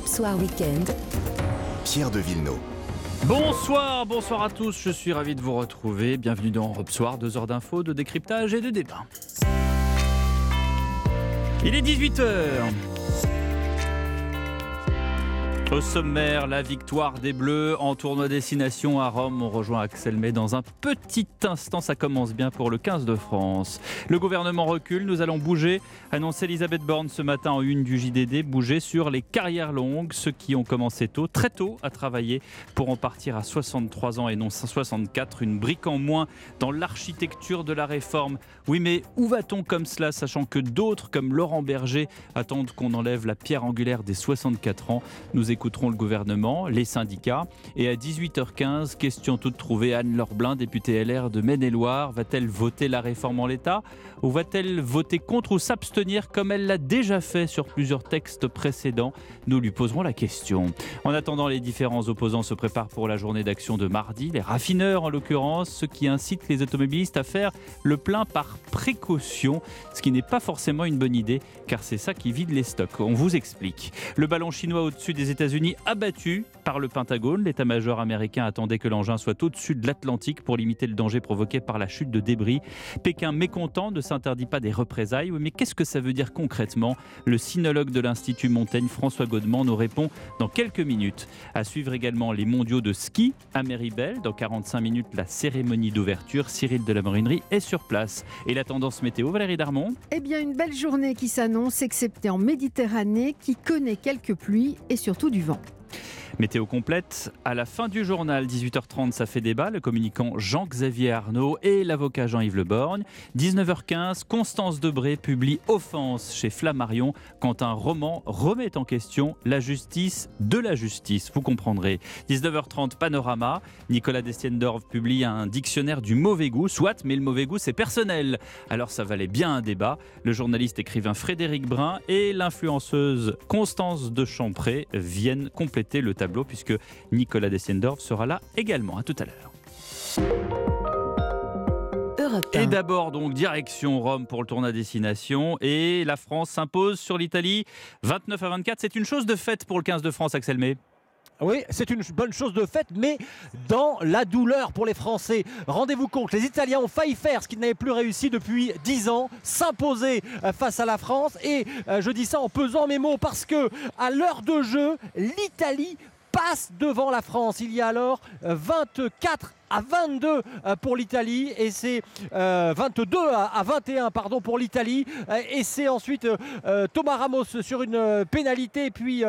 Europe Soir Weekend. Pierre de Villeneuve. Bonsoir, bonsoir à tous, je suis ravi de vous retrouver. Bienvenue dans Europe Soir, deux heures d'infos, de décryptage et de débat. Il est 18h. Au sommaire, la victoire des Bleus en tournoi destination à Rome. On rejoint Axel May dans un petit instant. Ça commence bien pour le 15 de France. Le gouvernement recule. Nous allons bouger. Annonce Elisabeth Borne ce matin en une du JDD. Bouger sur les carrières longues. Ceux qui ont commencé tôt, très tôt, à travailler pourront partir à 63 ans et non 64. Une brique en moins dans l'architecture de la réforme. Oui, mais où va-t-on comme cela, sachant que d'autres, comme Laurent Berger, attendent qu'on enlève la pierre angulaire des 64 ans? Nous écouterons le gouvernement, les syndicats. Et à 18h15, question toute trouvée, Anne-Laure Blin, députée LR de Maine-et-Loire, va-t-elle voter la réforme en l'état ou va-t-elle voter contre ou s'abstenir comme elle l'a déjà fait sur plusieurs textes précédents? Nous lui poserons la question. En attendant, les différents opposants se préparent pour la journée d'action de mardi. Les raffineurs, en l'occurrence, ceux qui incitent les automobilistes à faire le plein par précaution, ce qui n'est pas forcément une bonne idée, car c'est ça qui vide les stocks. On vous explique. Le ballon chinois au-dessus des États-Unis États-Unis abattu par le Pentagone. L'état-major américain attendait que l'engin soit au-dessus de l'Atlantique pour limiter le danger provoqué par la chute de débris. Pékin, mécontent, ne s'interdit pas des représailles. mais qu'est-ce que ça veut dire concrètement? Le sinologue de l'Institut Montaigne, François Godement, nous répond dans quelques minutes. À suivre également les mondiaux de ski à Méribel. Dans 45 minutes, la cérémonie d'ouverture. Cyril de la Morinerie est sur place. Et la tendance météo, Valérie Darmon? Eh bien, une belle journée qui s'annonce, excepté en Méditerranée, qui connaît quelques pluies et surtout du vent. Météo complète à la fin du journal, 18h30, ça fait débat. Le communicant Jean-Xavier Arnaud et l'avocat Jean-Yves Le Borgne. 19h15, Constance Debré publie Offense chez Flammarion quand un roman remet en question la justice de la justice. Vous comprendrez. 19h30, Panorama. Nicolas Destiendorf publie un dictionnaire du mauvais goût. Soit, mais le mauvais goût, c'est personnel. Alors ça valait bien un débat. Le journaliste écrivain Frédéric Brun et l'influenceuse Constance de Champré viennent compléter le tableau puisque Nicolas Dessiendorf sera là également. À tout à l'heure. Et d'abord, donc, direction Rome pour le tournoi destination. Et la France s'impose sur l'Italie 29 à 24. C'est une chose de fait pour le 15 de France, Axel May. Oui, c'est une bonne chose de fait, mais dans la douleur pour les Français. Rendez-vous compte, les Italiens ont failli faire ce qu'ils n'avaient plus réussi depuis 10 ans, s'imposer euh, face à la France. Et euh, je dis ça en pesant mes mots parce que à l'heure de jeu, l'Italie passe devant la France. Il y a alors 24 euh, à 22 euh, pour l'Italie. Et c'est 22 euh, à 21 pardon pour l'Italie. Et c'est ensuite Thomas Ramos sur une pénalité. Puis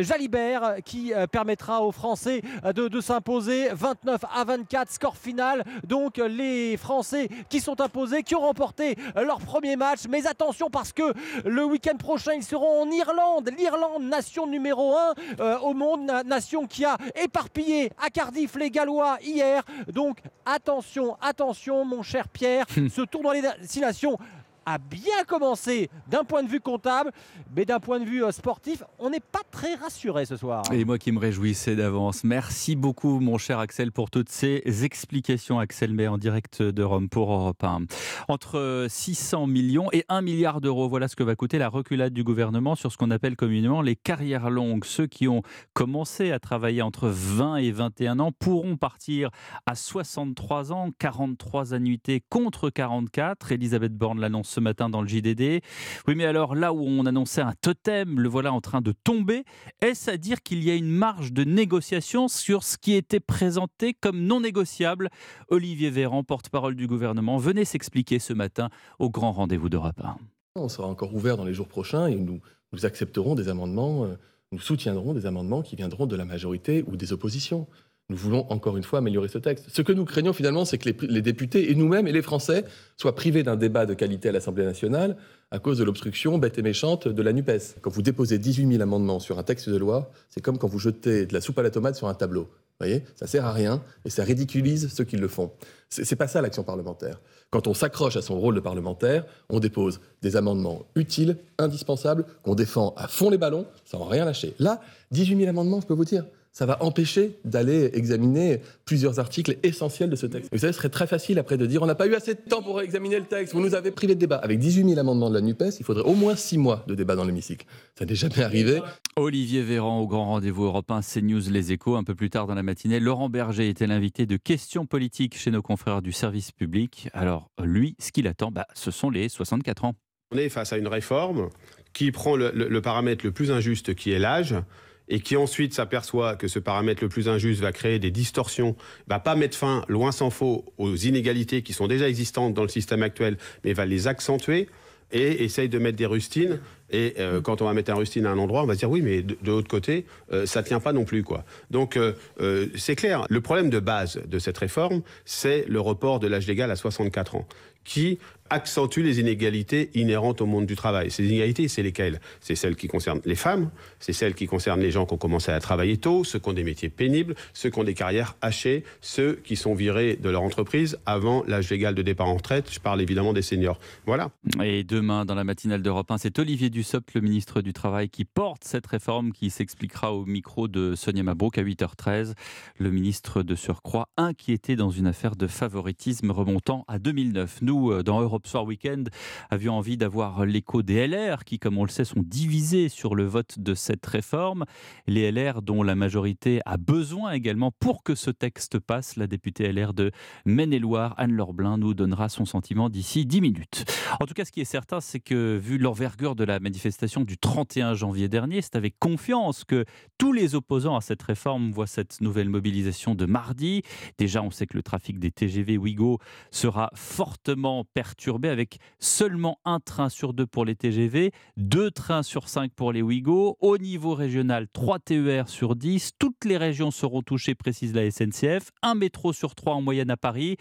Jalibert qui permettra aux Français de, de s'imposer. 29 à 24 score final. Donc les Français qui sont imposés qui ont remporté leur premier match. Mais attention parce que le week-end prochain ils seront en Irlande. l'Irlande nation numéro 1 au monde. Nation qui a éparpillé à Cardiff les Gallois hier donc attention, attention mon cher Pierre, ce tour dans les destinations a bien commencé d'un point de vue comptable, mais d'un point de vue euh, sportif, on n'est pas très rassuré ce soir. Et moi qui me réjouissais d'avance. Merci beaucoup, mon cher Axel, pour toutes ces explications. Axel May en direct de Rome pour Europe 1. Entre 600 millions et 1 milliard d'euros, voilà ce que va coûter la reculade du gouvernement sur ce qu'on appelle communément les carrières longues. Ceux qui ont commencé à travailler entre 20 et 21 ans pourront partir à 63 ans, 43 annuités contre 44. Elisabeth Borne l'annonce ce matin dans le JDD. Oui, mais alors là où on annonçait un totem, le voilà en train de tomber. Est-ce à dire qu'il y a une marge de négociation sur ce qui était présenté comme non négociable? Olivier Véran, porte-parole du gouvernement, venait s'expliquer ce matin au grand rendez-vous d'Europe 1. On sera encore ouvert dans les jours prochains et nous, accepterons des amendements, euh, nous soutiendrons des amendements qui viendront de la majorité ou des oppositions. Nous voulons encore une fois améliorer ce texte. Ce que nous craignons finalement, c'est que les, députés et nous-mêmes et les Français soient privés d'un débat de qualité à l'Assemblée nationale à cause de l'obstruction bête et méchante de la NUPES. Quand vous déposez 18 000 amendements sur un texte de loi, c'est comme quand vous jetez de la soupe à la tomate sur un tableau. Vous voyez, ça sert à rien et ça ridiculise ceux qui le font. C'est pas ça l'action parlementaire. Quand on s'accroche à son rôle de parlementaire, on dépose des amendements utiles, indispensables, qu'on défend à fond les ballons, sans rien lâcher. Là, 18 000 amendements, je peux vous dire, ça va empêcher d'aller examiner plusieurs articles essentiels de ce texte. Vous savez, ce serait très facile après de dire on n'a pas eu assez de temps pour examiner le texte, vous nous avez privé de débat. Avec 18 000 amendements de la NUPES, il faudrait au moins 6 mois de débat dans l'hémicycle. Ça n'est jamais arrivé. Olivier Véran au grand rendez-vous européen CNews Les Échos. Un peu plus tard dans la matinée, Laurent Berger était l'invité de questions politiques chez nos confrères du service public. Alors lui, ce qu'il attend, bah, ce sont les 64 ans. On est face à une réforme qui prend le, paramètre le plus injuste qui est l'âge et qui ensuite s'aperçoit que ce paramètre le plus injuste va créer des distorsions, va pas mettre fin, loin s'en faut, aux inégalités qui sont déjà existantes dans le système actuel, mais va les accentuer et essaye de mettre des rustines. Et euh, quand on va mettre un rustine à un endroit, on va se dire oui, mais de, l'autre côté, euh, ça tient pas non plus quoi. Donc euh, c'est clair. Le problème de base de cette réforme, c'est le report de l'âge légal à 64 ans, qui accentue les inégalités inhérentes au monde du travail. Ces inégalités, c'est lesquelles? C'est celles qui concernent les femmes, c'est celles qui concernent les gens qui ont commencé à travailler tôt, ceux qui ont des métiers pénibles, ceux qui ont des carrières hachées, ceux qui sont virés de leur entreprise avant l'âge légal de départ en retraite. Je parle évidemment des seniors. Voilà. Et demain, dans la matinale d'Europe 1, c'est Olivier Dussopt, le ministre du Travail, qui porte cette réforme qui s'expliquera au micro de Sonia Mabrouk à 8h13. Le ministre de Surcroît inquiété dans une affaire de favoritisme remontant à 2009. Nous, euh, dans Europe Soir Week-end avions envie d'avoir l'écho des LR qui, comme on le sait, sont divisés sur le vote de cette réforme. Les LR dont la majorité a besoin également pour que ce texte passe. La députée LR de Maine-et-Loire, Anne Lorblin, nous donnera son sentiment d'ici 10 minutes. En tout cas, ce qui est certain, c'est que vu l'envergure de la manifestation du 31 janvier dernier, c'est avec confiance que tous les opposants à cette réforme voient cette nouvelle mobilisation de mardi. Déjà, on sait que le trafic des TGV Ouigo sera fortement perturbé avec seulement un train sur deux pour les TGV, deux trains sur cinq pour les Ouigo. Au niveau régional, trois TER sur 10. Toutes les régions seront touchées, précise la SNCF. Un métro sur trois en moyenne à Paris.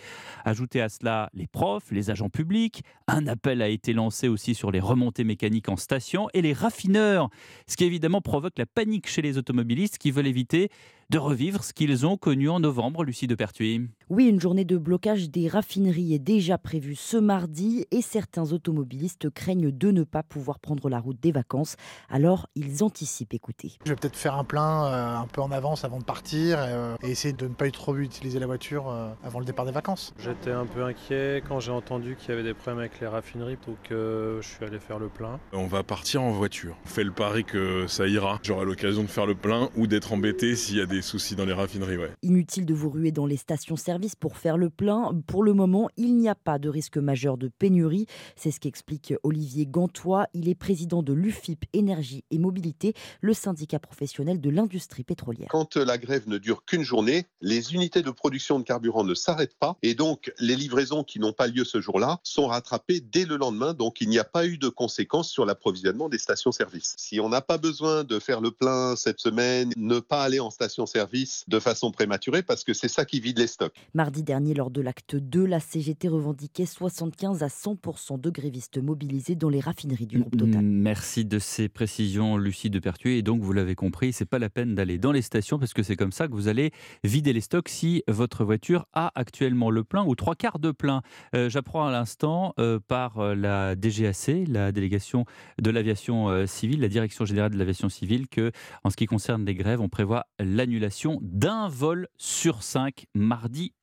Ajoutez à cela les profs, les agents publics. Un appel a été lancé aussi sur les remontées mécaniques en station et les raffineurs. Ce qui évidemment provoque la panique chez les automobilistes qui veulent éviter de revivre ce qu'ils ont connu en novembre, Lucie de Pertuis. Oui, une journée de blocage des raffineries est déjà prévue ce mardi et certains automobilistes craignent de ne pas pouvoir prendre la route des vacances. Alors, ils anticipent, écoutez. Je vais peut-être faire un plein euh, un peu en avance avant de partir euh, et essayer de ne pas trop utiliser la voiture euh, avant le départ des vacances. J'étais un peu inquiet quand j'ai entendu qu'il y avait des problèmes avec les raffineries, donc je suis allé faire le plein. On va partir en voiture. On fait le pari que ça ira. J'aurai l'occasion de faire le plein ou d'être embêté s'il y a des soucis dans les raffineries. Ouais. Inutile de vous ruer dans les stations-service pour faire le plein. Pour le moment, il n'y a pas de risque majeur de pénurie. C'est ce qu'explique Olivier Gantois. Il est président de l'UFIP Énergie et Mobilité, le syndicat professionnel de l'industrie pétrolière. Quand la grève ne dure qu'une journée, les unités de production de carburant ne s'arrêtent pas et donc les livraisons qui n'ont pas lieu ce jour-là sont rattrapées dès le lendemain. Donc il n'y a pas eu de conséquences sur l'approvisionnement des stations-service. Si on n'a pas besoin de faire le plein cette semaine, ne pas aller en station service de façon prématurée parce que c'est ça qui vide les stocks. Mardi dernier, lors de l'acte 2, la CGT revendiquait 75 à 100 de grévistes mobilisés dans les raffineries du groupe Total. Merci de ces précisions, Lucie de Pertuis. Et donc, vous l'avez compris, c'est pas la peine d'aller dans les stations parce que c'est comme ça que vous allez vider les stocks si votre voiture a actuellement le plein ou trois quarts de plein. Euh, j'apprends à l'instant euh, par euh, la DGAC, la délégation de l'aviation civile, la direction générale de l'aviation civile, que en ce qui concerne les grèves, on prévoit l'annulation d'un vol sur cinq mardi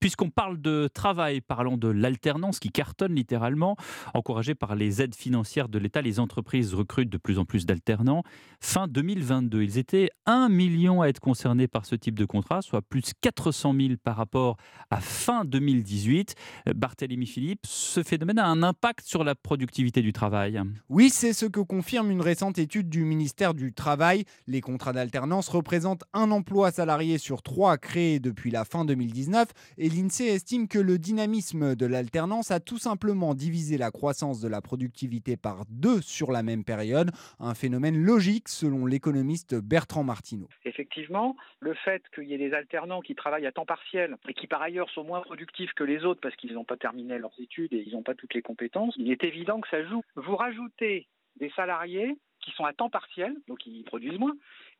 Puisqu'on parle de travail, parlons de l'alternance qui cartonne littéralement. Encouragée par les aides financières de l'État, les entreprises recrutent de plus en plus d'alternants. Fin 2022, ils étaient 1 million à être concernés par ce type de contrat, soit plus 400 000 par rapport à fin 2018. Barthélémy Philippe, ce phénomène a un impact sur la productivité du travail. Oui, c'est ce que confirme une récente étude du ministère du Travail. Les contrats d'alternance représentent un emploi salarié sur trois créé depuis la fin 2018 2019 et l'INSEE estime que le dynamisme de l'alternance a tout simplement divisé la croissance de la productivité par deux sur la même période, un phénomène logique selon l'économiste Bertrand Martineau. Effectivement, le fait qu'il y ait des alternants qui travaillent à temps partiel et qui par ailleurs sont moins productifs que les autres parce qu'ils n'ont pas terminé leurs études et ils n'ont pas toutes les compétences, il est évident que ça joue. Vous rajoutez des salariés qui sont à temps partiel, donc ils produisent moins,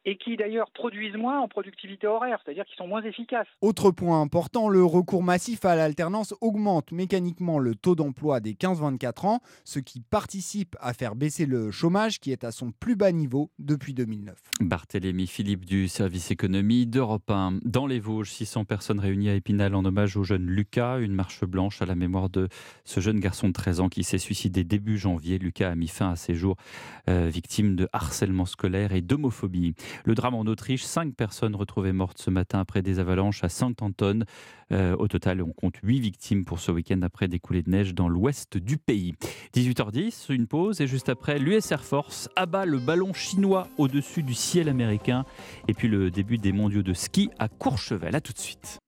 et qui d'ailleurs produisent moins en productivité horaire, c'est-à-dire qu'ils sont moins efficaces. Autre point important, le recours massif à l'alternance augmente mécaniquement le taux d'emploi des 15-24 ans, ce qui participe à faire baisser le chômage qui est à son plus bas niveau depuis 2009. Barthélémy Philippe du service économie d'Europe 1. Dans les Vosges, 600 personnes réunies à Épinal en hommage au jeune Lucas, une marche blanche à la mémoire de ce jeune garçon de 13 ans qui s'est suicidé début janvier. Lucas a mis fin à ses jours euh, victime de harcèlement scolaire et d'homophobie. Le drame en Autriche, cinq personnes retrouvées mortes ce matin après des avalanches à Saint-Anton. Euh, au total, on compte huit victimes pour ce week-end après des coulées de neige dans l'ouest du pays. 18h10, une pause et juste après, l'US Air Force abat le ballon chinois au-dessus du ciel américain. Et puis le début des mondiaux de ski à Courchevel. À tout de suite.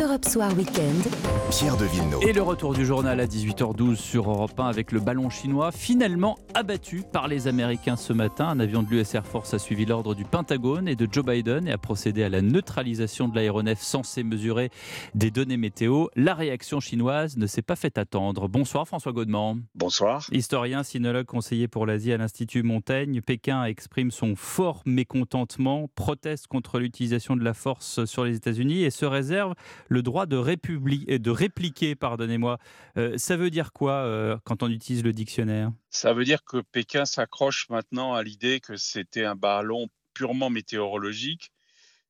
Europe Soir Weekend. Pierre de Villeneuve. Et le retour du journal à 18h12 sur Europe 1 avec le ballon chinois finalement abattu par les Américains ce matin. Un avion de l'US Air Force a suivi l'ordre du Pentagone et de Joe Biden et a procédé à la neutralisation de l'aéronef censé mesurer des données météo. La réaction chinoise ne s'est pas fait attendre. Bonsoir François Godement. Bonsoir. Historien, sinologue, conseiller pour l'Asie à l'Institut Montaigne, Pékin exprime son fort mécontentement, proteste contre l'utilisation de la force sur les États-Unis et se réserve le droit de, de répliquer. Pardonnez-moi. Euh, ça veut dire quoi euh, quand on utilise le dictionnaire? Ça veut dire que Pékin s'accroche maintenant à l'idée que c'était un ballon purement météorologique,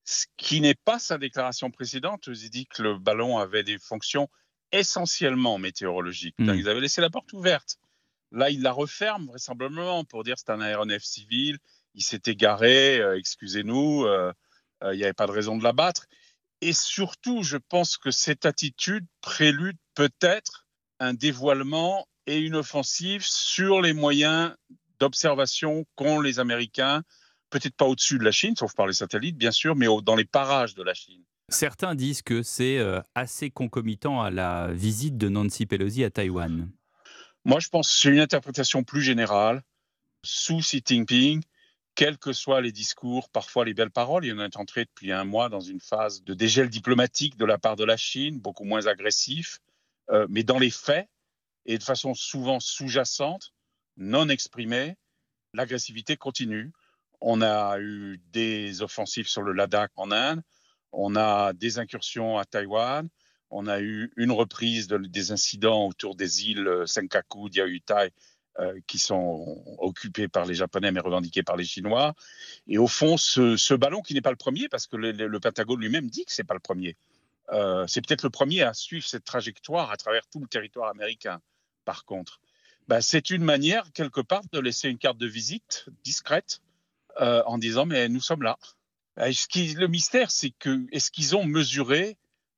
ce qui n'est pas sa déclaration précédente. Vous dit que le ballon avait des fonctions essentiellement météorologiques. Hmm. Ils avaient laissé la porte ouverte. Là, il la referme vraisemblablement pour dire que c'est un aéronef civil, il s'est égaré, euh, excusez-nous, il n'y avait pas de raison de l'abattre. Et surtout, je pense que cette attitude prélude peut-être un dévoilement et une offensive sur les moyens d'observation qu'ont les Américains, peut-être pas au-dessus de la Chine, sauf par les satellites, bien sûr, mais dans les parages de la Chine. Certains disent que c'est euh, assez concomitant à la visite de Nancy Pelosi à Taïwan. Moi, je pense que c'est une interprétation plus générale. Sous Xi Jinping, quels que soient les discours, parfois les belles paroles. Il en est entré depuis un mois dans une phase de dégel diplomatique de la part de la Chine, beaucoup moins agressif, euh, mais dans les faits, et de façon souvent sous-jacente, non exprimée, l'agressivité continue. On a eu des offensives sur le Ladakh en Inde, on a des incursions à Taïwan, on a eu une reprise des incidents autour des îles Senkaku, Diaoyutai euh, qui sont occupés par les Japonais mais revendiqués par les Chinois. Et au fond, ce, ballon qui n'est pas le premier, parce que le, Pentagone lui-même dit que c'est pas le premier, euh, c'est peut-être le premier à suivre cette trajectoire à travers tout le territoire américain. Par contre, bah, c'est une manière quelque part de laisser une carte de visite discrète euh, en disant mais nous sommes là. le mystère, c'est que est-ce qu'ils ont mesuré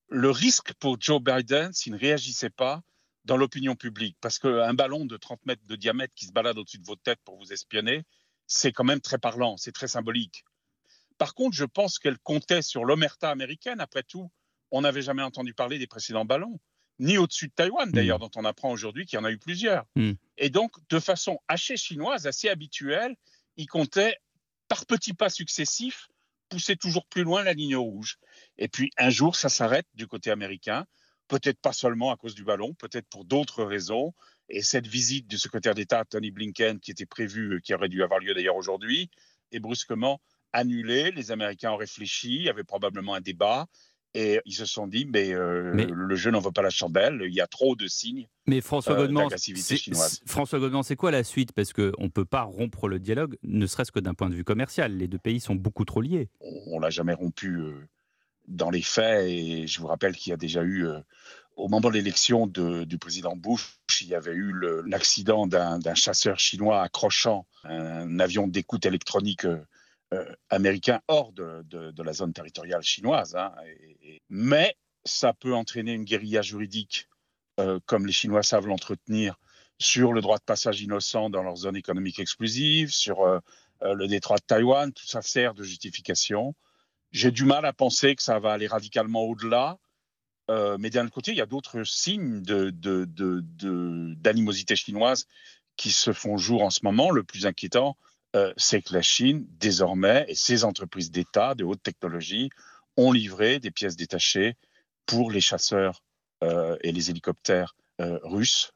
le risque pour Joe Biden s'il ne réagissait pas dans l'opinion publique. Parce qu'un ballon de 30 mètres de diamètre qui se balade au-dessus de votre tête pour vous espionner, c'est quand même très parlant, c'est très symbolique. Par contre, je pense qu'elle comptait sur l'omerta américaine. Après tout, on n'avait jamais entendu parler des précédents ballons, ni au-dessus de Taïwan d'ailleurs, Mm. dont on apprend aujourd'hui qu'il y en a eu plusieurs. Mm. Et donc, de façon hachée chinoise, assez habituelle, il comptait par petits pas successifs pousser toujours plus loin la ligne rouge. Et puis un jour, ça s'arrête du côté américain peut-être pas seulement à cause du ballon, peut-être pour d'autres raisons. Et cette visite du secrétaire d'État Tony Blinken, qui était prévue, euh, qui aurait dû avoir lieu d'ailleurs aujourd'hui, est brusquement annulée. Les Américains ont réfléchi, il y avait probablement un débat. Et ils se sont dit, mais, euh, Mais- le jeu n'en vaut pas la chandelle, il y a trop de signes Mais François euh, c'est- François Godement, c'est quoi la suite? Parce qu'on ne peut pas rompre le dialogue, ne serait-ce que d'un point de vue commercial. Les deux pays sont beaucoup trop liés. on ne l'a jamais rompu euh, dans les faits. Et je vous rappelle qu'il y a déjà eu, euh, au moment de l'élection du président Bush, il y avait eu l'accident d'un chasseur chinois accrochant un avion d'écoute électronique euh, euh, américain hors de, la zone territoriale chinoise. hein. Mais ça peut entraîner une guérilla juridique, comme les Chinois savent l'entretenir, sur le droit de passage innocent dans leur zone économique exclusive, sur le détroit de Taïwan. Tout ça sert de justification. J'ai du mal à penser que ça va aller radicalement au-delà. Euh, mais d'un autre côté, il y a d'autres signes de- de- de- de- d'animosité chinoise qui se font jour en ce moment. Le plus inquiétant, euh, c'est que la Chine, désormais, et ses entreprises d'État de haute technologie ont livré des pièces détachées pour les chasseurs euh, et les hélicoptères euh, russes,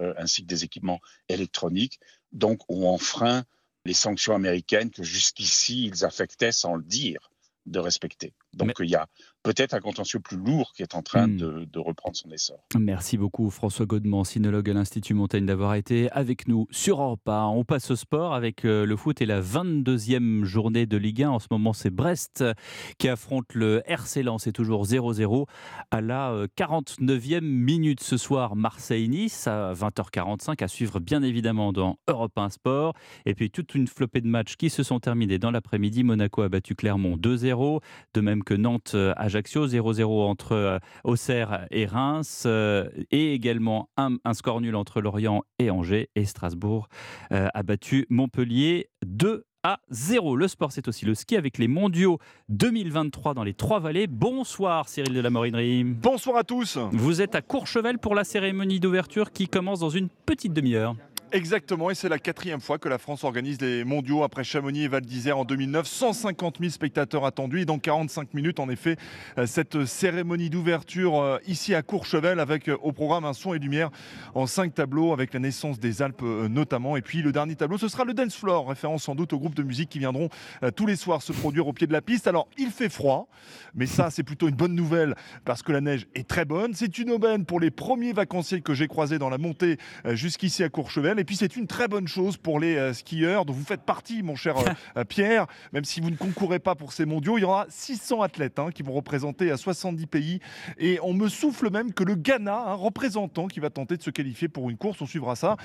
euh, ainsi que des équipements électroniques, donc ont enfreint les sanctions américaines que jusqu'ici ils affectaient sans le dire de respecter. Donc il y a peut-être un contentieux plus lourd qui est en train hmm. de, reprendre son essor. Merci beaucoup François Godement, sinologue à l'Institut Montaigne, d'avoir été avec nous sur Europe On passe au sport avec euh, le foot et la 22e journée de Ligue 1. En ce moment, c'est Brest qui affronte le RC Lens. C'est toujours 0-0 à la 49e euh, minute ce soir. Marseille-Nice à 20h45 à suivre bien évidemment dans Europe 1 Sport. Et puis toute une flopée de matchs qui se sont terminés dans l'après-midi. Monaco a battu Clermont 2-0, de même que Nantes euh, Ajaccio 0-0 entre euh, Auxerre et Reims euh, et également un, score nul entre Lorient et Angers et Strasbourg a battu Montpellier 2 à 0. Le sport, c'est aussi le ski avec les mondiaux 2023 dans les Trois-Vallées. Bonsoir Cyril de la Morinerie. Bonsoir à tous. Vous êtes à Courchevel pour la cérémonie d'ouverture qui commence dans une petite demi-heure. Exactement, et c'est la quatrième fois que la France organise les mondiaux après Chamonix et Val d'Isère en 2009. 150 000 spectateurs attendus et dans 45 minutes, en effet, euh, cette cérémonie d'ouverture euh, ici à Courchevel avec euh, au programme un son et lumière en cinq tableaux avec la naissance des Alpes notamment. Et puis le dernier tableau, ce sera le Dance Floor, référence sans doute au groupe de musique qui viendront tous les soirs se produire au pied de la piste. Alors il fait froid, mais ça c'est plutôt une bonne nouvelle parce que la neige est très bonne. C'est une aubaine pour les premiers vacanciers que j'ai croisés dans la montée jusqu'ici à Courchevel. Et puis c'est une très bonne chose pour les euh, skieurs dont vous faites partie, mon cher euh, euh, Pierre. Même si vous ne concourez pas pour ces mondiaux, il y aura 600 athlètes hein, qui vont représenter à 70 pays. Et on me souffle même que le Ghana, un représentant qui va tenter de se qualifier pour une course, on suivra ça.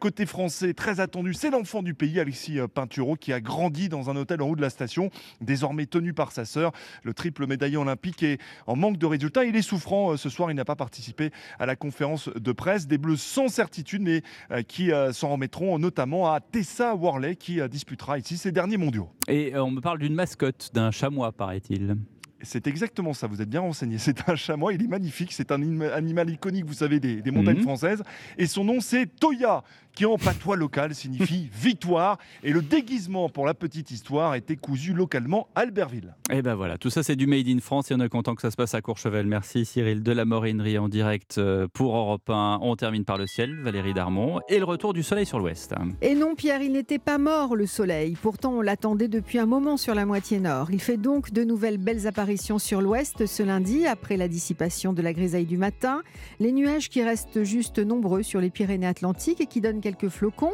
côté français, très attendu, c'est l'enfant du pays, Alexis Pinturo, qui a grandi dans un hôtel en haut de la station, désormais tenu par sa sœur, le triple médaillé olympique. Et en manque de résultats, il est souffrant ce soir. Il n'a pas participé à la conférence de presse. Des Bleus sans certitude, mais qui s'en remettront notamment à Tessa Worley qui euh, disputera ici ses derniers mondiaux. Et euh, on me parle d'une mascotte, d'un chamois, paraît-il. C'est exactement ça, vous êtes bien renseigné. C'est un chamois, il est magnifique, c'est un animal iconique, vous savez, des, montagnes mhm. françaises. Et son nom, c'est Toya, qui en patois local signifie victoire. Et le déguisement, pour la petite histoire, était cousu localement à Albertville. Et ben voilà, tout ça c'est du Made in France et on est content que ça se passe à Courchevel. Merci Cyril de la Morinerie en direct euh, pour Europe 1. On termine par le ciel, Valérie Darmon, et le retour du soleil sur l'ouest. Et non Pierre, il n'était pas mort le soleil. Pourtant on l'attendait depuis un moment sur la moitié nord. Il fait donc de nouvelles belles apparitions sur l'ouest ce lundi après la dissipation de la grisaille du matin. Les nuages qui restent juste nombreux sur les Pyrénées-Atlantiques et qui donnent quelques flocons.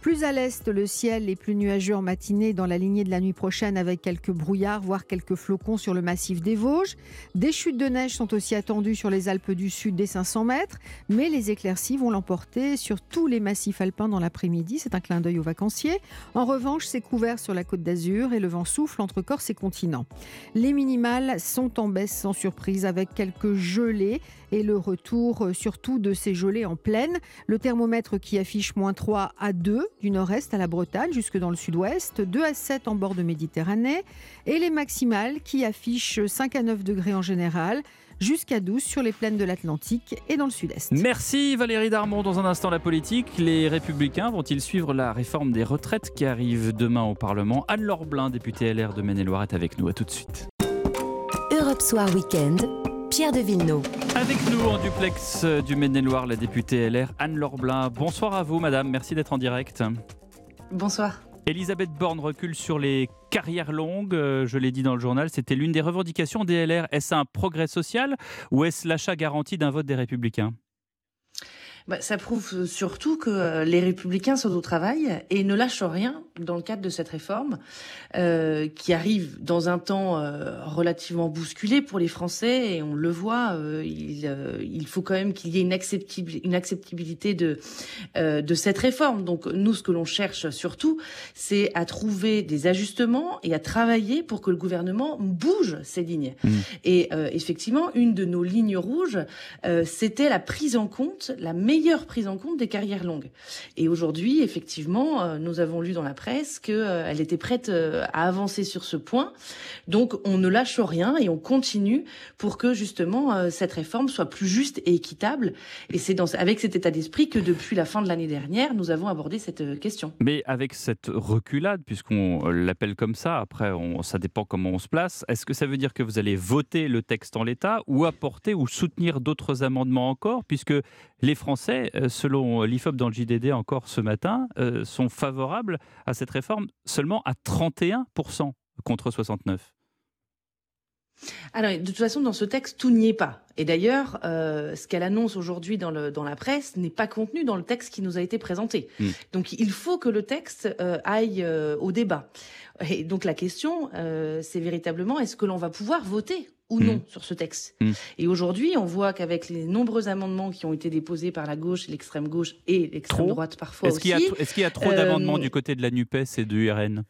Plus à l'est, le ciel est plus nuageux en matinée dans la lignée de la nuit prochaine avec quelques brouillards, voire quelques flocons sur le massif des Vosges. Des chutes de neige sont aussi attendues sur les Alpes du Sud des 500 mètres, mais les éclaircies vont l'emporter sur tous les massifs alpins dans l'après-midi. C'est un clin d'œil aux vacanciers. En revanche, c'est couvert sur la côte d'Azur et le vent souffle entre Corse et continent. Les minimales sont en baisse sans surprise avec quelques gelées et le retour euh, surtout de ces gelées en pleine. Le thermomètre qui affiche moins 3 à 2 du nord-est à la Bretagne jusque dans le sud-ouest, 2 à 7 en bord de Méditerranée et les maximales qui affichent 5 à 9 degrés en général jusqu'à 12 sur les plaines de l'Atlantique et dans le sud-est. Merci Valérie Darmon. Dans un instant, la politique. Les Républicains vont-ils suivre la réforme des retraites qui arrive demain au Parlement? Anne-Laure Blin, députée LR de Maine-et-Loire, est avec nous. À tout de suite. Europe Soir Weekend. Pierre de Villeneuve. Avec nous en duplex euh, du Maine-et-Loire, la députée LR Anne-Laure Blin. Bonsoir à vous, madame. Merci d'être en direct. Bonsoir. Elisabeth Borne recule sur les carrières longues. Euh, je l'ai dit dans le journal, c'était l'une des revendications des LR. Est-ce un progrès social ou est-ce l'achat garanti d'un vote des Républicains? Bah, ça prouve surtout que euh, les républicains sont au travail et ne lâchent rien dans le cadre de cette réforme euh, qui arrive dans un temps euh, relativement bousculé pour les Français et on le voit, euh, il, euh, il, faut quand même qu'il y ait une, une acceptabilité de, de cette réforme. Donc nous, ce que l'on cherche surtout, c'est à trouver des ajustements et à travailler pour que le gouvernement bouge ces lignes. Mmh. Et effectivement, une de nos lignes rouges, c'était la prise en compte, la meilleure meilleure prise en compte des carrières longues. Et aujourd'hui, effectivement, euh, nous avons lu dans la presse qu'elle euh, était prête euh, à avancer sur ce point. Donc, on ne lâche rien et on continue pour que justement cette réforme soit plus juste et équitable. Et c'est avec cet état d'esprit que depuis la fin de l'année dernière, nous avons abordé cette question. Mais avec cette reculade, puisqu'on l'appelle comme ça, après, on, ça dépend comment on se place, est-ce que ça veut dire que vous allez voter le texte en l'état ou apporter ou soutenir d'autres amendements encore, puisque les Français, selon l'IFOP dans le JDD encore ce matin, sont favorables à cette réforme seulement à 31% contre 69%. Alors, de toute façon, dans ce texte, tout n'y est pas. Et d'ailleurs, euh, ce qu'elle annonce aujourd'hui dans, dans la presse n'est pas contenu dans le texte qui nous a été présenté. Hmm. Donc, il faut que le texte euh, aille euh, au débat. Et donc, la question, c'est véritablement, est-ce que l'on va pouvoir voter ou non hmm. sur ce texte? Hmm. Et aujourd'hui, on voit qu'avec les nombreux amendements qui ont été déposés par la gauche, l'extrême gauche et l'extrême droite parfois est-ce aussi. Est-ce qu'il y a trop d'amendements du côté de la NUPES et du RN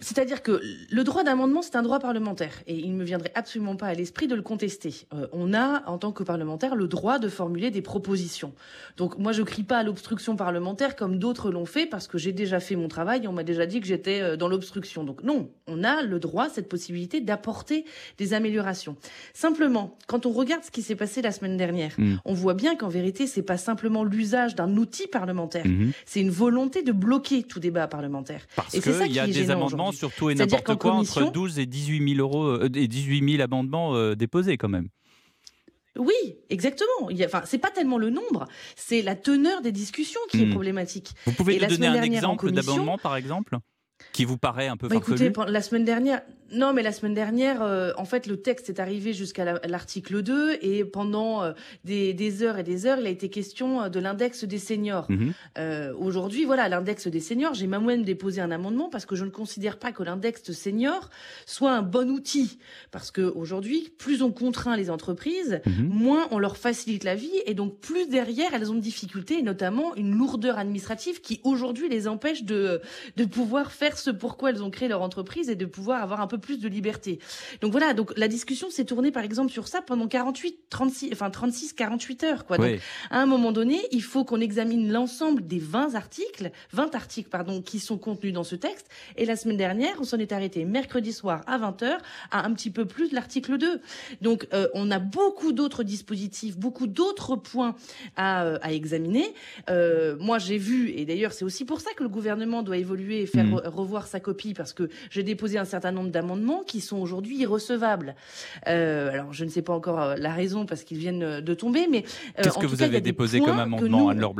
c'est-à-dire que le droit d'amendement, c'est un droit parlementaire et il ne me viendrait absolument pas à l'esprit de le contester. Euh, on a, en tant que parlementaire, le droit de formuler des propositions. Donc moi, je crie pas à l'obstruction parlementaire comme d'autres l'ont fait parce que j'ai déjà fait mon travail et on m'a déjà dit que j'étais euh, dans l'obstruction. Donc non, on a le droit, cette possibilité d'apporter des améliorations. Simplement, quand on regarde ce qui s'est passé la semaine dernière, mm. on voit bien qu'en vérité, c'est pas simplement l'usage d'un outil parlementaire, mm-hmm. c'est une volonté de bloquer tout débat parlementaire. Parce qu'il y a des amendements surtout et n'importe quoi entre 12 et 18 000 euros euh, et 18 000 amendements euh, déposés quand même. Oui, exactement. Il enfin, c'est pas tellement le nombre, c'est la teneur des discussions qui est hmm. problématique. Vous pouvez nous donner un exemple d'amendement, par exemple, qui vous paraît un peu bah, farfelu Écoutez, la semaine dernière, non, mais la semaine dernière, euh, en fait, le texte est arrivé jusqu'à l'article 2 et pendant euh, des, heures et des heures, il a été question euh, de l'index des seniors. Mhm. Aujourd'hui, voilà, l'index des seniors, j'ai même déposé un amendement parce que je ne considère pas que l'index senior soit un bon outil. Parce qu'aujourd'hui, plus on contraint les entreprises, mhm. moins on leur facilite la vie et donc plus derrière, elles ont de difficultés et notamment une lourdeur administrative qui aujourd'hui les empêche de, de pouvoir faire ce pourquoi elles ont créé leur entreprise et de pouvoir avoir un peu plus de liberté. Donc voilà, donc la discussion s'est tournée par exemple sur ça pendant 48, 36, enfin 36, 48 heures. Quoi. Donc à un moment donné, il faut qu'on examine l'ensemble des 20 articles, 20 articles pardon, qui sont contenus dans ce texte. Et la semaine dernière, on s'en est arrêté mercredi soir à 20h à un petit peu plus de l'article 2. Donc euh, on a beaucoup d'autres dispositifs, beaucoup d'autres points à, euh, à examiner. Euh, moi j'ai vu, et d'ailleurs c'est aussi pour ça que le gouvernement doit évoluer et faire mmh. Revoir sa copie, parce que j'ai déposé un certain nombre d'amendements qui sont aujourd'hui irrecevables. Euh, alors, je ne sais pas encore euh, la raison parce qu'ils viennent de tomber, mais euh, qu'est-ce que vous avez déposé comme amendement, Anne-Laure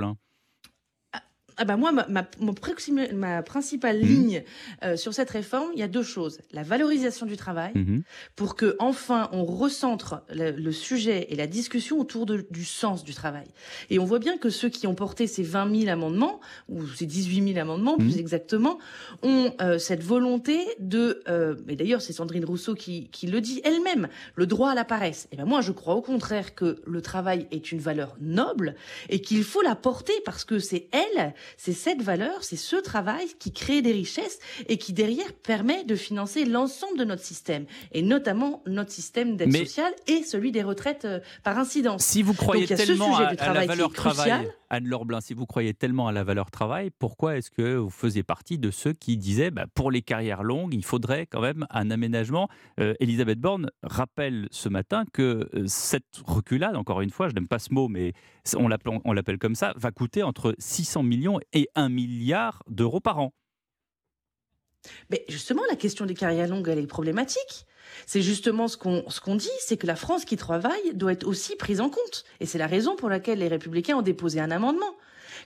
ah bah moi, ma, ma, ma principale mmh. ligne euh, sur cette réforme, il y a deux choses. La valorisation du travail, mmh. pour que enfin on recentre le, sujet et la discussion autour de, du sens du travail. Et on voit bien que ceux qui ont porté ces 20 000 amendements, ou ces 18 000 amendements plus mmh. exactement, ont euh, cette volonté de... Euh, et d'ailleurs, c'est Sandrine Rousseau qui, qui le dit elle-même, le droit à la paresse. Et ben moi, je crois au contraire que le travail est une valeur noble et qu'il faut la porter parce que c'est elle c'est cette valeur, c'est ce travail qui crée des richesses et qui derrière permet de financer l'ensemble de notre système, et notamment notre système d'aide sociale et celui des retraites euh, par incidence. Si vous croyez tellement à, la valeur travail, Anne-Laure si vous croyez tellement à la valeur travail, pourquoi est-ce que vous faisiez partie de ceux qui disaient bah, pour les carrières longues, il faudrait quand même un aménagement? Euh, Elisabeth Borne rappelle ce matin que euh, cette reculade, encore une fois, je n'aime pas ce mot, mais on l'appelle comme ça, va coûter entre 600 millions et 1 milliard d'euros par an. Mais justement, la question des carrières longues, elle est problématique. C'est justement ce qu'on ce qu'on dit, c'est que la France qui travaille doit être aussi prise en compte. Et c'est la raison pour laquelle les Républicains ont déposé un amendement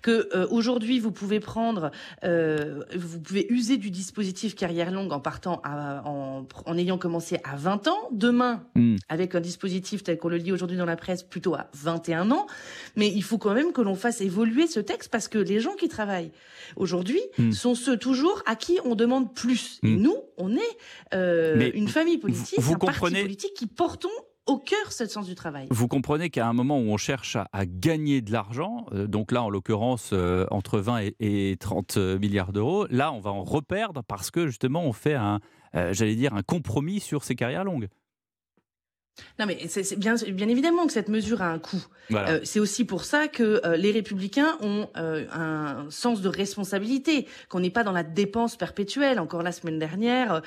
que euh, aujourd'hui vous pouvez prendre, euh, vous pouvez user du dispositif carrière longue en partant en, en, ayant commencé à 20 ans, demain hmm. avec un dispositif tel qu'on le lit aujourd'hui dans la presse plutôt à 21 ans, mais il faut quand même que l'on fasse évoluer ce texte parce que les gens qui travaillent aujourd'hui hmm. sont ceux toujours à qui on demande plus. Et hmm. nous, on est euh, une famille politique, un parti politique qui portons au cœur ce sens du travail. Vous comprenez qu'à un moment où on cherche à, gagner de l'argent, euh, donc là en l'occurrence euh, entre 20 et, 30 milliards d'euros, là on va en reperdre parce que justement on fait un, euh, j'allais dire, un compromis sur ces carrières longues. Non, mais c'est bien, bien évidemment que cette mesure a un coût. Euh, c'est aussi pour ça que euh, les républicains ont euh, un sens de responsabilité, qu'on n'est pas dans la dépense perpétuelle. Encore la semaine dernière,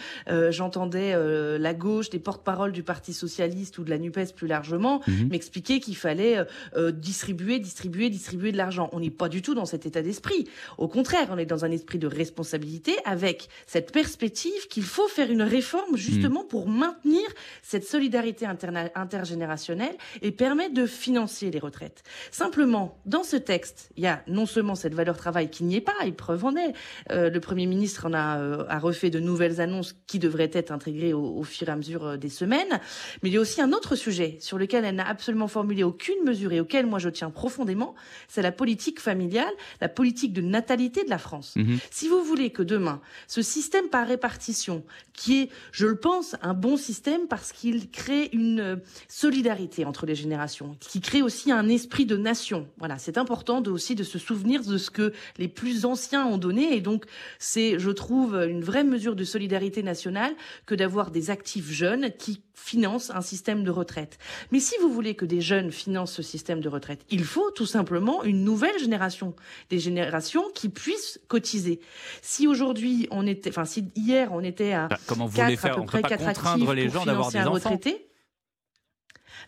j'entendais la gauche, des porte-paroles du Parti socialiste ou de la NUPES plus largement, mhm. m'expliquer qu'il fallait distribuer, distribuer, distribuer de l'argent. On n'est pas du tout dans cet état d'esprit. Au contraire, on est dans un esprit de responsabilité avec cette perspective qu'il faut faire une réforme justement mhm. pour maintenir cette solidarité internationale intergénérationnel et permet de financer les retraites. Simplement, dans ce texte, il y a non seulement cette valeur travail qui n'y est pas, et preuve en est, euh, le Premier ministre en a, euh, a, refait de nouvelles annonces qui devraient être intégrées au, au fur et à mesure euh, des semaines, mais il y a aussi un autre sujet sur lequel elle n'a absolument formulé aucune mesure et auquel moi je tiens profondément, c'est la politique familiale, la politique de natalité de la France. Mmh. Si vous voulez que demain, ce système par répartition, qui est, je le pense, un bon système parce qu'il crée une solidarité entre les générations, qui crée aussi un esprit de nation. Voilà, c'est important de, aussi de se souvenir de ce que les plus anciens ont donné et donc c'est, je trouve, une vraie mesure de solidarité nationale que d'avoir des actifs jeunes qui financent un système de retraite. Mais si vous voulez que des jeunes financent ce système de retraite, il faut tout simplement une nouvelle génération, des générations qui puissent cotiser. Si aujourd'hui on était, enfin si hier on était à bah, comment vous voulez faire, à peu près quatre contraindre les gens d'avoir des enfants. Retraité,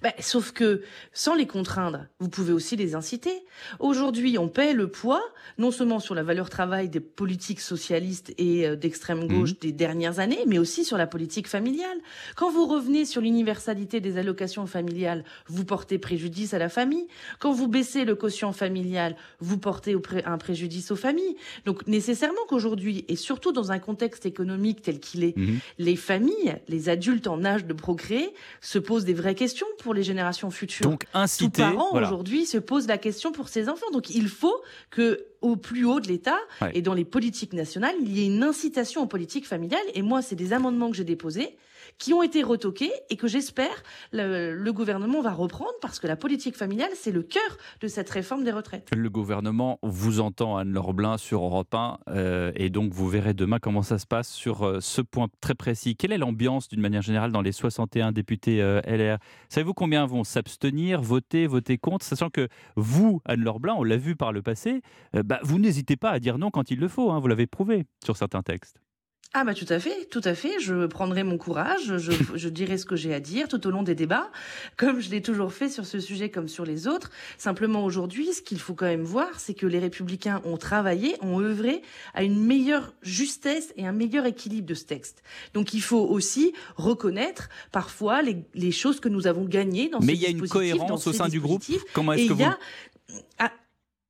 bah, sauf que sans les contraindre, vous pouvez aussi les inciter. Aujourd'hui, on paie le poids, non seulement sur la valeur travail des politiques socialistes et euh, d'extrême gauche mmh. des dernières années, mais aussi sur la politique familiale. Quand vous revenez sur l'universalité des allocations familiales, vous portez préjudice à la famille. Quand vous baissez le quotient familial, vous portez un préjudice aux familles. Donc nécessairement qu'aujourd'hui, et surtout dans un contexte économique tel qu'il est, mmh. les familles, les adultes en âge de procréer, se posent des vraies questions pour les générations futures. Donc inciter. Tout parent aujourd'hui se pose la question pour ses enfants. Donc il faut que au plus haut de l'État et dans les politiques nationales, il y ait une incitation aux politiques familiales. Et moi, c'est des amendements que j'ai déposés qui ont été retoqués et que j'espère le, gouvernement va reprendre parce que la politique familiale, c'est le cœur de cette réforme des retraites. Le gouvernement vous entend, Anne-Laure Blin, sur Europe 1, euh, et donc vous verrez demain comment ça se passe sur euh, ce point très précis. Quelle est l'ambiance d'une manière générale dans les 61 députés euh, LR Savez-vous combien vont s'abstenir, voter, voter contre, sachant que vous, Anne-Laure Blin, on l'a vu par le passé, bah, vous n'hésitez pas à dire non quand il le faut, hein, vous l'avez prouvé sur certains textes. Ah bah tout à fait, tout à fait. Je prendrai mon courage, je, je dirai ce que j'ai à dire tout au long des débats, comme je l'ai toujours fait sur ce sujet comme sur les autres. Simplement aujourd'hui, ce qu'il faut quand même voir, c'est que les républicains ont travaillé, ont œuvré à une meilleure justesse et un meilleur équilibre de ce texte. Donc il faut aussi reconnaître parfois les, les choses que nous avons gagnées dans Mais il y a une cohérence au sein du groupe. Comment est-ce que vous... Ah,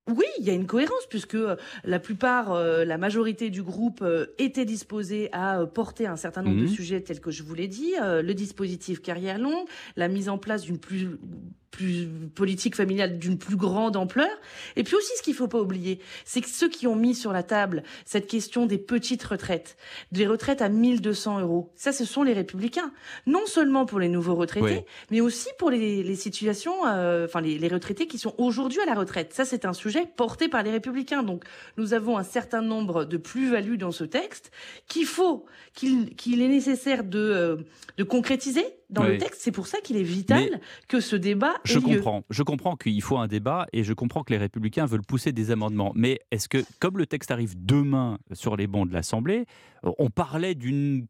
oui, il y a une cohérence puisque euh, la plupart, euh, la majorité du groupe euh, était disposée à porter un certain nombre de mmh. sujets tels que je vous l'ai dit, le dispositif carrière longue, la mise en place d'une plus plus politique familiale d'une plus grande ampleur. Et puis aussi, ce qu'il faut pas oublier, c'est que ceux qui ont mis sur la table cette question des petites retraites, des retraites à 1200 euros, ça, ce sont les républicains. Non seulement pour les nouveaux retraités, mais aussi pour les, les situations, euh, enfin les, les, retraités qui sont aujourd'hui à la retraite. Ça, c'est un sujet porté par les républicains. Donc, nous avons un certain nombre de plus-values dans ce texte qu'il faut, qu'il qu'il est nécessaire de, euh, de concrétiser dans le texte. C'est pour ça qu'il est vital que ce débat je comprends. Je comprends qu'il faut un débat et je comprends que les Républicains veulent pousser des amendements. Mais est-ce que, comme le texte arrive demain sur les bancs de l'Assemblée, on parlait d'une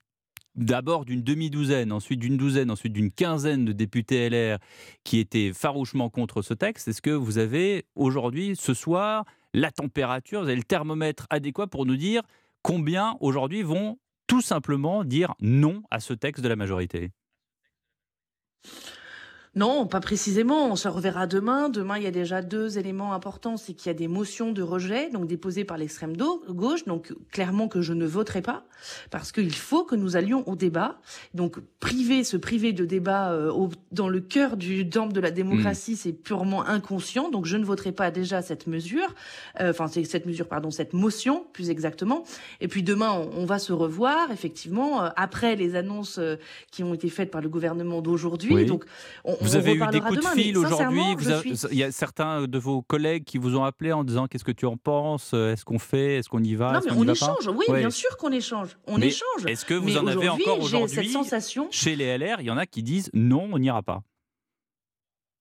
d'abord d'une demi-douzaine, ensuite d'une douzaine, ensuite d'une quinzaine de députés LR qui étaient farouchement contre ce texte. Est-ce que vous avez aujourd'hui, ce soir, la température, vous avez le thermomètre adéquat pour nous dire combien aujourd'hui vont tout simplement dire non à ce texte de la majorité? Non, pas précisément. On se reverra demain. Demain, il y a déjà deux éléments importants. C'est qu'il y a des motions de rejet, donc déposées par l'extrême gauche. Donc, clairement que je ne voterai pas. Parce qu'il faut que nous allions au débat. Donc, priver, se priver de débat euh, dans le cœur du temple de la démocratie, mmh. c'est purement inconscient. Donc, je ne voterai pas déjà cette mesure. Euh, enfin, c'est cette mesure, pardon, cette motion, plus exactement. Et puis, demain, on, va se revoir, effectivement, euh, après les annonces qui ont été faites par le gouvernement d'aujourd'hui. Donc, on, vous avez eu des coups de fil aujourd'hui. Il y a certains de vos collègues qui vous ont appelé en disant qu'est-ce que tu en penses Est-ce qu'on fait Est-ce qu'on y va Non, mais on, échange. Oui, bien sûr qu'on échange. On échange. Est-ce que vous en avez encore aujourd'hui sensation... Chez les LR, il y en a qui disent non, on n'ira pas.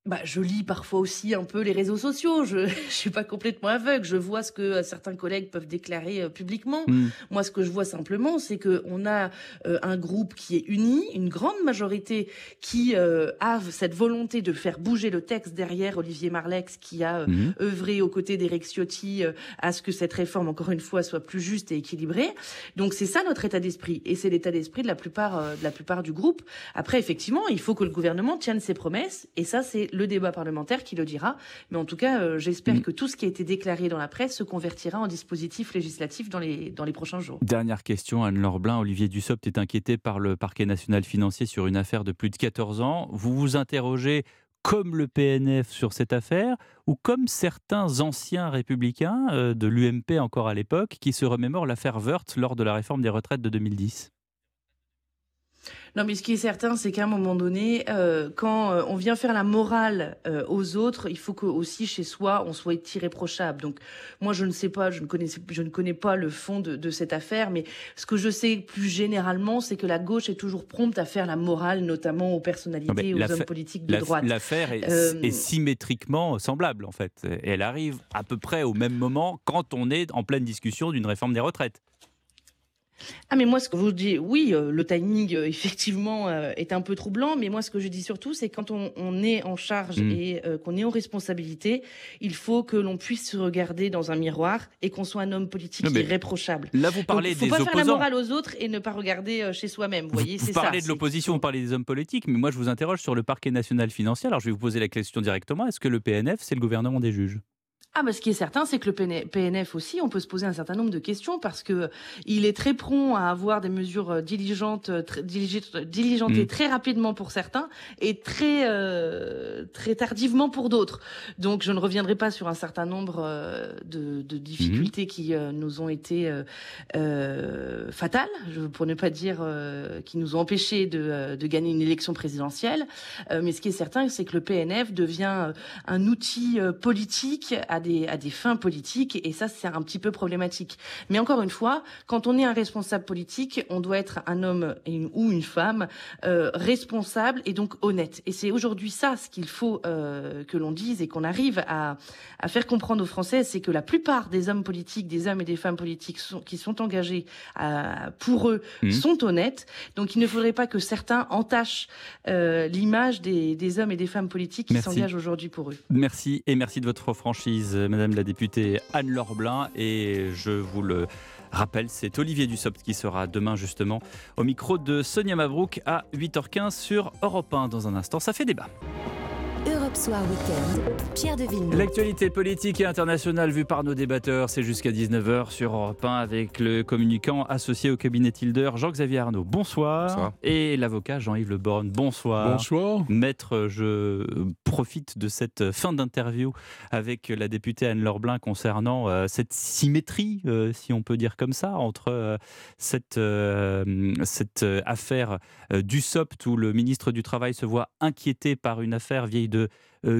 Bah, je lis parfois aussi un peu les réseaux sociaux. Je ne suis pas complètement aveugle. Je vois ce que euh, certains collègues peuvent déclarer euh, publiquement. Mm. Moi, ce que je vois simplement, c'est qu'on a euh, un groupe qui est uni, une grande majorité qui a cette volonté de faire bouger le texte derrière Olivier Marlex, qui a mm. œuvré aux côtés d'Eric Ciotti à ce que cette réforme, encore une fois, soit plus juste et équilibrée. Donc, c'est ça notre état d'esprit. Et c'est l'état d'esprit de la plupart, de la plupart du groupe. Après, effectivement, il faut que le gouvernement tienne ses promesses. Et ça, c'est le débat parlementaire qui le dira. Mais en tout cas, euh, j'espère mm. que tout ce qui a été déclaré dans la presse se convertira en dispositif législatif dans les, dans les prochains jours. Dernière question, Anne-Laure Blin. Olivier Dussopt est inquiété par le parquet national financier sur une affaire de plus de 14 ans. Vous vous interrogez comme le PNF sur cette affaire ou comme certains anciens républicains euh, de l'UMP encore à l'époque qui se remémorent l'affaire Wörth lors de la réforme des retraites de 2010 non, mais ce qui est certain, c'est qu'à un moment donné, euh, quand euh, on vient faire la morale euh, aux autres, il faut que aussi chez soi, on soit irréprochable. Donc, moi, je ne sais pas, je ne connais, je ne connais pas le fond de, de cette affaire, mais ce que je sais plus généralement, c'est que la gauche est toujours prompte à faire la morale, notamment aux personnalités, et aux hommes politiques de droite. L'affaire est, est, symétriquement semblable, en fait. Et elle arrive à peu près au même moment quand on est en pleine discussion d'une réforme des retraites. Ah mais moi ce que je vous dis, oui, euh, le timing euh, effectivement euh, est un peu troublant, mais moi ce que je dis surtout, c'est quand on, est en charge mm. et qu'on est en responsabilité, il faut que l'on puisse se regarder dans un miroir et qu'on soit un homme politique irréprochable. Là vous parlez faut des pas faire la morale aux autres et ne pas regarder chez soi-même. Vous, voyez, vous parlez de l'opposition, vous parlez des hommes politiques, mais moi je vous interroge sur le parquet national financier. Alors je vais vous poser la question directement. Est-ce que le PNF c'est le gouvernement des juges? Ah bah ce qui est certain, c'est que le PNF aussi, on peut se poser un certain nombre de questions parce que il est très prompt à avoir des mesures euh, diligentes, euh, très, diligentées mmh. très rapidement pour certains et très euh, très tardivement pour d'autres. Donc je ne reviendrai pas sur un certain nombre de, de, difficultés mmh. qui nous ont été euh, fatales, pour ne pas dire qui nous ont empêchés de, de, gagner une élection présidentielle. mais ce qui est certain, c'est que le PNF devient un outil politique à des, à des fins politiques et ça c'est un petit peu problématique. Mais encore une fois, quand on est un responsable politique, on doit être un homme ou une femme euh, responsable et donc honnête. Et c'est aujourd'hui ça ce qu'il faut euh, que l'on dise et qu'on arrive à, à faire comprendre aux Français, c'est que la plupart des hommes politiques, des hommes et des femmes politiques sont, qui sont engagés à, pour eux mmh. sont honnêtes. Donc il ne faudrait pas que certains entachent euh, l'image des, des hommes et des femmes politiques qui s'engagent aujourd'hui pour eux. Merci et merci de votre franchise. Madame la députée Anne-Laure Blin. Et je vous le rappelle, c'est Olivier Dussopt qui sera demain justement au micro de Sonia Mabrouk à 8h15 sur Europe 1. Dans un instant, ça fait débat. Europe Soir Weekend, Pierre de Villeneuve. L'actualité politique et internationale vue par nos débatteurs, c'est jusqu'à 19h sur Europe 1 avec le communicant associé au cabinet Tilder, Jean-Xavier Arnaud. Bonsoir. Et l'avocat Jean-Yves Le Borne. Bonsoir. Bonsoir. Maître, je profite de cette fin d'interview avec la députée Anne-Laure Blin concernant euh, cette symétrie, euh, si on peut dire comme ça, entre euh, cette, cette affaire du SOPT où le ministre du Travail se voit inquiété par une affaire vieille de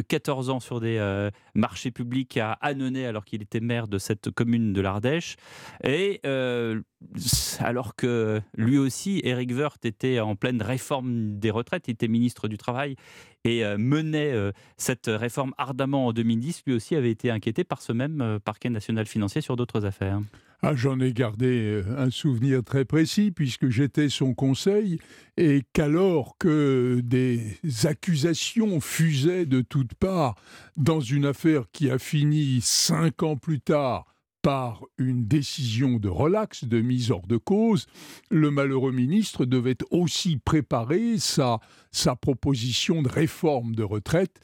14 euh, ans sur des euh, marchés publics à Annonay alors qu'il était maire de cette commune de l'Ardèche. Et euh, alors que lui aussi, Eric Woerth, était en pleine réforme des retraites, il était ministre du Travail et menait cette réforme ardemment en 2010, lui aussi avait été inquiété par ce même parquet national financier sur d'autres affaires. Ah, J'en ai gardé euh, un souvenir très précis puisque j'étais son conseil et qu'alors que des accusations fusaient de toutes parts dans une affaire qui a fini cinq ans plus tard par une décision de relax, de mise hors de cause, le malheureux ministre devait aussi préparer sa, sa proposition de réforme de retraite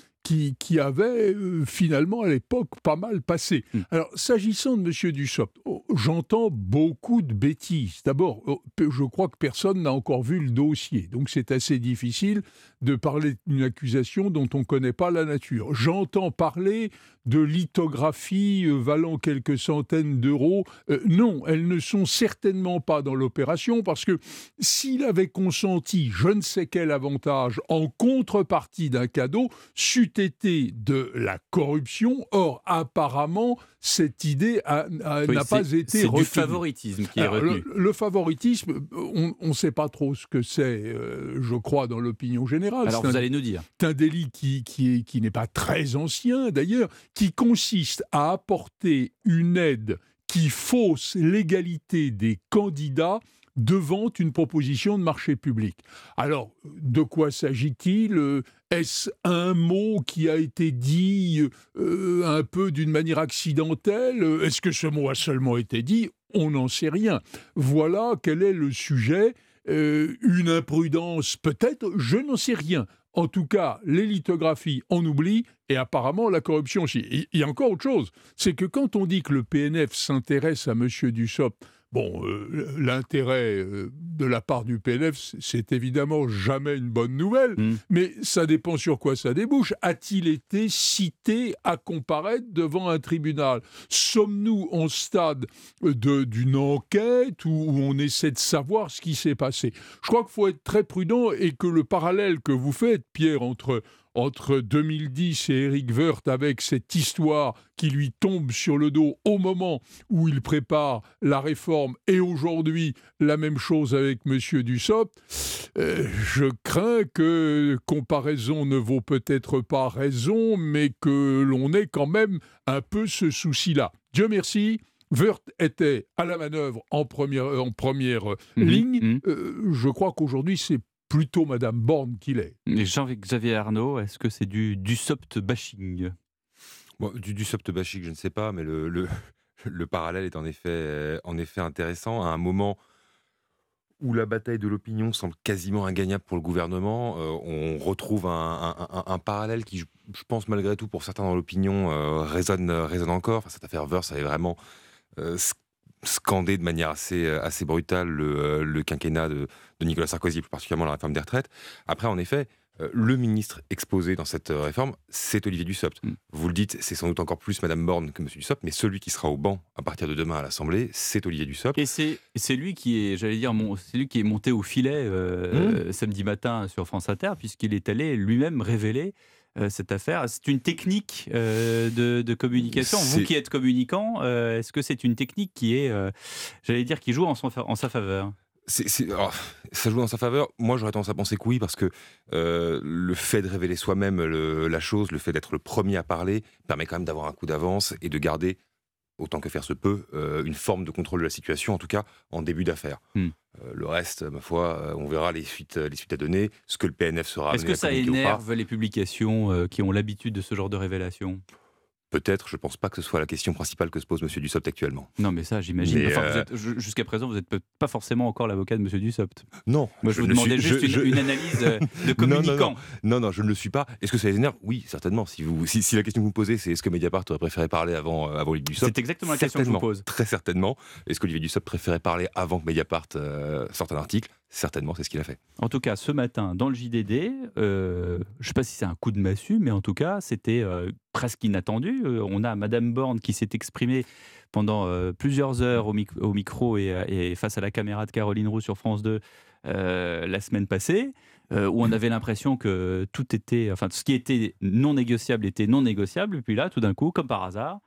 qui, avait euh, finalement à l'époque pas mal passé. Hmm. Alors, s'agissant de M. Dussopt, oh, j'entends beaucoup de bêtises. D'abord, oh, je crois que personne n'a encore vu le dossier, donc c'est assez difficile de parler d'une accusation dont on ne connaît pas la nature. J'entends parler de lithographie euh, valant quelques centaines d'euros. Euh, non, elles ne sont certainement pas dans l'opération parce que s'il avait consenti je ne sais quel avantage en contrepartie d'un cadeau, c'eût été de la corruption. Or, apparemment, cette idée n'a pas été C'est du favoritisme qui est retenu. Le, favoritisme, on ne sait pas trop ce que c'est, euh, je crois, dans l'opinion générale. Alors vous allez nous dire. C'est un délit qui, qui, qui n'est pas très ancien, d'ailleurs, qui consiste à apporter une aide qui fausse l'égalité des candidats devant une proposition de marché public. Alors, de quoi s'agit-il Est-ce un mot qui a été dit euh, un peu d'une manière accidentelle? Est-ce que ce mot a seulement été dit? On n'en sait rien. Voilà quel est le sujet. Euh, une imprudence peut-être, je n'en sais rien. En tout cas, l'élitographie, on oublie, et apparemment la corruption aussi. Il y a encore autre chose, c'est que quand on dit que le PNF s'intéresse à M. Dussopt, Bon, euh, l'intérêt euh, de la part du PNF, c'est évidemment jamais une bonne nouvelle, hmm. mais ça dépend sur quoi ça débouche. A-t-il été cité à comparaître devant un tribunal? Sommes-nous en stade d'une enquête où on essaie de savoir ce qui s'est passé? Je crois qu'il faut être très prudent et que le parallèle que vous faites, Pierre, entre entre 2010 et Eric Woerth avec cette histoire qui lui tombe sur le dos au moment où il prépare la réforme et aujourd'hui la même chose avec M. Dussopt, euh, je crains que comparaison ne vaut peut-être pas raison, mais que l'on ait quand même un peu ce souci-là. Dieu merci. Woerth était à la manœuvre en première, en première mhm, ligne. Mhm. Euh, je crois qu'aujourd'hui, c'est plutôt Madame Borne qu'il est. Jean-Xavier Arnaud, est-ce que c'est du, du soft bashing? Du, du soft bashing, je ne sais pas, mais le, le, le, parallèle est en effet, en effet intéressant. À un moment où la bataille de l'opinion semble quasiment ingagnable pour le gouvernement, euh, on retrouve un, un, parallèle qui, je, pense malgré tout, pour certains dans l'opinion, euh, résonne, résonne encore. Enfin, cette affaire Verse avait vraiment euh, scandé de manière assez, euh, assez brutale le, euh, le quinquennat de, de, Nicolas Sarkozy, plus particulièrement la réforme des retraites. Après, en effet, euh, le ministre exposé dans cette réforme, c'est Olivier Dussopt. Mm. Vous le dites, c'est sans doute encore plus Madame Borne que Monsieur Dussopt, mais celui qui sera au banc à partir de demain à l'Assemblée, c'est Olivier Dussopt. Et c'est lui qui est, j'allais dire, c'est lui qui est monté au filet mm. samedi matin sur France Inter, puisqu'il est allé lui-même révéler euh, cette affaire. C'est une technique euh, de, communication. Vous qui êtes communicant, euh, est-ce que c'est une technique qui est, j'allais dire, qui joue en, en sa faveur? Ça joue en sa faveur. Moi, j'aurais tendance à penser que oui, parce que le fait de révéler soi-même la chose, le fait d'être le premier à parler, permet quand même d'avoir un coup d'avance et de garder autant que faire se peut, euh, une forme de contrôle de la situation, en tout cas en début d'affaire. Hmm. Euh, le reste, ma foi, euh, on verra les suites, les suites à donner, ce que le PNF sera. Est-ce que ça énerve les publications qui ont l'habitude de ce genre de révélation Peut-être, je ne pense pas que ce soit la question principale que se pose M. Dussopt actuellement. Non, mais ça, j'imagine. Euh, jusqu'à présent, vous n'êtes pas forcément encore l'avocat de M. Dussopt. Non. Moi, je, vous demandais juste une, analyse euh, de communicant. Non non, je ne le suis pas. Est-ce que ça les énerve? Oui, certainement. Si, vous, si, la question que vous me posez, c'est est-ce que Mediapart aurait préféré parler avant, euh, avant Olivier Dussopt? C'est exactement la question que je vous pose. Très certainement. Est-ce qu'Olivier Dussopt préférait parler avant que Mediapart sorte un article? Certainement, c'est ce qu'il a fait. En tout cas, ce matin, dans le JDD, euh, je ne sais pas si c'est un coup de massue, mais en tout cas, c'était euh, presque inattendu. Euh, on a Madame Borne qui s'est exprimée pendant plusieurs heures au, micro et, face à la caméra de Caroline Roux sur France 2 la semaine passée, où on avait l'impression que tout était, enfin, ce qui était non négociable était non négociable. Et puis là, tout d'un coup, comme par hasard,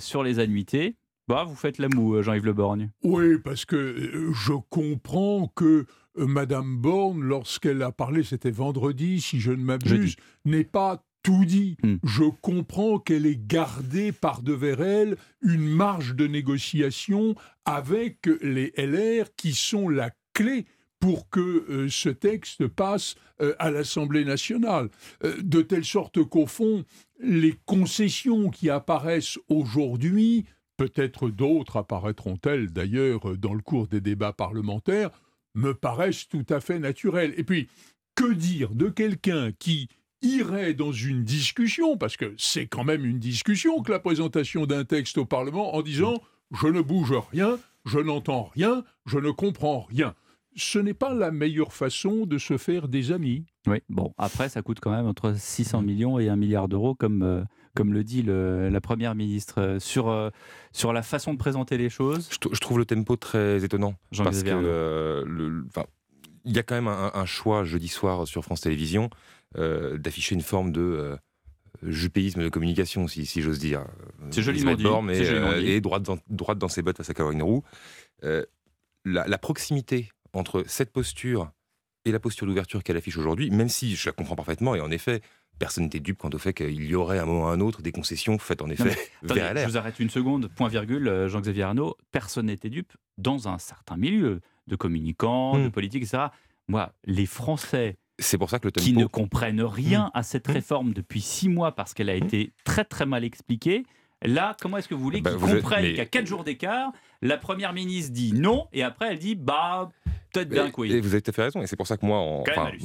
sur les annuités, bah, vous faites la moue, euh, Jean-Yves Le Borgne. Oui, parce que euh, je comprends que euh, Madame Borne, lorsqu'elle a parlé, c'était vendredi, si je ne m'abuse, n'est pas tout dit. Hmm. Je comprends qu'elle ait gardé par devers elle une marge de négociation avec les LR qui sont la clé pour que ce texte passe à l'Assemblée nationale. de telle sorte qu'au fond, les concessions qui apparaissent aujourd'hui peut-être d'autres apparaîtront-elles d'ailleurs dans le cours des débats parlementaires, me paraissent tout à fait naturelles. Et puis, que dire de quelqu'un qui irait dans une discussion, parce que c'est quand même une discussion que la présentation d'un texte au Parlement en disant je ne bouge rien, je n'entends rien, je ne comprends rien. Ce n'est pas la meilleure façon de se faire des amis. Oui, bon, après, ça coûte quand même entre 600 millions et 1 milliard d'euros, comme, euh, comme le dit la Première ministre, euh, sur, euh, sur la façon de présenter les choses. Je, trouve le tempo très étonnant. parce que le, il y a quand même un, choix jeudi soir sur France Télévisions d'afficher une forme de jupéisme de communication, si, si j'ose dire. C'est joliment dit. Borne et droite dans, droite dans ses bottes face à Caroline Roux. La, la, proximité entre cette posture et la posture d'ouverture qu'elle affiche aujourd'hui, même si je la comprends parfaitement, et en effet, personne n'était dupe quant au fait qu'il y aurait à un moment ou à un autre des concessions faites en effet vers Je vous arrête une seconde, point virgule, euh, Jean-Xavier Arnaud, personne n'était dupe dans un certain milieu de communicants, de hmm. politiques, etc. Moi, les Français c'est pour ça que le qui ne comprennent rien hmm. à cette hmm. réforme depuis six mois parce qu'elle a été très très mal expliquée. Là, comment est-ce que vous voulez bah, qu'ils comprennent qu'à quatre jours d'écart, la première ministre dit non et après elle dit bah peut-être bien que Et vous avez tout à fait raison. Et c'est pour ça que moi,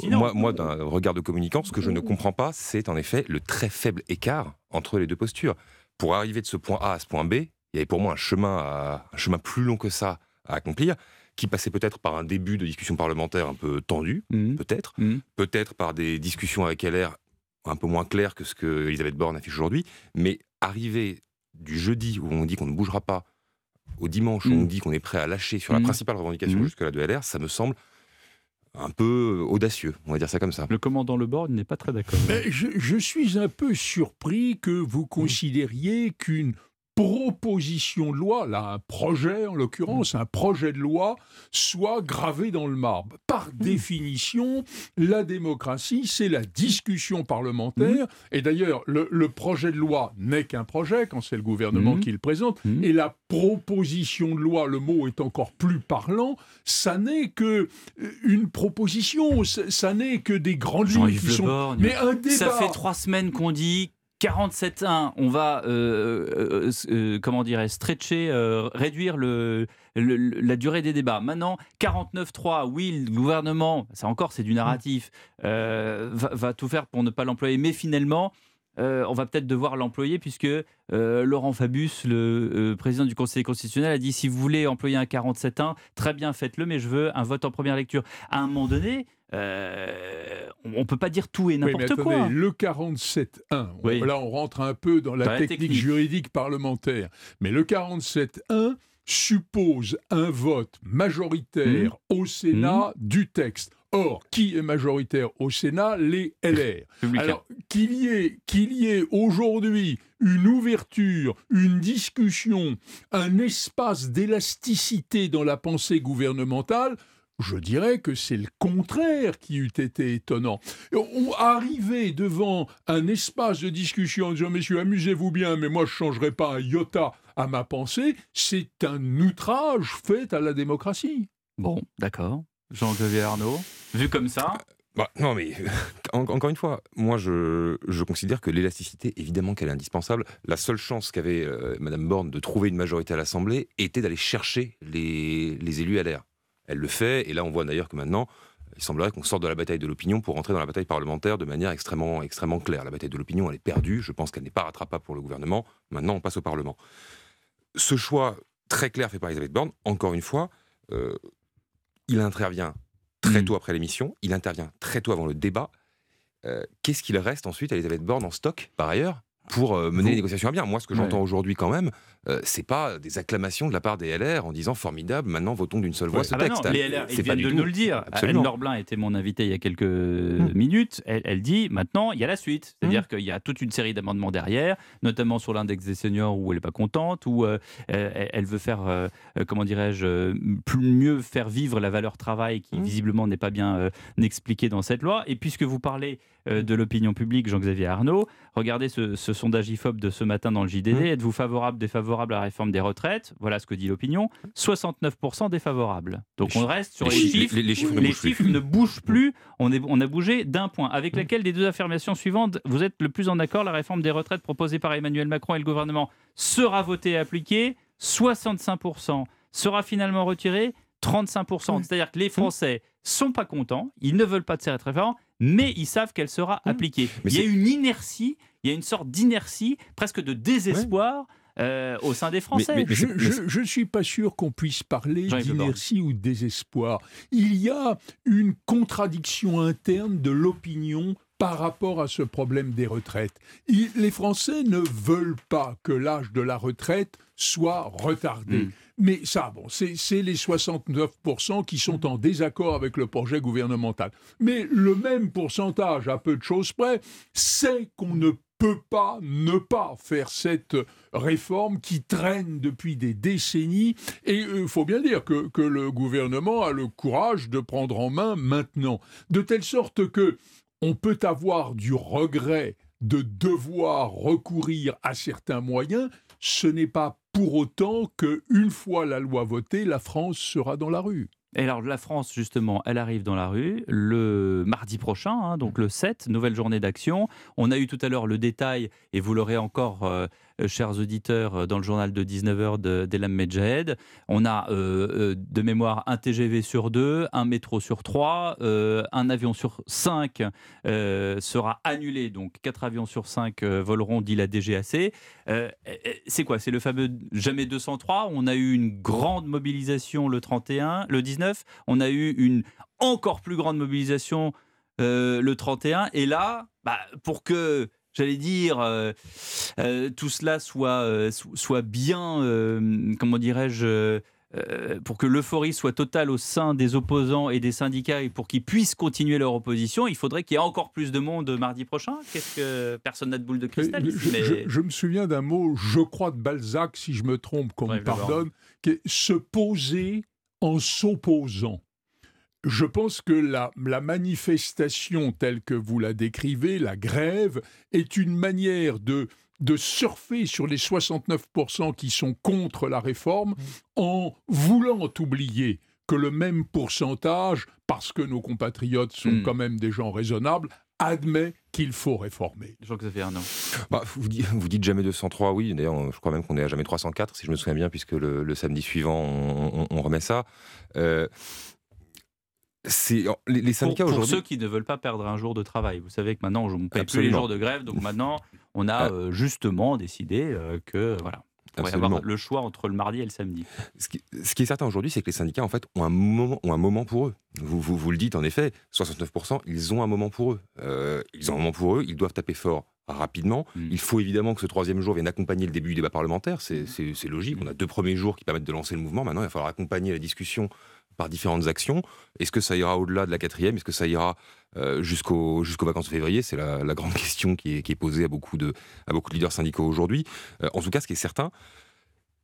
moi, moi d'un regard de communicant, ce que je ne comprends pas, c'est en effet le très faible écart entre les deux postures. Pour arriver de ce point A à ce point B, il y avait pour moi un chemin, à, un chemin plus long que ça à accomplir qui passait peut-être par un début de discussion parlementaire un peu tendu, mmh. peut-être, mmh. peut-être par des discussions avec LR un peu moins claires que ce que Elisabeth Borne affiche aujourd'hui, mais arriver du jeudi où on dit qu'on ne bougera pas au dimanche où on mm. dit qu'on est prêt à lâcher sur la mm. principale revendication mm. jusque-là de LR, ça me semble un peu audacieux, on va dire ça comme ça. Le commandant Le Bord n'est pas très d'accord. Je, je, suis un peu surpris que vous considériez qu'une proposition de loi, là un projet en l'occurrence, mm. un projet de loi, soit gravé dans le marbre. Par mm. définition, la démocratie, c'est la discussion parlementaire. Mm. Et d'ailleurs, le, projet de loi n'est qu'un projet quand c'est le gouvernement qui le présente. Et la proposition de loi, le mot est encore plus parlant, ça n'est que euh, une proposition, ça n'est que des grandes lignes qui sont... Mais un débat... Ça fait trois semaines qu'on dit 47.1, on va, euh, euh, euh, comment dirais stretcher, réduire le, la durée des débats. Maintenant, 49.3, oui, le gouvernement, ça encore c'est du narratif, va, tout faire pour ne pas l'employer, mais finalement, on va peut-être devoir l'employer puisque Laurent Fabius, le président du Conseil constitutionnel, a dit si vous voulez employer un 47.1, très bien, faites-le, mais je veux un vote en première lecture. À un moment donné, euh, on ne peut pas dire tout et n'importe quoi. Le 47.1, là on rentre un peu dans la, technique, juridique parlementaire, mais le 47.1 suppose un vote majoritaire mmh. au Sénat mmh. du texte. Or, qui est majoritaire au Sénat? Les LR. Alors, qu'il y ait, qu'il y ait aujourd'hui une ouverture, une discussion, un espace d'élasticité dans la pensée gouvernementale, je dirais que c'est le contraire qui eût été étonnant. On arriver devant un espace de discussion en disant Messieurs, amusez-vous bien, mais moi je ne changerai pas un iota à ma pensée, c'est un outrage fait à la démocratie. Bon, d'accord. Jean-Xavier Arnaud, vu comme ça? Bah, non, mais encore une fois, moi je, considère que l'élasticité, évidemment qu'elle est indispensable. La seule chance qu'avait Mme euh, Madame Borne de trouver une majorité à l'Assemblée était d'aller chercher les, les élus à l'air elle le fait. Et là, on voit d'ailleurs que maintenant, il semblerait qu'on sorte de la bataille de l'opinion pour rentrer dans la bataille parlementaire de manière extrêmement, extrêmement claire. La bataille de l'opinion, elle est perdue. Je pense qu'elle n'est pas rattrapable pour le gouvernement. Maintenant, on passe au Parlement. Ce choix très clair fait par Elisabeth Borne, encore une fois, euh, il intervient très mm. tôt après l'émission, il intervient très tôt avant le débat. Euh, qu'est-ce qu'il reste ensuite à Elisabeth Borne en stock, par ailleurs pour euh, mener les négociations à bien? Moi, ce que j'entends aujourd'hui quand même, euh, c'est pas des acclamations de la part des LR en disant formidable, maintenant votons d'une seule voix ce ah bah texte. non, les LR, ils viennent de nous le dire. Absolument. Anne Norblin était mon invité il y a quelques mmh. minutes. Elle, dit maintenant, il y a la suite. C'est-à-dire mmh. qu'il y a toute une série d'amendements derrière, notamment sur l'index des seniors où elle n'est pas contente, où euh, elle veut faire, comment dirais-je, mieux faire vivre la valeur travail qui mmh. visiblement n'est pas bien expliquée dans cette loi. Et puisque vous parlez de l'opinion publique, Jean-Xavier Arnaud, regardez ce, ce sondage IFOP de ce matin dans le JDD. Mmh. Êtes-vous favorable, défavorable à la réforme des retraites? Voilà ce que dit l'opinion. 69% défavorable. Donc on reste sur les, chiffres. Les, chiffres, ne, bougent plus. On, est, on a bougé d'un point. Avec mmh. laquelle des deux affirmations suivantes, vous êtes le plus en accord La réforme des retraites proposée par Emmanuel Macron et le gouvernement sera votée et appliquée. 65% sera finalement retirée. 35%. C'est-à-dire que les Français sont pas contents, ils ne veulent pas de cette réforme, mais ils savent qu'elle sera appliquée. il y a une inertie, il y a une sorte d'inertie, presque de désespoir. Euh, au sein des Français. je ne suis pas sûr qu'on puisse parler d'inertie ou de désespoir. Il y a une contradiction interne de l'opinion par rapport à ce problème des retraites. les Français ne veulent pas que l'âge de la retraite soit retardé. Hmm. Mais ça, bon, c'est les 69% qui sont en désaccord avec le projet gouvernemental. Mais le même pourcentage, à peu de choses près, c'est qu'on ne peut pas ne pas faire cette réforme qui traîne depuis des décennies. Et il euh, faut bien dire que, que le gouvernement a le courage de prendre en main maintenant. De telle sorte que on peut avoir du regret de devoir recourir à certains moyens, ce n'est pas pour autant que une fois la loi votée, la France sera dans la rue. Et alors la France, justement, elle arrive dans la rue le mardi prochain, hein, donc le 7, nouvelle journée d'action. On a eu tout à l'heure le détail, et vous l'aurez encore euh, chers auditeurs, euh, dans le journal de 19h d'Elam Medjahed. On a euh, de mémoire un TGV sur deux, un métro sur trois, un avion sur cinq sera annulé. Donc quatre avions sur cinq voleront, dit la DGAC. c'est quoi? C'est le fameux jamais 203. On a eu une grande mobilisation le 31, le 19. On a eu une encore plus grande mobilisation le 31. Et là, bah, pour que j'allais dire, euh, euh, tout cela soit, euh, soit bien, comment dirais-je, pour que l'euphorie soit totale au sein des opposants et des syndicats et pour qu'ils puissent continuer leur opposition, il faudrait qu'il y ait encore plus de monde mardi prochain. Qu'est-ce que personne n'a de boule de cristal je, me souviens d'un mot, je crois de Balzac, si je me trompe, qu'on me pardonne, qui est se poser en s'opposant je pense que la, manifestation telle que vous la décrivez, la grève, est une manière de, de surfer sur les 69% qui sont contre la réforme mmh. en voulant oublier que le même pourcentage, parce que nos compatriotes sont mmh. quand même des gens raisonnables, admet qu'il faut réformer. Jean-Xavier Arnaud. Bah, vous, dites, vous, dites, jamais 203, oui. D'ailleurs, je crois même qu'on est à jamais 304, si je me souviens bien, puisque le, samedi suivant, on, remet ça. Euh, les, syndicats aujourd'hui. Pour ceux qui ne veulent pas perdre un jour de travail. Vous savez que maintenant, on ne paye plus les jours de grève. Donc maintenant, on a ah. euh, justement décidé euh, que voilà. On va avoir le choix entre le mardi et le samedi. Ce qui, est certain aujourd'hui, c'est que les syndicats, en fait, ont un moment, ont un moment pour eux. Vous, vous, le dites, en effet, 69%, ils ont un moment pour eux. Euh, ils ont un moment pour eux, ils doivent taper fort rapidement. Mm. Il faut évidemment que ce troisième jour vienne accompagner le début du débat parlementaire. C'est logique. On a deux premiers jours qui permettent de lancer le mouvement. Maintenant, il va falloir accompagner la discussion par différentes actions. Est-ce que ça ira au-delà de la quatrième? Est-ce que ça ira euh, jusqu'aux vacances de février? C'est la, grande question qui est, posée à beaucoup de, à beaucoup de leaders syndicaux aujourd'hui. Euh, en tout cas, ce qui est certain,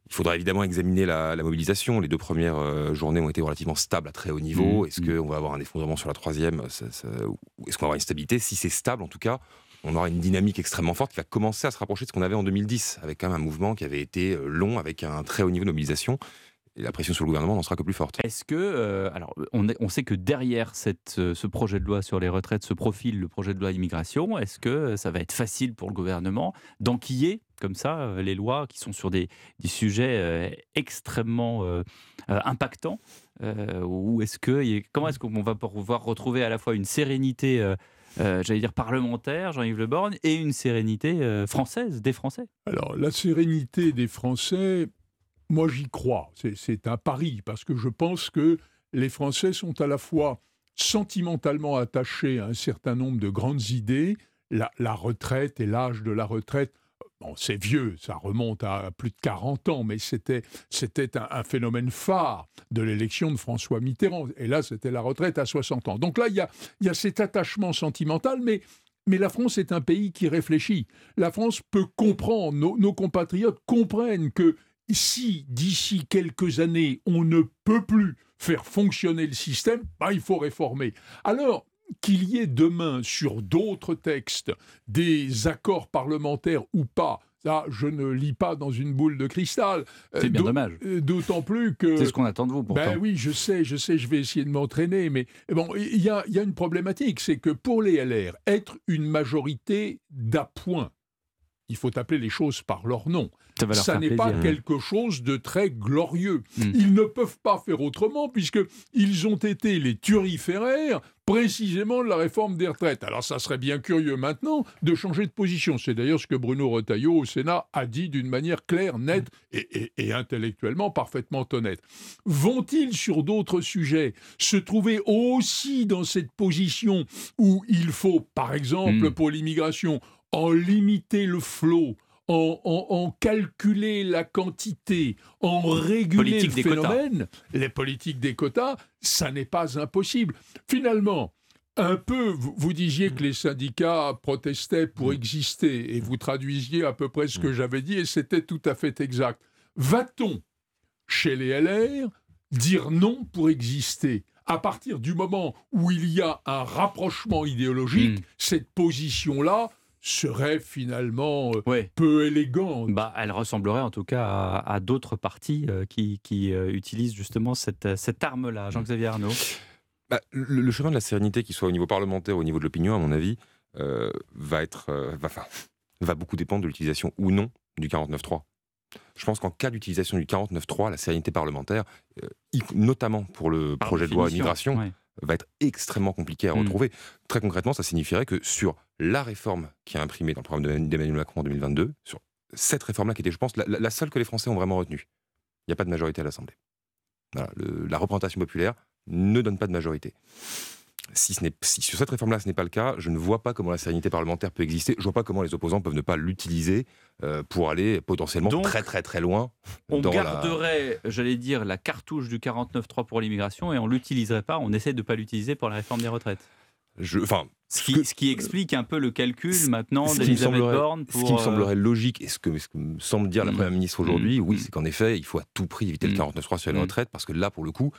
il faudra évidemment examiner la, mobilisation. Les deux premières euh, journées ont été relativement stables à très haut niveau. Mmh, est-ce mmh. qu'on va avoir un effondrement sur la troisième? Est-ce qu'on va avoir une stabilité? Si c'est stable, en tout cas, on aura une dynamique extrêmement forte qui va commencer à se rapprocher de ce qu'on avait en 2010, avec quand même un mouvement qui avait été long, avec un très haut niveau de mobilisation et la pression sur le gouvernement n'en sera que plus forte. Est-ce que, euh, alors, on, on, sait que derrière cette, euh, ce projet de loi sur les retraites se profile le projet de loi immigration. Est-ce que ça va être facile pour le gouvernement d'enquiller comme ça euh, les lois qui sont sur des, des sujets extrêmement impactants Ou est-ce que, comment est-ce qu'on va pouvoir retrouver à la fois une sérénité j'allais dire parlementaire, Jean-Yves Le Borgne, et une sérénité française, des Français? Alors, la sérénité des Français, moi, j'y crois. C'est un pari, parce que je pense que les Français sont à la fois sentimentalement attachés à un certain nombre de grandes idées, la, retraite et l'âge de la retraite. Bon, c'est vieux, ça remonte à plus de 40 ans, mais c'était un, phénomène phare de l'élection de François Mitterrand. Et là, c'était la retraite à 60 ans. Donc là, il y a, y a cet attachement sentimental, mais mais la France est un pays qui réfléchit. La France peut comprendre, nos compatriotes comprennent que si d'ici quelques années on ne peut plus faire fonctionner le système, bah, il faut réformer. Alors, qu'il y ait demain sur d'autres textes des accords parlementaires ou pas, ça, je ne lis pas dans une boule de cristal. C'est bien dommage. Euh, d'autant plus que. C'est ce qu'on attend de vous, pourtant. Ben oui, je sais, je sais, je vais essayer de m'entraîner, mais bon, il y a, y a une problématique, c'est que pour les LR, être une majorité d'appoint, il faut appeler les choses par leur nom. Ça, n'est pas quelque chose de très glorieux. Hmm. Ils ne peuvent pas faire autrement puisqu'ils ont été les turiféraires précisément de la réforme des retraites. Alors ça serait bien curieux maintenant de changer de position. C'est d'ailleurs ce que Bruno Retailleau au Sénat a dit d'une manière claire, nette et, et intellectuellement parfaitement honnête. Vont-ils sur d'autres sujets se trouver aussi dans cette position où il faut, par exemple, hmm. pour l'immigration, en limiter le flot, en, calculer la quantité, en réguler le phénomène, les politiques des quotas, ça n'est pas impossible. Finalement, un peu, vous, disiez que les syndicats protestaient pour exister et vous traduisiez à peu près ce que j'avais dit et c'était tout à fait exact. Va-t-on, chez les LR, dire non pour exister? À partir du moment où il y a un rapprochement idéologique, cette position-là serait finalement euh, peu élégante. Bah, elle ressemblerait en tout cas à, d'autres partis euh, qui, euh, utilisent justement cette, cette arme-là. Jean-Xavier Arnaud bah, le, chemin de la sérénité, qu'il soit au niveau parlementaire ou au niveau de l'opinion, à mon avis, va, être, va, va beaucoup dépendre de l'utilisation ou non du 49.3. Je pense qu'en cas d'utilisation du 49.3, la sérénité parlementaire, notamment pour le projet de loi immigration, va être extrêmement compliqué à mmh. retrouver. Très concrètement, ça signifierait que sur la réforme qui a imprimé dans le programme d'Emmanuel Macron en 2022, sur cette réforme-là qui était, je pense, la, seule que les Français ont vraiment retenue, il n'y a pas de majorité à l'Assemblée. la représentation populaire ne donne pas de majorité si, ce si sur cette réforme-là ce n'est pas le cas, je ne vois pas comment la sérénité parlementaire peut exister. Je ne vois pas comment les opposants peuvent ne pas l'utiliser pour aller potentiellement très très très loin. On garderait, j'allais dire, la cartouche du 49.3 pour l'immigration et on l'utiliserait pas. On essaie de ne pas l'utiliser pour la réforme des retraites. Je, enfin, ce qui, ce qui, explique un peu le calcul maintenant d'Elisabeth Borne. ce qui me semblerait logique et ce que, me semble dire la mm. Première ministre aujourd'hui, mm. oui, mm. c'est qu'en effet, il faut à tout prix éviter le 49.3 sur les retraites parce que là, pour le coup,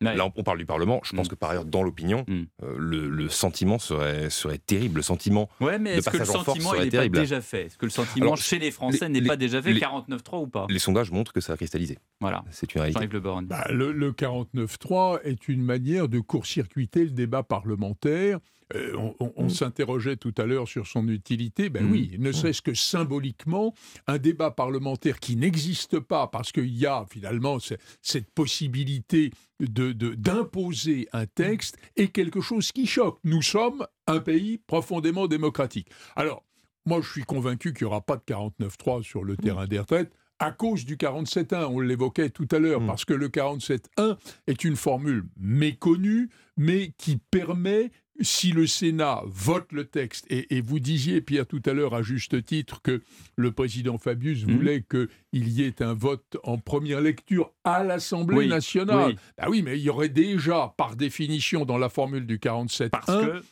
Là, on parle du Parlement. Je pense mm. que par ailleurs, dans l'opinion, mm. euh, le, sentiment serait, serait terrible. Le sentiment ouais, mais est-ce que le sentiment n'est pas déjà fait? Est-ce que le sentiment chez les Français n'est pas déjà fait 49-3 ou pas? Les sondages montrent que ça a cristallisé. Voilà. C'est une réalité. Le, bah, le, le 49-3 est une manière de court-circuiter le débat parlementaire. Euh, on, mm. s'interrogeait tout à l'heure sur son utilité. Ben oui, ne serait-ce que symboliquement, un débat parlementaire qui n'existe pas parce qu'il y a finalement cette possibilité d'imposer de, un texte est quelque chose qui choque. Nous sommes un pays profondément démocratique. Alors, moi, je suis convaincu qu'il n'y aura pas de 49-3 sur le terrain des retraites à cause du 47.1, on l'évoquait tout à l'heure, mm. parce que le 47.1 est une formule méconnue, mais qui permet si le Sénat vote le texte, et, vous disiez, Pierre, tout à l'heure, à juste titre, que le président Fabius mmh. voulait qu'il y ait un vote en première lecture à l'Assemblée nationale. Oui. Ah oui, mais il y aurait déjà, par définition, dans la formule du 47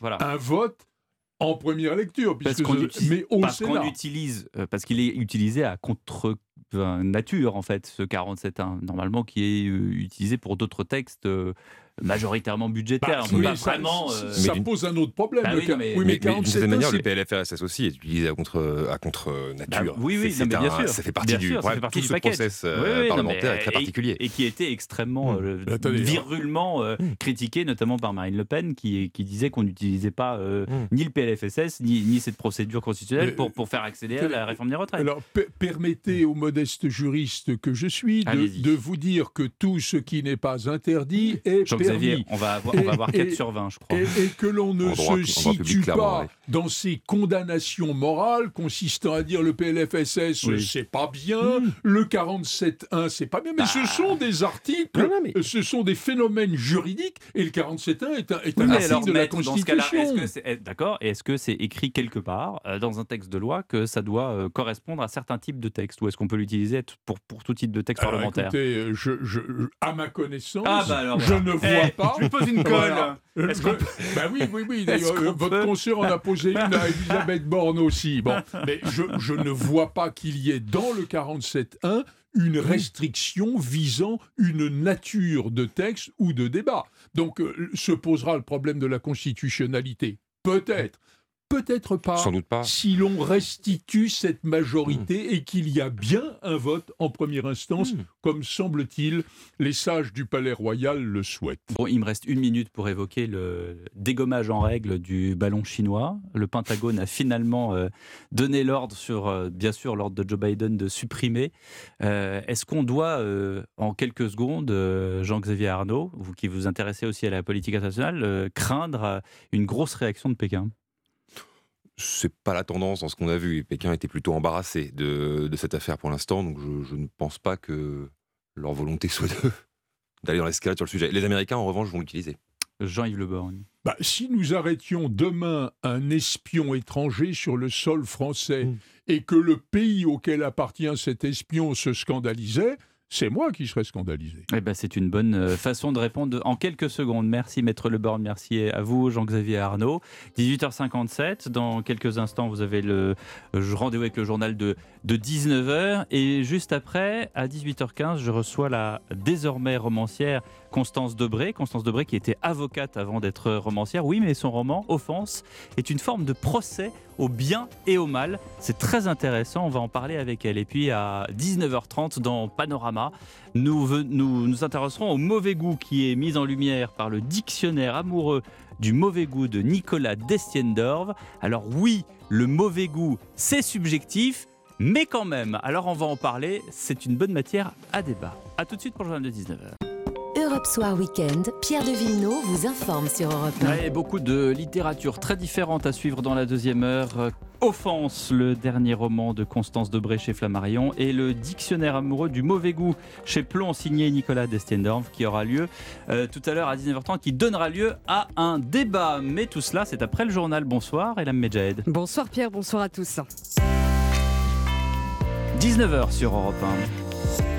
un vote en première lecture, parce qu'on utilise, parce qu'on utilise, euh, parce qu'il est utilisé à contre nature en fait, ce 47.1 normalement qui est euh, utilisé pour d'autres textes. Euh, majoritairement budgétaire. Bah, ça, vraiment, euh, ça pose un autre problème. Bah oui, mais, oui, mais, d'une certaine manière, le PLFRSS aussi est utilisé à contre, à contre nature. Bah, oui, oui, bien sûr. Ça fait partie du, sûr, tout ce process euh, parlementaire est très particulier. Et, qui était extrêmement mmh. euh, virulement mmh. critiqué, notamment par Marine Le Pen, qui, qui disait qu'on n'utilisait pas mmh. ni le PLFSS, ni, ni cette procédure constitutionnelle pour, pour faire accélérer la réforme des retraites. Alors, permettez au modeste juriste que je suis de, de vous dire que tout ce qui n'est pas interdit est Xavier, on va avoir, on va avoir 4 sur 20, je crois. Et, que l'on ne se situe pas dans ces condamnations morales consistant à dire le PLFSS, c'est pas bien, hmm. le 47.1, c'est pas bien, mais ce bah. sont des articles, ce sont des phénomènes juridiques, et le 47.1 est un, est un article de la Constitution. D'accord, et est-ce que c'est écrit quelque part, euh, dans un texte de loi, que ça doit euh, correspondre à certains types de textes, ou est-ce qu'on peut l'utiliser pour, pour tout type de texte parlementaire? écoutez, je, je, à ma connaissance, ah, bah je ne vois pas. Je lui pose une colle. bah oui, oui, oui. votre consoeur en a posé une à Elisabeth Borne aussi. Bon, mais je, je ne vois pas qu'il y ait dans le 47.1 une restriction visant une nature de texte ou de débat. Donc euh, se posera le problème de la constitutionnalité. Peut-être. Peut-être pas, Sans doute pas. si l'on restitue cette majorité hmm. et qu'il y a bien un vote en première instance, hmm. comme semble-t-il, les sages du Palais Royal le souhaitent. Bon, il me reste une minute pour évoquer le dégommage en règle du ballon chinois. Le Pentagone a finalement euh, donné l'ordre sur, euh, bien sûr, l'ordre de Joe Biden de supprimer. Euh, est-ce qu'on doit, en quelques secondes, Jean-Xavier Arnaud, vous qui vous intéressez aussi à la politique internationale, craindre une grosse réaction de Pékin? C'est pas la tendance dans ce qu'on a vu. Pékin était plutôt embarrassé de, cette affaire pour l'instant, donc je, ne pense pas que leur volonté soit d'aller dans l'escalade sur le sujet. Les Américains, en revanche, vont l'utiliser. Jean-Yves Le Borgne. Bah, si nous arrêtions demain un espion étranger sur le sol français mmh. et que le pays auquel appartient cet espion se scandalisait, c'est moi qui serais scandalisé. Eh ben, c'est une bonne euh, façon de répondre en quelques secondes. Merci Maître Leborn, merci à vous Jean-Xavier Arnaud. 18h57, dans quelques instants vous avez le rendez-vous avec le journal de, de 19h et juste après, à 18h15, je reçois la désormais romancière Constance Debré. Constance Debré qui était avocate avant d'être romancière. Oui, mais son roman, Offense, est une forme de procès au bien et au mal. C'est très intéressant, on va en parler avec elle. Et puis à 19h30 dans Panorama, nous nous, nous intéresserons au mauvais goût qui est mis en lumière par le dictionnaire amoureux du mauvais goût de Nicolas Destiendorf. Alors oui, le mauvais goût, c'est subjectif, mais quand même. Alors on va en parler, c'est une bonne matière à débat. A tout de suite pour le journal de 19h. Europe Soir Weekend, Pierre de Villeneuve vous informe sur Europe 1. beaucoup de littérature très différente à suivre dans la deuxième heure. Offense, le dernier roman de Constance Debré chez Flammarion, et le Dictionnaire amoureux du mauvais goût chez Plon, signé Nicolas Destiendorf, qui aura lieu euh, tout à l'heure à 19h30, qui donnera lieu à un débat. Mais tout cela, c'est après le journal. Bonsoir, Elam Medjahed. Bonsoir Pierre, bonsoir à tous. 19h sur Europe 1.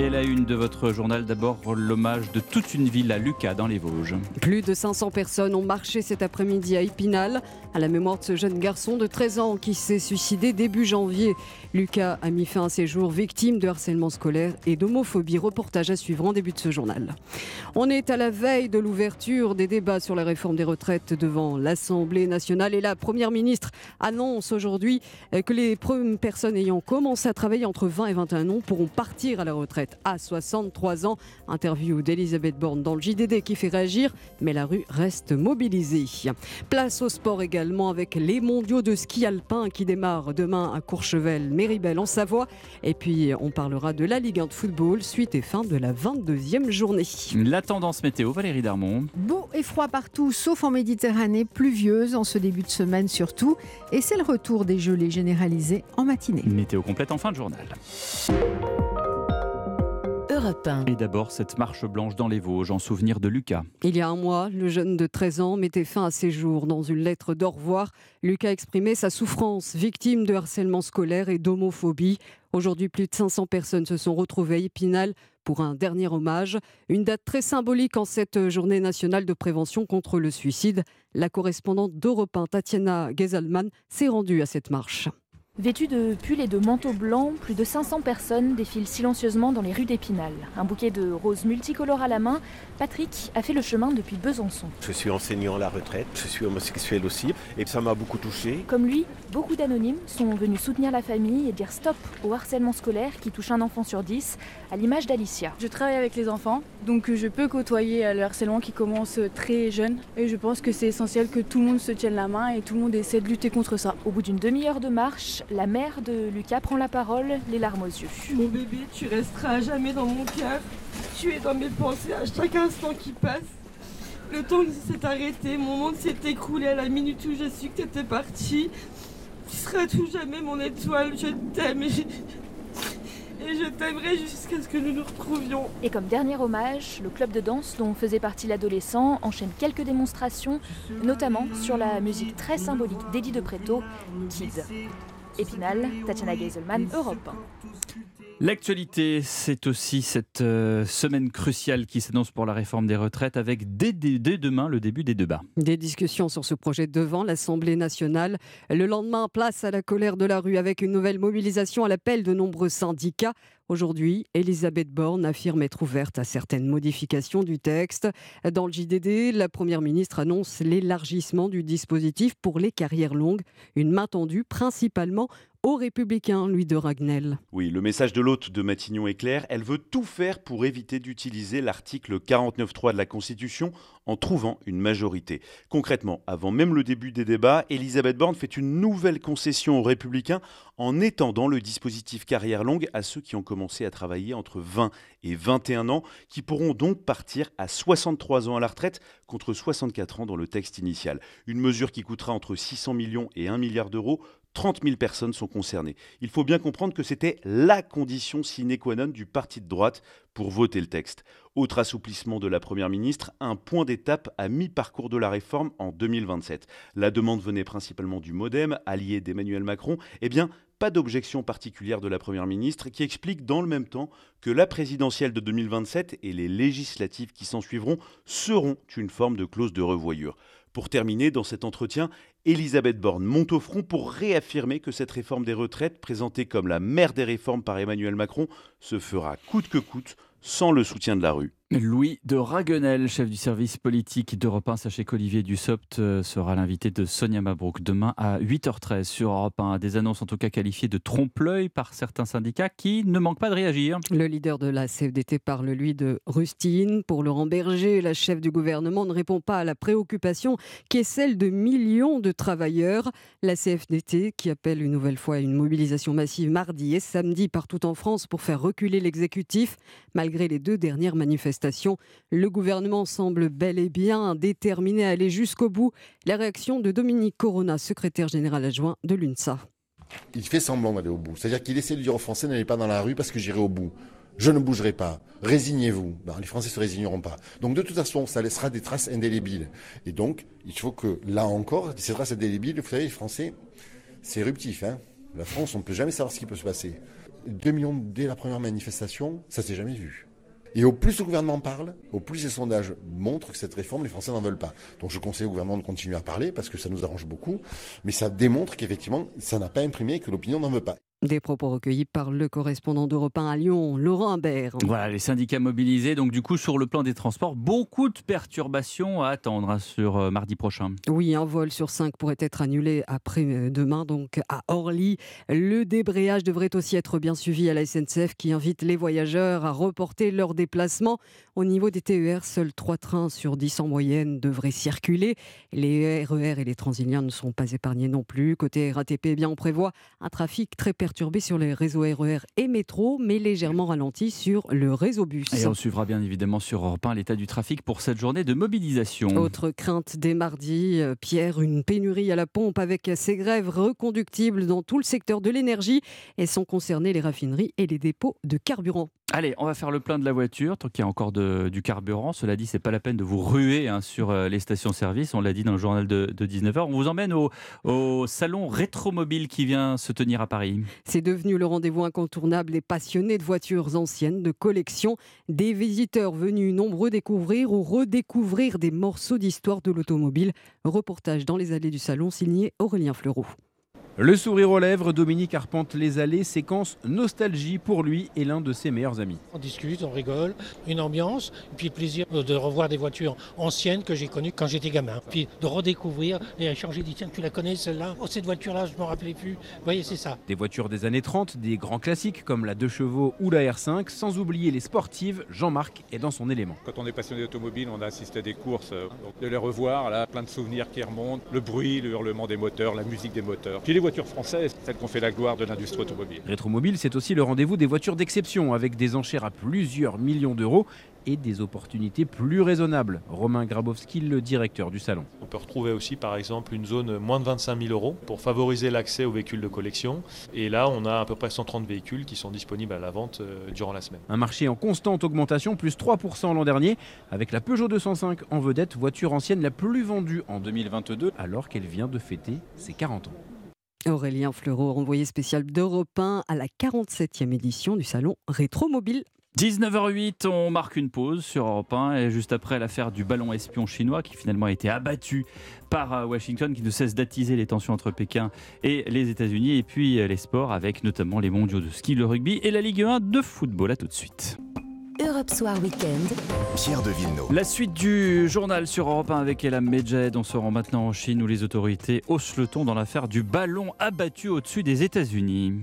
Et la une de votre journal, d'abord l'hommage de toute une ville à Lucas dans les Vosges. Plus de 500 personnes ont marché cet après-midi à Épinal à la mémoire de ce jeune garçon de 13 ans qui s'est suicidé début janvier. Lucas a mis fin à ses jours victime de harcèlement scolaire et d'homophobie. Reportage à suivre en début de ce journal. On est à la veille de l'ouverture des débats sur la réforme des retraites devant l'Assemblée nationale et la Première ministre annonce aujourd'hui que les personnes ayant commencé à travailler entre 20 et 21 ans pourront partir à la retraite à 63 ans. Interview d'Elisabeth Borne dans le JDD qui fait réagir, mais la rue reste mobilisée. Place au sport également avec les mondiaux de ski alpin qui démarrent demain à Courchevel, Méribel en Savoie. Et puis on parlera de la Ligue 1 de football, suite et fin de la 22e journée. La tendance météo, Valérie Darmon. Beau et froid partout, sauf en Méditerranée, pluvieuse en ce début de semaine surtout. Et c'est le retour des gelées généralisées en matinée. Météo complète en fin de journal. Et d'abord, cette marche blanche dans les Vosges en souvenir de Lucas. Il y a un mois, le jeune de 13 ans mettait fin à ses jours. Dans une lettre d'au revoir, Lucas exprimait sa souffrance, victime de harcèlement scolaire et d'homophobie. Aujourd'hui, plus de 500 personnes se sont retrouvées à Épinal pour un dernier hommage. Une date très symbolique en cette journée nationale de prévention contre le suicide. La correspondante d'Europe 1, Tatiana Gezelman, s'est rendue à cette marche. Vêtus de pulls et de manteaux blancs, plus de 500 personnes défilent silencieusement dans les rues d'Épinal. Un bouquet de roses multicolores à la main, Patrick a fait le chemin depuis Besançon. Je suis enseignant à la retraite, je suis homosexuel aussi, et ça m'a beaucoup touché. Comme lui, beaucoup d'anonymes sont venus soutenir la famille et dire stop au harcèlement scolaire qui touche un enfant sur dix, à l'image d'Alicia. Je travaille avec les enfants, donc je peux côtoyer le harcèlement qui commence très jeune, et je pense que c'est essentiel que tout le monde se tienne la main et tout le monde essaie de lutter contre ça. Au bout d'une demi-heure de marche, la mère de Lucas prend la parole, les larmes aux yeux. Mon bébé, tu resteras à jamais dans mon cœur. Tu es dans mes pensées à chaque instant qui passe. Le temps s'est arrêté, mon monde s'est écroulé à la minute où j'ai su que tu étais parti. Tu seras tout jamais mon étoile, je t'aime et je, et je t'aimerai jusqu'à ce que nous nous retrouvions. Et comme dernier hommage, le club de danse dont faisait partie l'adolescent enchaîne quelques démonstrations, notamment sur la musique très symbolique d'Eddie de Preto, Kid. Épinal, Tatiana Geiselman, Europe. L'actualité, c'est aussi cette euh, semaine cruciale qui s'annonce pour la réforme des retraites avec dès, demain le début des débats. Des discussions sur ce projet devant l'Assemblée nationale. Le lendemain, place à la colère de la rue avec une nouvelle mobilisation à l'appel de nombreux syndicats. Aujourd'hui, Elisabeth Borne affirme être ouverte à certaines modifications du texte. Dans le JDD, la Première ministre annonce l'élargissement du dispositif pour les carrières longues, une main tendue principalement aux républicains, Louis de Ragnel. Oui, le message de l'hôte de Matignon est clair. Elle veut tout faire pour éviter d'utiliser l'article 49.3 de la Constitution en trouvant une majorité. Concrètement, avant même le début des débats, Elisabeth Borne fait une nouvelle concession aux républicains en étendant le dispositif carrière longue à ceux qui ont commencé à travailler entre 20 et 21 ans, qui pourront donc partir à 63 ans à la retraite contre 64 ans dans le texte initial. Une mesure qui coûtera entre 600 millions et 1 milliard d'euros 30 000 personnes sont concernées. Il faut bien comprendre que c'était la condition sine qua non du parti de droite pour voter le texte. Autre assouplissement de la Première ministre, un point d'étape à mi-parcours de la réforme en 2027. La demande venait principalement du Modem, allié d'Emmanuel Macron. Eh bien, pas d'objection particulière de la Première ministre qui explique dans le même temps que la présidentielle de 2027 et les législatives qui s'en suivront seront une forme de clause de revoyure. Pour terminer, dans cet entretien, Elisabeth Borne monte au front pour réaffirmer que cette réforme des retraites, présentée comme la mère des réformes par Emmanuel Macron, se fera coûte que coûte sans le soutien de la rue. Louis de Raguenel, chef du service politique d'Europe 1. Sachez qu'Olivier Dussopt euh, sera l'invité de Sonia Mabrouk demain à 8h13 sur Europe 1. Des annonces en tout cas qualifiées de trompe-l'œil par certains syndicats qui ne manquent pas de réagir. Le leader de la CFDT parle, lui, de rustine. Pour Laurent Berger, la chef du gouvernement ne répond pas à la préoccupation qui est celle de millions de travailleurs. La CFDT qui appelle une nouvelle fois à une mobilisation massive mardi et samedi partout en France pour faire reculer l'exécutif, malgré les deux dernières manifestations le gouvernement semble bel et bien déterminé à aller jusqu'au bout. La réaction de Dominique Corona, secrétaire général adjoint de l'UNSA. Il fait semblant d'aller au bout. C'est-à-dire qu'il essaie de dire aux Français n'allez pas dans la rue parce que j'irai au bout. Je ne bougerai pas. Résignez-vous. Ben, les Français se résigneront pas. Donc de toute façon, ça laissera des traces indélébiles. Et donc, il faut que là encore, ces traces indélébiles, vous savez, les Français, c'est éruptif. Hein la France, on ne peut jamais savoir ce qui peut se passer. 2 millions dès la première manifestation, ça s'est jamais vu. Et au plus le gouvernement parle, au plus les sondages montrent que cette réforme, les Français n'en veulent pas. Donc je conseille au gouvernement de continuer à parler parce que ça nous arrange beaucoup, mais ça démontre qu'effectivement, ça n'a pas imprimé que l'opinion n'en veut pas. Des propos recueillis par le correspondant d'Europe 1 à Lyon, Laurent Imbert. Voilà, les syndicats mobilisés. Donc, du coup, sur le plan des transports, beaucoup de perturbations à attendre hein, sur euh, mardi prochain. Oui, un vol sur cinq pourrait être annulé après-demain, donc à Orly. Le débrayage devrait aussi être bien suivi à la SNCF qui invite les voyageurs à reporter leur déplacement. Au niveau des TER, seuls trois trains sur 10 en moyenne devraient circuler. Les RER e et les Transiliens ne sont pas épargnés non plus. Côté RATP, eh bien, on prévoit un trafic très perturbé perturbé sur les réseaux RER e et métro, mais légèrement ralenti sur le réseau bus. Et on suivra bien évidemment sur Europe 1 l'état du trafic pour cette journée de mobilisation. Autre crainte dès mardi, euh, Pierre, une pénurie à la pompe avec ces grèves reconductibles dans tout le secteur de l'énergie et sont concernées les raffineries et les dépôts de carburant. Allez, on va faire le plein de la voiture, tant qu'il y a encore du carburant. Cela dit, c'est pas la peine de vous ruer hein, sur euh, les stations-service. On l'a dit dans le journal de, 19h. On vous emmène au, salon Rétromobile qui vient se tenir à Paris. C'est devenu le rendez-vous incontournable des passionnés de voitures anciennes, de collection. Des visiteurs venus nombreux découvrir ou redécouvrir des morceaux d'histoire de l'automobile. Reportage dans les allées du salon signé Aurélien Fleureau. Le sourire aux lèvres, Dominique arpente les allées, séquence nostalgie pour lui et l'un de ses meilleurs amis. On discute, on rigole, une ambiance, puis le plaisir de revoir des voitures anciennes que j'ai connues quand j'étais gamin. Puis de redécouvrir et échanger, dit tiens, tu la connais celle-là? Oh, cette voiture-là, je ne me rappelais plus. Vous voyez, c'est ça. Des voitures des années 30, des grands classiques comme la 2 chevaux ou la R5, sans oublier les sportives, Jean-Marc est dans son élément. Quand on est passionné d'automobile, on a assisté à des courses, euh, de les revoir, là, plein de souvenirs qui remontent, le bruit, le hurlement des moteurs, la musique des moteurs. Puis les voitures françaises, celles qu'on fait la gloire de l'industrie automobile. Rétromobile, c'est aussi le rendez-vous des voitures d'exception, avec des enchères à plusieurs millions d'euros et des opportunités plus raisonnables. Romain Grabowski, le directeur du salon. On peut retrouver aussi par exemple une zone moins de 25 000 euros pour favoriser l'accès aux véhicules de collection. Et là, on a à peu près 130 véhicules qui sont disponibles à la vente euh, durant la semaine. Un marché en constante augmentation, plus 3% l'an dernier, avec la Peugeot 205 en vedette, voiture ancienne la plus vendue en 2022, alors qu'elle vient de fêter ses 40 ans. Aurélien Fleureau, envoyé spécial d'Europe 1 à la 47e édition du salon Rétromobile. 19h08, on marque une pause sur Europe 1 et juste après l'affaire du ballon espion chinois qui finalement a été abattu par euh, Washington qui ne cesse d'attiser les tensions entre Pékin et les États-Unis et puis euh, les sports avec notamment les mondiaux de ski, le rugby et la Ligue 1 de football. À tout de suite. Europe Soir Weekend. Pierre de Villeneuve. La suite du journal sur Europe 1 avec Elam Medjed. On se rend maintenant en Chine où les autorités haussent le ton dans l'affaire du ballon abattu au-dessus des États-Unis.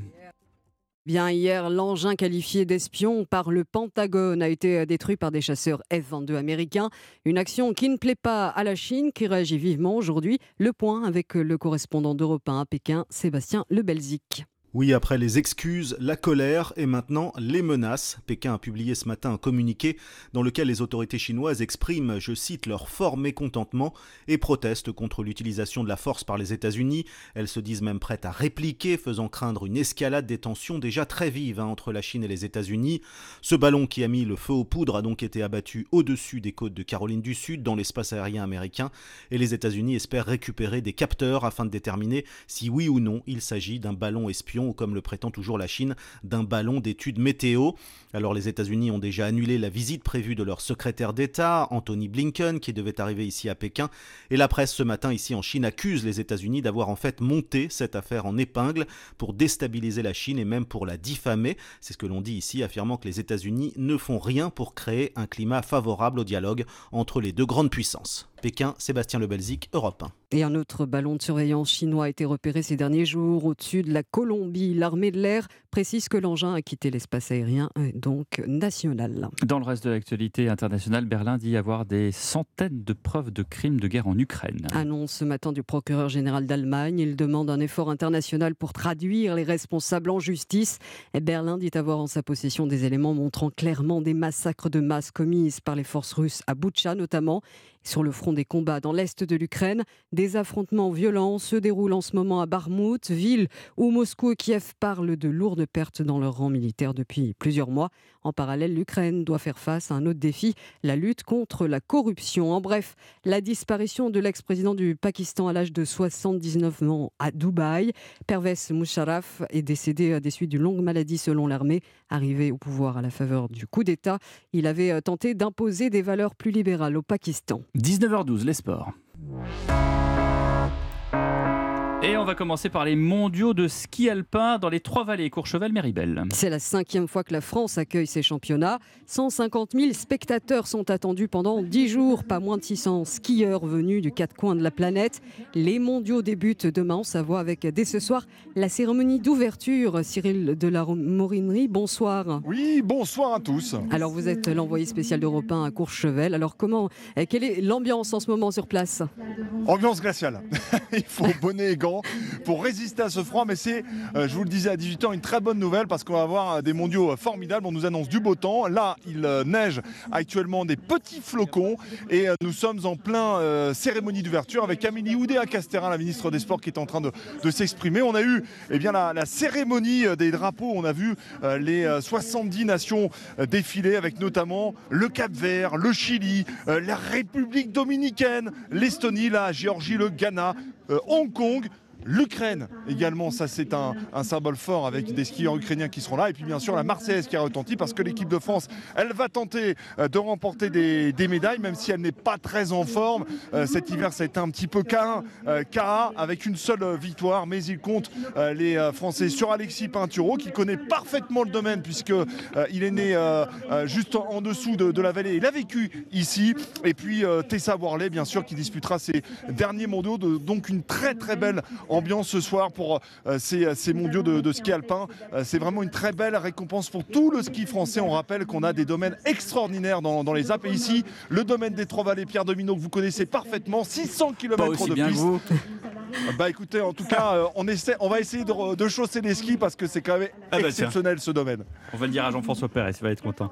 Bien hier, l'engin qualifié d'espion par le Pentagone a été détruit par des chasseurs F-22 américains. Une action qui ne plaît pas à la Chine, qui réagit vivement aujourd'hui. Le point avec le correspondant d'Europe 1 à Pékin, Sébastien Lebelzik. Oui, après les excuses, la colère et maintenant les menaces. Pékin a publié ce matin un communiqué dans lequel les autorités chinoises expriment, je cite, leur fort mécontentement et protestent contre l'utilisation de la force par les États-Unis. Elles se disent même prêtes à répliquer, faisant craindre une escalade des tensions déjà très vives hein, entre la Chine et les États-Unis. Ce ballon qui a mis le feu aux poudres a donc été abattu au-dessus des côtes de Caroline du Sud dans l'espace aérien américain et les États-Unis espèrent récupérer des capteurs afin de déterminer si oui ou non il s'agit d'un ballon espion ou comme le prétend toujours la Chine, d'un ballon d'études météo. Alors les États-Unis ont déjà annulé la visite prévue de leur secrétaire d'État, Anthony Blinken, qui devait arriver ici à Pékin. Et la presse ce matin ici en Chine accuse les États-Unis d'avoir en fait monté cette affaire en épingle pour déstabiliser la Chine et même pour la diffamer. C'est ce que l'on dit ici, affirmant que les États-Unis ne font rien pour créer un climat favorable au dialogue entre les deux grandes puissances. Pékin, Sébastien Lebelzik, Europe 1. Et un autre ballon de surveillance chinois a été repéré ces derniers jours au-dessus de la Colombie. L'armée de l'air précise que l'engin a quitté l'espace aérien, donc national. Dans le reste de l'actualité internationale, Berlin dit avoir des centaines de preuves de crimes de guerre en Ukraine. Annonce ce matin du procureur général d'Allemagne. Il demande un effort international pour traduire les responsables en justice. Et Berlin dit avoir en sa possession des éléments montrant clairement des massacres de masse commises par les forces russes à Boutcha notamment. Sur le front des combats dans l'est de l'Ukraine, des affrontements violents se déroulent en ce moment à Barmout, ville où Moscou et Kiev parlent de lourdes pertes dans leur rang militaire depuis plusieurs mois. En parallèle, l'Ukraine doit faire face à un autre défi, la lutte contre la corruption. En bref, la disparition de l'ex-président du Pakistan à l'âge de 79 ans à Dubaï. Pervez Musharraf est décédé à des suites d'une longue maladie selon l'armée. Arrivé au pouvoir à la faveur du coup d'État, il avait tenté d'imposer des valeurs plus libérales au Pakistan. 19h12, les sports. Et on va commencer par les mondiaux de ski alpin dans les Trois-Vallées, Courchevel, Méribel. C'est la cinquième fois que la France accueille ces championnats. 150 000 spectateurs sont attendus pendant 10 jours, pas moins de 600 skieurs venus du quatre coins de la planète. Les mondiaux débutent demain en Savoie avec dès ce soir la cérémonie d'ouverture. Cyril de la Morinerie, bonsoir. Oui, bonsoir à tous. Alors vous êtes l'envoyé spécial d'Europe 1 à Courchevel. Alors comment, quelle est l'ambiance en ce moment sur place? Ambiance glaciale. Il faut bonnet et gants pour résister à ce froid. Mais c'est, euh, je vous le disais à 18 ans, une très bonne nouvelle parce qu'on va avoir des mondiaux formidables. On nous annonce du beau temps. Là, il euh, neige actuellement des petits flocons et euh, nous sommes en plein cérémonie d'ouverture avec Amélie Oudéa Castéra, la ministre des Sports, qui est en train de, s'exprimer. On a eu eh bien, la, cérémonie des drapeaux. On a vu les 70 nations défiler avec notamment le Cap Vert, le Chili, la République dominicaine, l'Estonie, la Géorgie, le Ghana, Hong Kong l'Ukraine également, ça c'est un, symbole fort avec des skieurs ukrainiens qui seront là. Et puis bien sûr la Marseillaise qui a retenti parce que l'équipe de France, elle va tenter euh, de remporter des, médailles, même si elle n'est pas très en forme. Euh, cet hiver, ça a été un petit peu K1, euh, avec une seule victoire, mais il compte les Français sur Alexis Pinturo qui connaît parfaitement le domaine puisque il est né juste en, dessous de, la vallée. Il a vécu ici. Et puis Tessa Worley, bien sûr, qui disputera ses derniers mondiaux. donc une très très belle ambiance ce soir pour euh, ces, mondiaux de, ski alpin. Euh, c'est vraiment une très belle récompense pour tout le ski français. On rappelle qu'on a des domaines extraordinaires dans, les Alpes. Et ici, le domaine des Trois-Vallées, Pierre Domino, que vous connaissez parfaitement, 600 km de piste. Bah écoutez, en tout cas, euh, on, essaie, on va essayer de, chausser les skis parce que c'est quand même ah bah exceptionnel ce domaine. On va le dire à Jean-François Pérez, il va être content.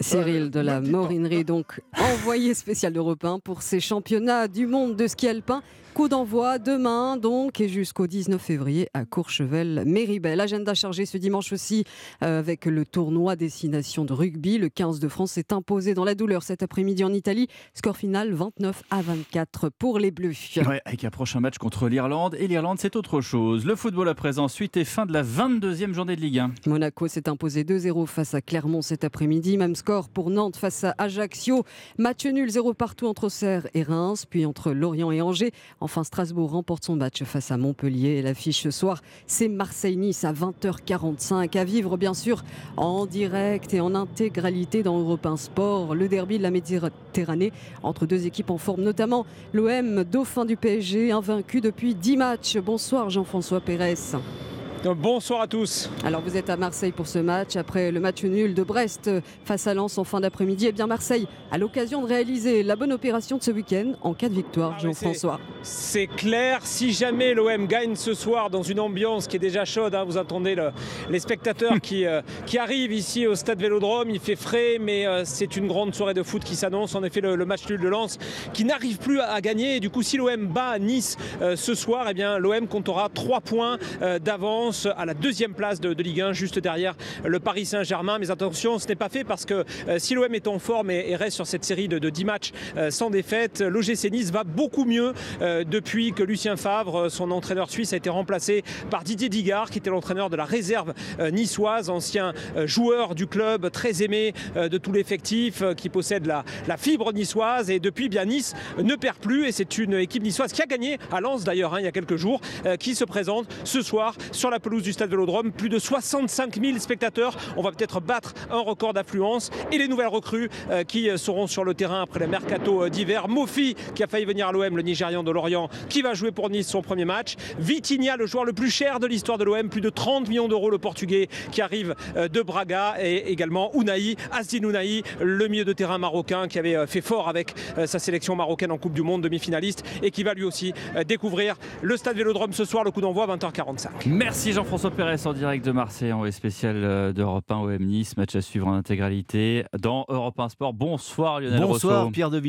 Cyril de la Morinerie, donc envoyé spécial d'Europe 1 pour ces championnats du monde de ski alpin. Coup d'envoi demain donc et jusqu'au 19 février à Courchevel, Méribel. Agenda chargé ce dimanche aussi euh, avec le tournoi destination de rugby. Le 15 de France s'est imposé dans la douleur cet après-midi en Italie. Score final 29 à 24 pour les Bleus. avec un prochain match contre l'Irlande. Et l'Irlande, c'est autre chose. Le football à présent, suite et fin de la 22e journée de Ligue 1. Monaco s'est imposé 2-0 face à Clermont cet après-midi. Même score pour Nantes face à Ajaccio. Match nul 0 partout entre Serres et Reims, puis entre Lorient et Angers. Enfin, Strasbourg remporte son match face à Montpellier. L'affiche ce soir, c'est Marseille-Nice à 20h45. À vivre, bien sûr, en direct et en intégralité dans Europe 1 Sport. Le derby de la Méditerranée entre deux équipes en forme, notamment l'OM, dauphin du PSG, invaincu depuis 10 matchs. Bonsoir Jean-François Pérez. Bonsoir à tous. Alors vous êtes à Marseille pour ce match après le match nul de Brest face à Lens en fin d'après-midi. Et eh bien Marseille a l'occasion de réaliser la bonne opération de ce week-end en cas de victoire, ah Jean-François. C'est clair, si jamais l'OM gagne ce soir dans une ambiance qui est déjà chaude, hein, vous attendez les spectateurs qui, euh, qui arrivent ici au stade Vélodrome, il fait frais, mais euh, c'est une grande soirée de foot qui s'annonce. En effet, le, match nul de Lens qui n'arrive plus à, gagner. Et du coup, si l'OM bat Nice euh, ce soir, eh bien l'OM comptera 3 points d'avance à la deuxième place de, Ligue 1, juste derrière le Paris Saint-Germain. Mais attention, ce n'est pas fait parce que si l'OM est en forme et, reste sur cette série de, 10 matchs sans défaite, l'OGC Nice va beaucoup mieux depuis que Lucien Favre, son entraîneur suisse, a été remplacé par Didier Digard, qui était l'entraîneur de la réserve niçoise, ancien joueur du club, très aimé de tout l'effectif, qui possède la, fibre niçoise. Et depuis, bien Nice ne perd plus et c'est une équipe niçoise qui a gagné à Lens d'ailleurs hein, il y a quelques jours, euh, qui se présente ce soir sur la pelouse du stade Vélodrome. Plus de 65 000 spectateurs. On va peut-être battre un record d'affluence. Et les nouvelles recrues euh, qui euh, seront sur le terrain après le mercato d'hiver. Mofi qui a failli venir à l'OM, le Nigérian de Lorient, qui va jouer pour Nice son premier match. Vitinha, le joueur le plus cher de l'histoire de l'OM, plus de 30 millions d'euros, le portugais qui arrive de Braga. Et également Unai, Asdin Unai, le milieu de terrain marocain qui avait fait fort avec sa sélection marocaine en Coupe du Monde, demi-finaliste, et qui va lui aussi euh, découvrir le stade Vélodrome ce soir, le coup d'envoi 20h45. Merci Jean-François Pérez en direct de Marseille, en spécial euh, d'Europe 1 OM Nice, match à suivre en intégralité dans Europe 1 Sport. Bonsoir Lionel Bonsoir Pierre de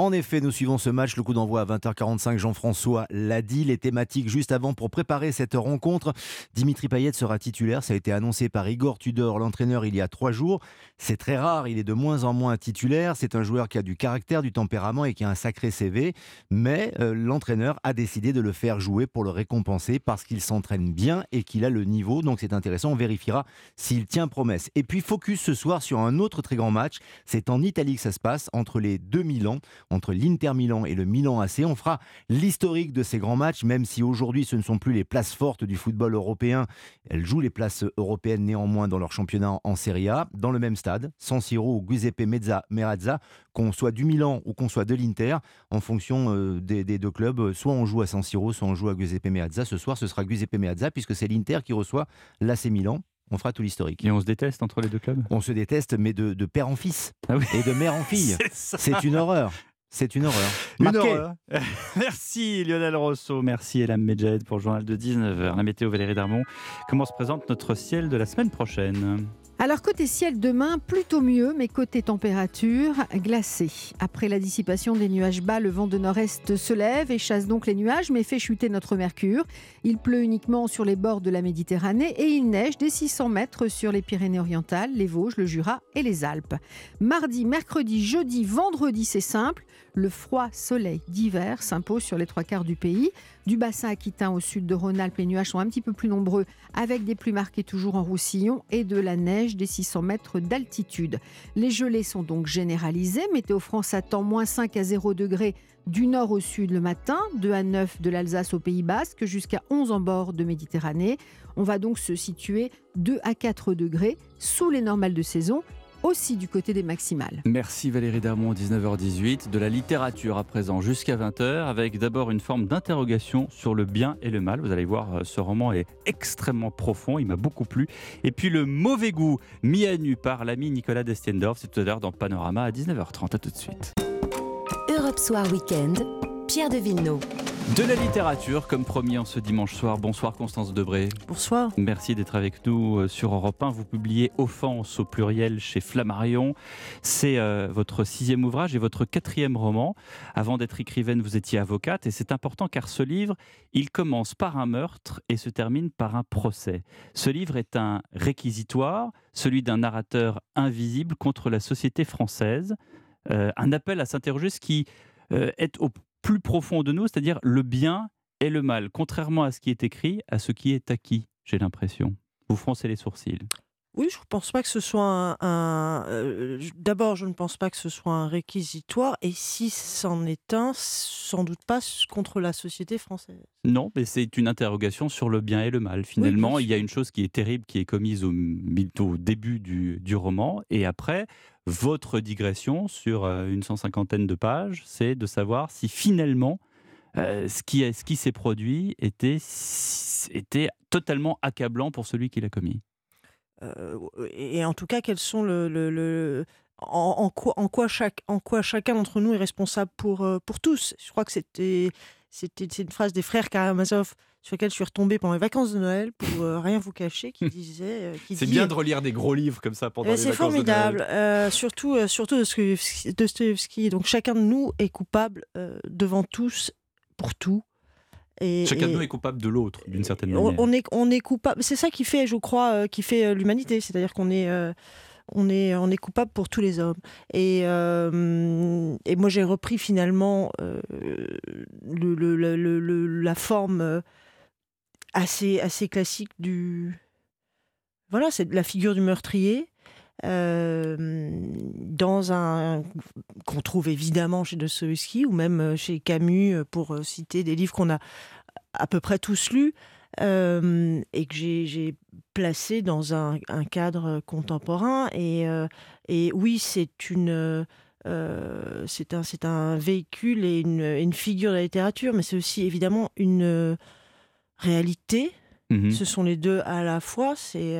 En effet, nous suivons ce match, le coup d'envoi à 20h45. Jean-François l'a dit, les thématiques juste avant pour préparer cette rencontre. Dimitri Payet sera titulaire, ça a été annoncé par Igor Tudor, l'entraîneur, il y a trois jours. C'est très rare, il est de moins en moins titulaire. C'est un joueur qui a du caractère, du tempérament et qui a un sacré CV. Mais euh, l'entraîneur a décidé de le faire jouer pour le récompenser parce qu'il s'entraîne bien et qu'il a le niveau. Donc c'est intéressant, on vérifiera s'il tient promesse. Et puis focus ce soir sur un autre très grand match. C'est en Italie que ça se passe, entre les deux Milan, entre l'Inter Milan et le Milan AC. On fera l'historique de ces grands matchs, même si aujourd'hui ce ne sont plus les places fortes du football européen. Elles jouent les places européennes néanmoins dans leur championnat en Serie A, dans le même stade, San Siro ou Giuseppe Meazza, qu'on soit du Milan ou qu'on soit de l'Inter, en fonction euh, des, des, deux clubs, soit on joue à San Siro, soit on joue à Giuseppe Meazza. Ce soir, ce sera Giuseppe Meazza, puisque c'est l'Inter qui reçoit l'AC Milan. On fera tout l'historique. Et on se déteste entre les deux clubs? On se déteste, mais de, père en fils ah et de mère en fille. c'est une horreur. C'est une horreur. Une horreur. merci Lionel Rosso, merci Elam Medjed pour le journal de 19h. La météo Valérie Darmon. Comment se présente notre ciel de la semaine prochaine? Alors côté ciel demain, plutôt mieux, mais côté température, glacé. Après la dissipation des nuages bas, le vent de nord-est se lève et chasse donc les nuages, mais fait chuter notre mercure. Il pleut uniquement sur les bords de la Méditerranée et il neige des 600 mètres sur les Pyrénées-Orientales, les Vosges, le Jura et les Alpes. Mardi, mercredi, jeudi, vendredi, c'est simple. Le froid soleil d'hiver s'impose sur les trois quarts du pays. Du bassin aquitain au sud de Rhône-Alpes, les nuages sont un petit peu plus nombreux, avec des pluies marquées toujours en roussillon et de la neige des 600 mètres d'altitude. Les gelées sont donc généralisées. Météo France attend moins 5 à 0 degrés du nord au sud le matin, 2 à 9 de l'Alsace au Pays Basque, jusqu'à 11 en bord de Méditerranée. On va donc se situer 2 à 4 degrés sous les normales de saison aussi du côté des maximales. Merci Valérie Darmon, 19h18. De la littérature à présent jusqu'à 20h, avec d'abord une forme d'interrogation sur le bien et le mal. Vous allez voir, euh, ce roman est extrêmement profond, il m'a beaucoup plu. Et puis le mauvais goût, mis à nu par l'ami Nicolas Destiendorf, c'est tout à l'heure dans Panorama à 19h30. À tout de suite. Europe Soir Weekend, Pierre de Villeneuve. De la littérature, comme promis en ce dimanche soir. Bonsoir Constance Debré. Bonsoir. Merci d'être avec nous euh, sur Europe 1. Vous publiez Offense au pluriel chez Flammarion. C'est euh, votre sixième ouvrage et votre quatrième roman. Avant d'être écrivaine, vous étiez avocate et c'est important car ce livre, il commence par un meurtre et se termine par un procès. Ce livre est un réquisitoire, celui d'un narrateur invisible contre la société française. Euh, un appel à s'interroger, ce qui est au plus profond de nous, c'est-à-dire le bien et le mal, contrairement à ce qui est écrit, à ce qui est acquis, j'ai l'impression. Vous froncez les sourcils. Oui, je ne pense pas que ce soit un. Euh, d'abord, je ne pense pas que ce soit un réquisitoire, et si c'en est un, sans doute pas contre la société française. Non, mais c'est une interrogation sur le bien et le mal. Finalement, il y a une chose qui est terrible, qui est commise au, au début du, du, roman, et après, votre digression sur euh, une cent cinquantaine de pages, c'est de savoir si finalement euh, ce qui, ce qui s'est produit était, était totalement accablant pour celui qui l'a commis. Euh, et en tout cas, quels sont le, le, en, quoi, en, quoi chaque, en quoi chacun d'entre nous est responsable pour, pour tous? Je crois que c'était c'était une phrase des frères Karamazov sur laquelle je suis retombée pendant les vacances de Noël pour euh, rien vous cacher, qui disait. Euh, c'est bien de relire des gros livres comme ça pendant les vacances formidable, de Noël. Euh, surtout, surtout Dostoevsky. Donc chacun de nous est coupable devant tous pour tout. Et, Chacun de nous est coupable de l'autre, d'une certaine manière. on, est, on est coupable. C'est ça qui fait, je crois, euh, qui fait euh, l'humanité. C'est-à-dire qu'on est, euh, on est, on est coupable pour tous les hommes. Et, euh, et moi, j'ai repris finalement euh, le, le- le- le- le- la forme assez, assez classique du. Voilà, c'est la figure du meurtrier. Euh, dans un qu'on trouve évidemment chez Dostoevsky ou même euh, chez Camus euh, pour citer des livres qu'on a à peu près tous lus euh, et que j'ai- placé dans un, un cadre contemporain. Et, euh, et oui, c'est une. euh, c'est un, véhicule et une, une figure de la littérature, mais c'est aussi évidemment une réalité. Mhm. Ce sont les deux à la fois. C'est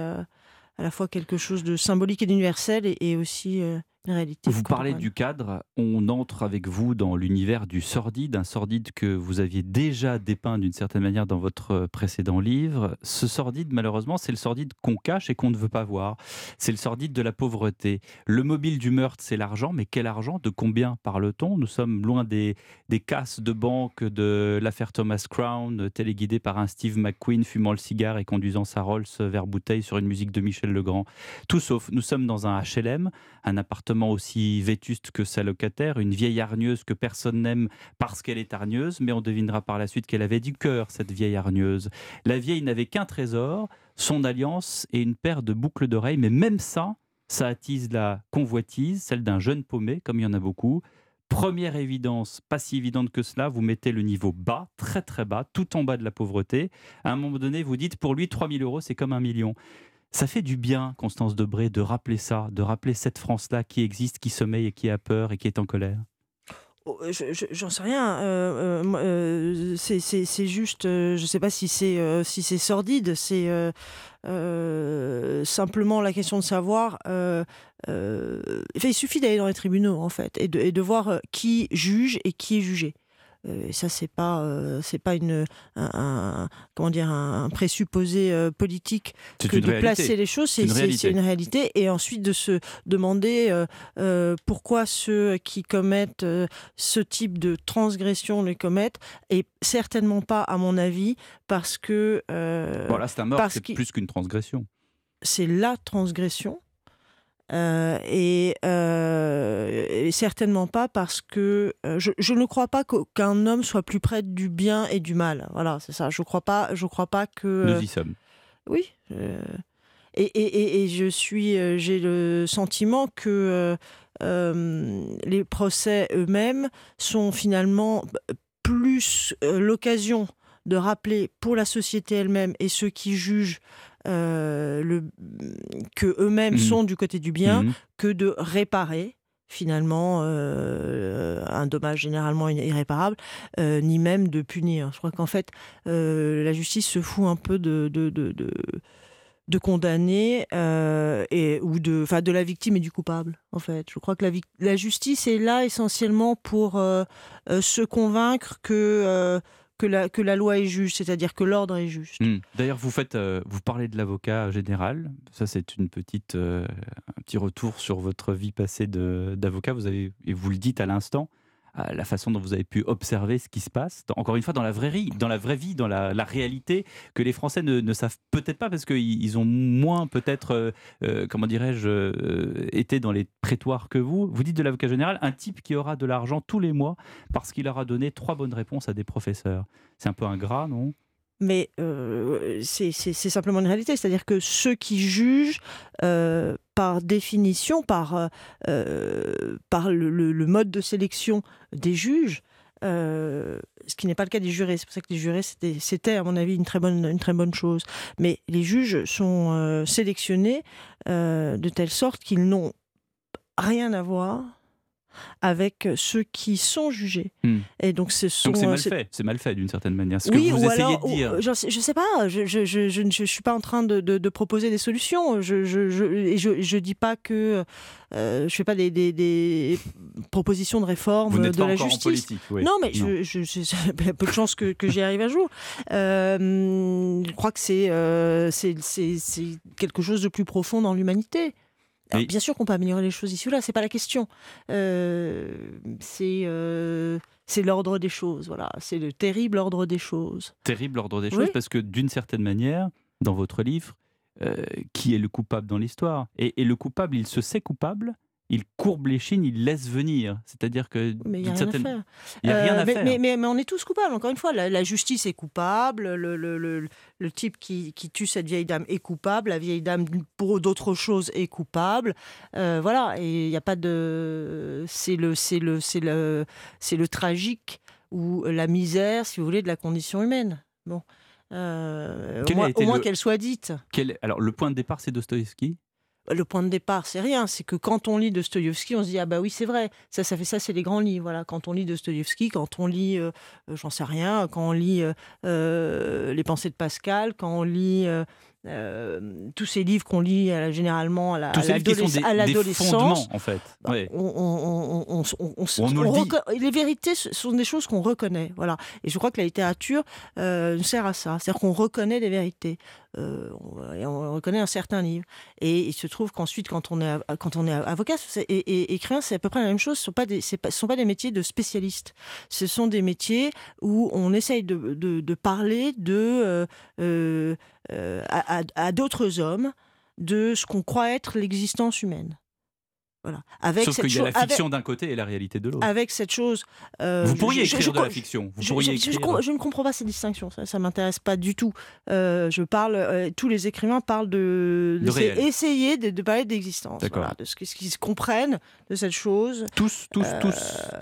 à la fois quelque chose de symbolique et d'universel et, aussi euh, réalité. Vous parlez du cadre, on entre avec vous dans l'univers du sordide, un sordide que vous aviez déjà dépeint d'une certaine manière dans votre précédent livre. Ce sordide, malheureusement, c'est le sordide qu'on cache et qu'on ne veut pas voir. C'est le sordide de la pauvreté. Le mobile du meurtre, c'est l'argent, mais quel argent? De combien parle-t-on? Nous sommes loin des, des casses de banque de l'affaire Thomas Crown, téléguidée par un Steve McQueen fumant le cigare et conduisant sa Rolls vers bouteille sur une musique de Michel Legrand. Tout sauf, nous sommes dans un HLM, un appartement aussi vétuste que sa locataire, une vieille hargneuse que personne n'aime parce qu'elle est hargneuse, mais on devinera par la suite qu'elle avait du cœur, cette vieille hargneuse. La vieille n'avait qu'un trésor, son alliance et une paire de boucles d'oreilles, mais même ça, ça attise la convoitise, celle d'un jeune paumé, comme il y en a beaucoup. Première évidence, pas si évidente que cela, vous mettez le niveau bas, très très bas, tout en bas de la pauvreté. À un moment donné, vous dites, pour lui, 3000 euros, c'est comme un million. Ça fait du bien, Constance Debré, de rappeler ça, de rappeler cette France-là qui existe, qui sommeille et qui a peur et qui est en colère. Oh, je- J'en sais rien. euh, euh, euh, c'est- juste, euh, je sais pas si c'est euh, si c'est sordide. C'est euh, euh, simplement la question de savoir. euh, euh, il suffit d'aller dans les tribunaux en fait et de, voir euh, qui juge et qui est jugé. Euh, et ça, c'est pas, euh, c'est pas une, un, un- comment dire, un, présupposé euh, politique que de réalité. placer les choses. C'est une réalité. une réalité. Et ensuite de se demander pourquoi ceux qui commettent ce type de transgression les commettent, et certainement pas, à mon avis, parce que Voilà, c'est un meurtre, c'est plus qu'une transgression. c'est la transgression. Euh, et, euh, et certainement pas parce que euh, je, je ne crois pas qu'un homme soit plus près du bien et du mal. Voilà, c'est ça. Je crois pas. Je crois pas que. Nous y sommes. Oui. et, et- et- je suis, j'ai le sentiment que les procès eux-mêmes sont finalement plus l'occasion de rappeler pour la société elle-même et ceux qui jugent le, que eux-mêmes Mhm. sont du côté du bien Mhm. que de réparer finalement euh, un dommage généralement irré- irréparable, euh, ni même de punir. Je crois qu'en fait, euh, la justice se fout un peu de, de, de, de, de condamner euh, et, ou de, enfin, de la victime et du coupable, en fait. Je crois que la, la justice est là essentiellement pour euh, euh, se convaincre que, euh, que, la, loi est juste, c'est-à-dire que l'ordre est juste. Hmm. D'ailleurs, vous faites, euh, vous parlez de l'avocat général. Ça, c'est euh, un petit retour sur votre vie passée d'avocat. Vous avez, et vous le dites à l'instant, à la façon dont vous avez pu observer ce qui se passe. Encore une fois, dans la vraie vie, dans la vraie vie, dans la, réalité, que les Français ne, savent peut-être pas parce qu'ils ils ont moins peut-être, euh, euh, comment dirais-je, euh, été dans les prétoires que vous. Vous dites de l'avocat général, un type qui aura de l'argent tous les mois parce qu'il aura donné trois bonnes réponses à des professeurs. C'est un peu ingrat, non? Mais euh, c'est simplement une réalité, c'est-à-dire que ceux qui jugent, euh, par définition, par, euh, par le, mode de sélection des juges, ce qui n'est pas le cas des jurés. C'est pour ça que les jurés, c'était, à mon avis, une très bonne, une très bonne chose. Mais les juges sont sélectionnés de telle sorte qu'ils n'ont rien à voir avec ceux qui sont jugés. Hmm. Et donc, ce sont, Donc c'est euh, mal fait, c'est mal fait d'une certaine manière. Ce oui, que vous ou essayez alors, de dire. ou, j'en sais- je sais pas, je, je, je, je ne je suis pas en train de, de, de proposer des solutions. Je, je, je, je, je dis pas que euh, je fais pas des, des, des propositions de réforme Vous de pas la encore en justice. politique, oui. Non, mais Non. Je, je, je- il y a peu de chances que, que j'y arrive un jour. Euh, je crois que euh, c'est quelque chose de plus profond dans l'humanité. Alors, bien sûr qu'on peut améliorer les choses ici ou là, c'est pas la question. Euh, c'est euh, c'est l'ordre des choses, voilà. C'est le terrible ordre des choses. Terrible ordre des Oui. choses, parce que d'une certaine manière, dans votre livre, euh, qui est le coupable dans l'histoire? Et, et le coupable, il se sait coupable, il courbe les chines, il laisse venir. C'est-à-dire que Mais il n'y a rien certaine- à faire. Y a rien Euh, à mais, faire. Mais, mais- mais on est tous coupables, encore une fois. La, la justice est coupable, le, le- le- le type qui, qui tue cette vieille dame est coupable, la vieille dame, pour d'autres choses, est coupable. Euh, voilà, et il n'y a pas de. C'est le, c'est le, c'est le, c'est le tragique ou la misère, si vous voulez, de la condition humaine. Bon. Euh, au moins, qu'elle soit dite. Quel- Alors, le point de départ, c'est Dostoïevski? Le point de départ, c'est rien. C'est que quand on lit Dostoïevski, on se dit ah bah oui c'est vrai. Ça, ça fait ça, c'est les grands livres. Voilà. Quand on lit Dostoïevski, quand on lit, euh, euh, j'en sais rien, quand on lit euh, les Pensées de Pascal, quand on lit tous ces livres qu'on lit euh, généralement à l'adolescence, en fait. On, les vérités sont des choses qu'on reconnaît, voilà. Et je crois que la littérature euh, nous sert à ça, c'est-à-dire qu'on reconnaît des vérités, euh, on, et on reconnaît un certain livre. Et il se trouve qu'ensuite, quand on est quand on est avocat et, et écrivain, c'est à peu près la même chose. Ce sont pas des c'est pas- ce sont pas des métiers de spécialistes. Ce sont des métiers où on essaye de, de- de parler de euh, euh, euh, à, à- à d'autres hommes de ce qu'on croit être l'existence humaine. Voilà. Avec Sauf qu'il y a la avec- fiction d'un côté et la réalité de l'autre. avec cette chose. euh, Vous pourriez je- écrire je- de la fiction. Vous je, pourriez je- je- écrire. je ne comprends pas ces distinctions. Ça, ça m'intéresse pas du tout. Euh, je parle. euh, tous les écrivains parlent de, De essayer de, de parler d'existence. Voilà, de ce, ce qu'ils comprennent de cette chose. Tous, tous, tous,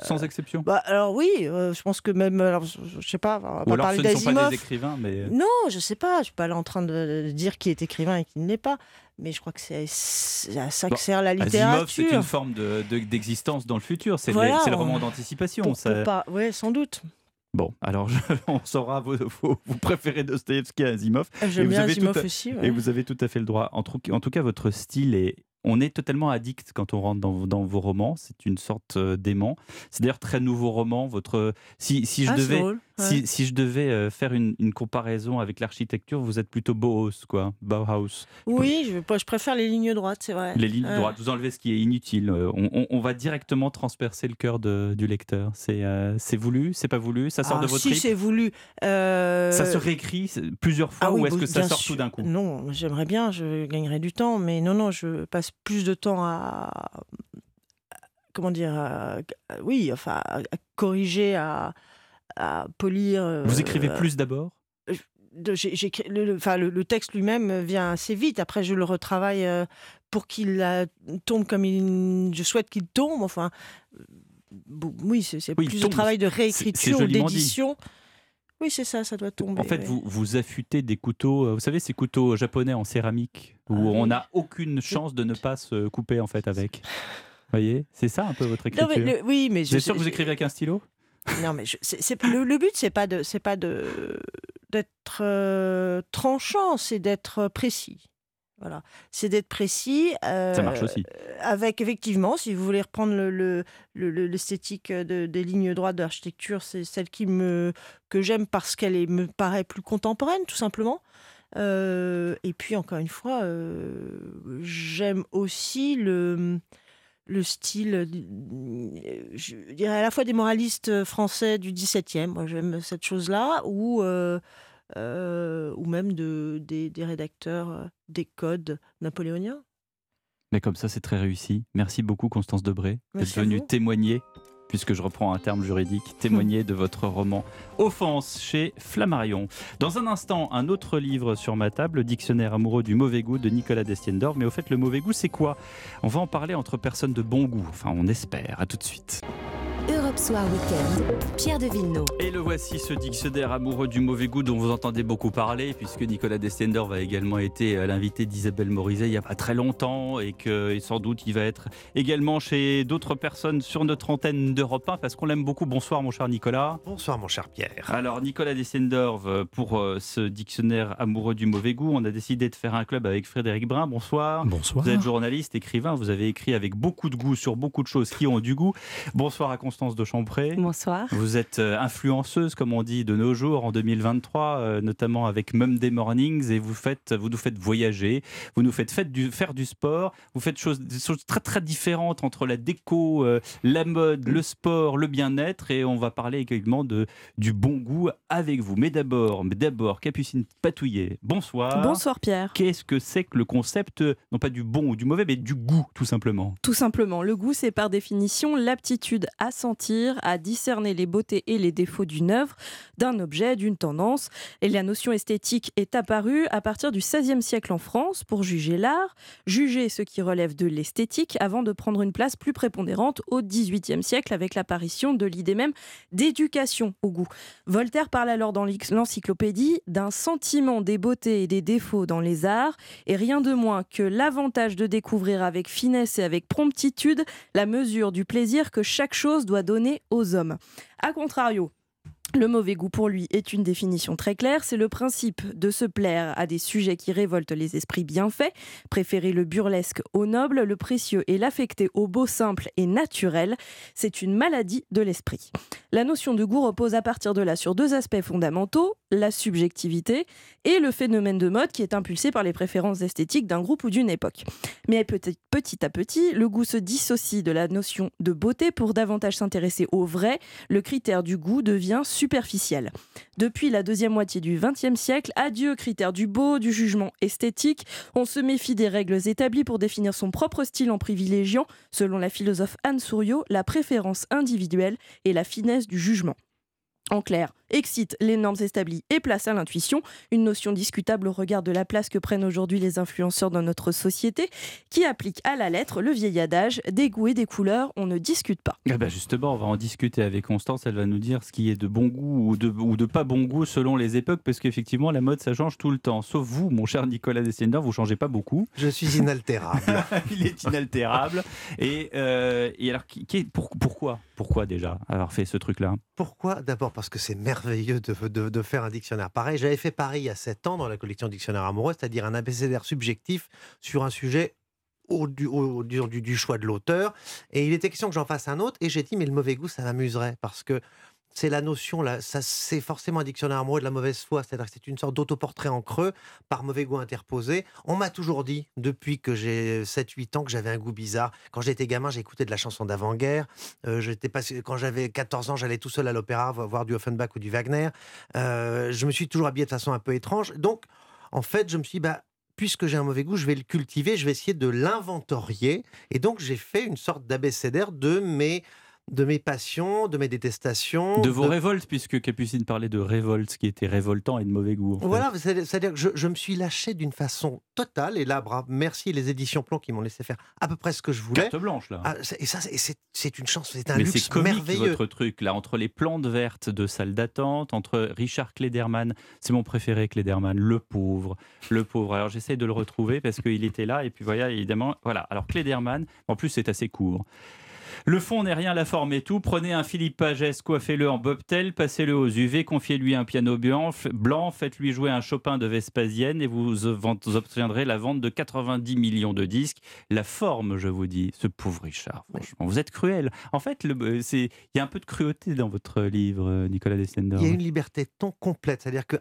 sans exception. Bah, alors oui, je pense que même. Alors, je, sais pas. On va Ou pas alors parler ce ne sont pas des écrivains, mais. Non, je sais pas. Je suis pas là en train de, de dire qui est écrivain et qui ne l'est pas. Mais je crois que c'est, à ça que Bon, sert la Asimov, littérature. c'est une forme de- de- d'existence dans le futur. C'est le- Voilà, roman d'anticipation. Ça- ouais, sans doute. Bon, alors je- on saura vous préférez Dostoevsky à Asimov. Ah, j'aime bien Asimov à- aussi, ouais. Et vous avez tout à fait le droit. En, tout- en tout cas, votre style est. On est totalement addict quand on rentre dans, dans vos romans. C'est une sorte euh, d'aimant. C'est d'ailleurs très nouveau roman. Votre si, si je Ah, devais si, je devais euh, faire une, une comparaison avec l'architecture, vous êtes plutôt Bauhaus quoi, Bauhaus. Oui, je, je préfère les lignes droites, c'est vrai. Les lignes Ouais. droites, vous enlevez ce qui est inutile. Euh, On, on- on va directement transpercer le cœur de- du lecteur. C'est euh, voulu, c'est pas voulu, ça sort Ah, de votre Si c'est voulu. euh, Ça se réécrit plusieurs fois ah oui, ou est-ce que ça sort sûr. tout d'un coup? Non, j'aimerais bien, je gagnerais du temps, mais non, non, je passe plus de temps à. Comment dire Oui, enfin, à corriger, à, à polir. euh, Vous écrivez plus d'abord? de- le, le- enfin, le, le texte lui-même vient assez vite. Après, je le retravaille euh, pour qu'il euh, tombe comme il, je souhaite qu'il tombe. Enfin, euh, bon, oui, c'est Oui, plus de travail de réécriture ou d'édition. Oui, c'est ça, ça doit tomber. En fait, vous, vous affûtez des couteaux, vous savez, ces couteaux japonais en céramique, où Ah on oui. n'a aucune chance de ne pas se couper en fait avec. Vous voyez? C'est ça un peu votre écriture Non, mais le- oui, mais je sûr que vous écrivez avec un stylo? Non, mais je- c'est, c'est- le, le but, c'est pas de, c'est pas de d'être euh, tranchant, c'est d'être précis. Voilà, c'est d'être précis. euh, Ça marche aussi. Avec effectivement, si vous voulez reprendre le, le- le- le- l'esthétique de- des lignes droites de l'architecture, c'est celle qui me que j'aime parce qu'elle est, me paraît plus contemporaine, tout simplement. Euh, et puis encore une fois, euh, j'aime aussi le le style, euh, je dirais à la fois des moralistes français du XVIIe, moi j'aime cette chose-là, ou, euh, euh, ou même de, des, des rédacteurs euh, des codes napoléoniens. Mais comme ça, c'est très réussi. Merci beaucoup, Constance Debré, d'être venue témoigner, puisque je reprends un terme juridique, témoigner de votre roman Offense chez Flammarion. Dans un instant, un autre livre sur ma table, le Dictionnaire amoureux du mauvais goût de Nicolas Destiendorf. Mais au fait, le mauvais goût, c'est quoi? On va en parler entre personnes de bon goût. Enfin, on espère. À tout de suite. Soir Weekend, Pierre de Villeneuve. Et le voici, ce dictionnaire amoureux du mauvais goût dont vous entendez beaucoup parler, puisque Nicolas Destendorf a également été l'invité d'Isabelle Morizet il n'y a pas très longtemps, et que et sans doute il va être également chez d'autres personnes sur notre antenne d'Europe 1, parce qu'on l'aime beaucoup. Bonsoir mon cher Nicolas. Bonsoir mon cher Pierre. Alors Nicolas Destendorf, euh, pour euh, ce dictionnaire amoureux du mauvais goût, on a décidé de faire un club avec Frédéric Brun. Bonsoir. Bonsoir. Vous êtes journaliste, écrivain, vous avez écrit avec beaucoup de goût sur beaucoup de choses qui ont du goût. Bonsoir à Constance Constance de Champré. Bonsoir. Vous êtes euh, influenceuse, comme on dit, de nos jours en 2023, euh, notamment avec Monday Mornings, et vous, faites, vous nous faites voyager, vous nous faites, du, faire du sport, vous faites des choses très très différentes entre la déco, euh, la mode, le sport, le bien-être, et on va parler également de, du bon goût avec vous. Mais d'abord, mais d'abord, Capucine Patouillet, bonsoir. Bonsoir Pierre. Qu'est-ce que c'est que le concept, non pas du bon ou du mauvais, mais du goût, tout simplement? Tout simplement, le goût, c'est par définition l'aptitude à sentir, à discerner les beautés et les défauts d'une œuvre, d'un objet, d'une tendance. Et la notion esthétique est apparue à partir du XVIe siècle en France pour juger l'art, juger ce qui relève de l'esthétique, avant de prendre une place plus prépondérante au XVIIIe siècle avec l'apparition de l'idée même d'éducation au goût. Voltaire parle alors dans l'encyclopédie d'un sentiment des beautés et des défauts dans les arts, et rien de moins que l'avantage de découvrir avec finesse et avec promptitude la mesure du plaisir que chaque chose doit donner aux hommes. A contrario, le mauvais goût pour lui est une définition très claire, c'est le principe de se plaire à des sujets qui révoltent les esprits bien faits, préférer le burlesque au noble, le précieux et l'affecté au beau simple et naturel, c'est une maladie de l'esprit. La notion de goût repose à partir de là sur deux aspects fondamentaux, la subjectivité et le phénomène de mode qui est impulsé par les préférences esthétiques d'un groupe ou d'une époque. Mais petit, à petit, le goût se dissocie de la notion de beauté pour davantage s'intéresser au vrai, le critère du goût devient superficielle. Depuis la deuxième moitié du XXe siècle, adieu critère du beau, du jugement esthétique, on se méfie des règles établies pour définir son propre style en privilégiant, selon la philosophe Anne Souriau, la préférence individuelle et la finesse du jugement. En clair, excite les normes établies et place à l'intuition, une notion discutable au regard de la place que prennent aujourd'hui les influenceurs dans notre société, qui applique à la lettre le vieil adage des goûts et des couleurs, on ne discute pas. Eh ben justement, on va en discuter avec Constance, elle va nous dire ce qui est de bon goût ou de, ou de pas bon goût selon les époques, parce qu'effectivement la mode ça change tout le temps. Sauf vous, mon cher Nicolas Dessender, vous changez pas beaucoup. Je suis inaltérable. Il est inaltérable. et, euh, et alors, qui, pour, pourquoi? Pourquoi déjà avoir fait ce truc-là? Pourquoi? D'abord parce que c'est merveilleux de, de, faire un dictionnaire pareil. J'avais fait pareil il y a 7 ans dans la collection Dictionnaire amoureux, c'est-à-dire un abécédaire subjectif sur un sujet au, du, au, du, du, choix de l'auteur. Et il était question que j'en fasse un autre. Et j'ai dit, mais le mauvais goût, ça m'amuserait. Parce que c'est la notion, là, ça, c'est forcément un dictionnaire amoureux de la mauvaise foi, c'est-à-dire que c'est une sorte d'autoportrait en creux par mauvais goût interposé. On m'a toujours dit, depuis que j'ai 7-8 ans, que j'avais un goût bizarre. Quand j'étais gamin, j'écoutais de la chanson d'avant-guerre. Euh, j'étais pas, quand j'avais 14 ans, j'allais tout seul à l'opéra voir du Offenbach ou du Wagner. Euh, je me suis toujours habillé de façon un peu étrange. Donc, en fait, je me suis dit, bah, puisque j'ai un mauvais goût, je vais le cultiver, je vais essayer de l'inventorier. Et donc, j'ai fait une sorte d'abécédaire de mes de mes passions, de mes détestations. De vos révoltes, puisque Capucine parlait de révolte, ce qui était révoltant et de mauvais goût. Voilà, c'est-à-dire que je, me suis lâché d'une façon totale, et là, bravo, merci les éditions Plomb qui m'ont laissé faire à peu près ce que je voulais. Carte blanche, là. Ah, et ça, c'est une chance, c'est un Mais luxe comique, merveilleux. votre truc, là, entre les plantes vertes de salle d'attente, entre Richard Klederman, c'est mon préféré, Klederman, le pauvre, le pauvre. Alors j'essaie de le retrouver parce qu'il était là, et puis voilà, évidemment, voilà. Alors Klederman, en plus c'est assez court. Le fond n'est rien, la forme est tout. Prenez un Philippe Pagès, coiffez-le en bobtail, passez-le aux UV, confiez-lui un piano blanc, blanc faites-lui jouer un Chopin de Vespasienne et vous obtiendrez la vente de 90 millions de disques. La forme, je vous dis, ce pauvre Richard, franchement, vous êtes cruel. En fait, il y a un peu de cruauté dans votre livre, Nicolas Dessender. Il y a une liberté ton complète, c'est-à-dire que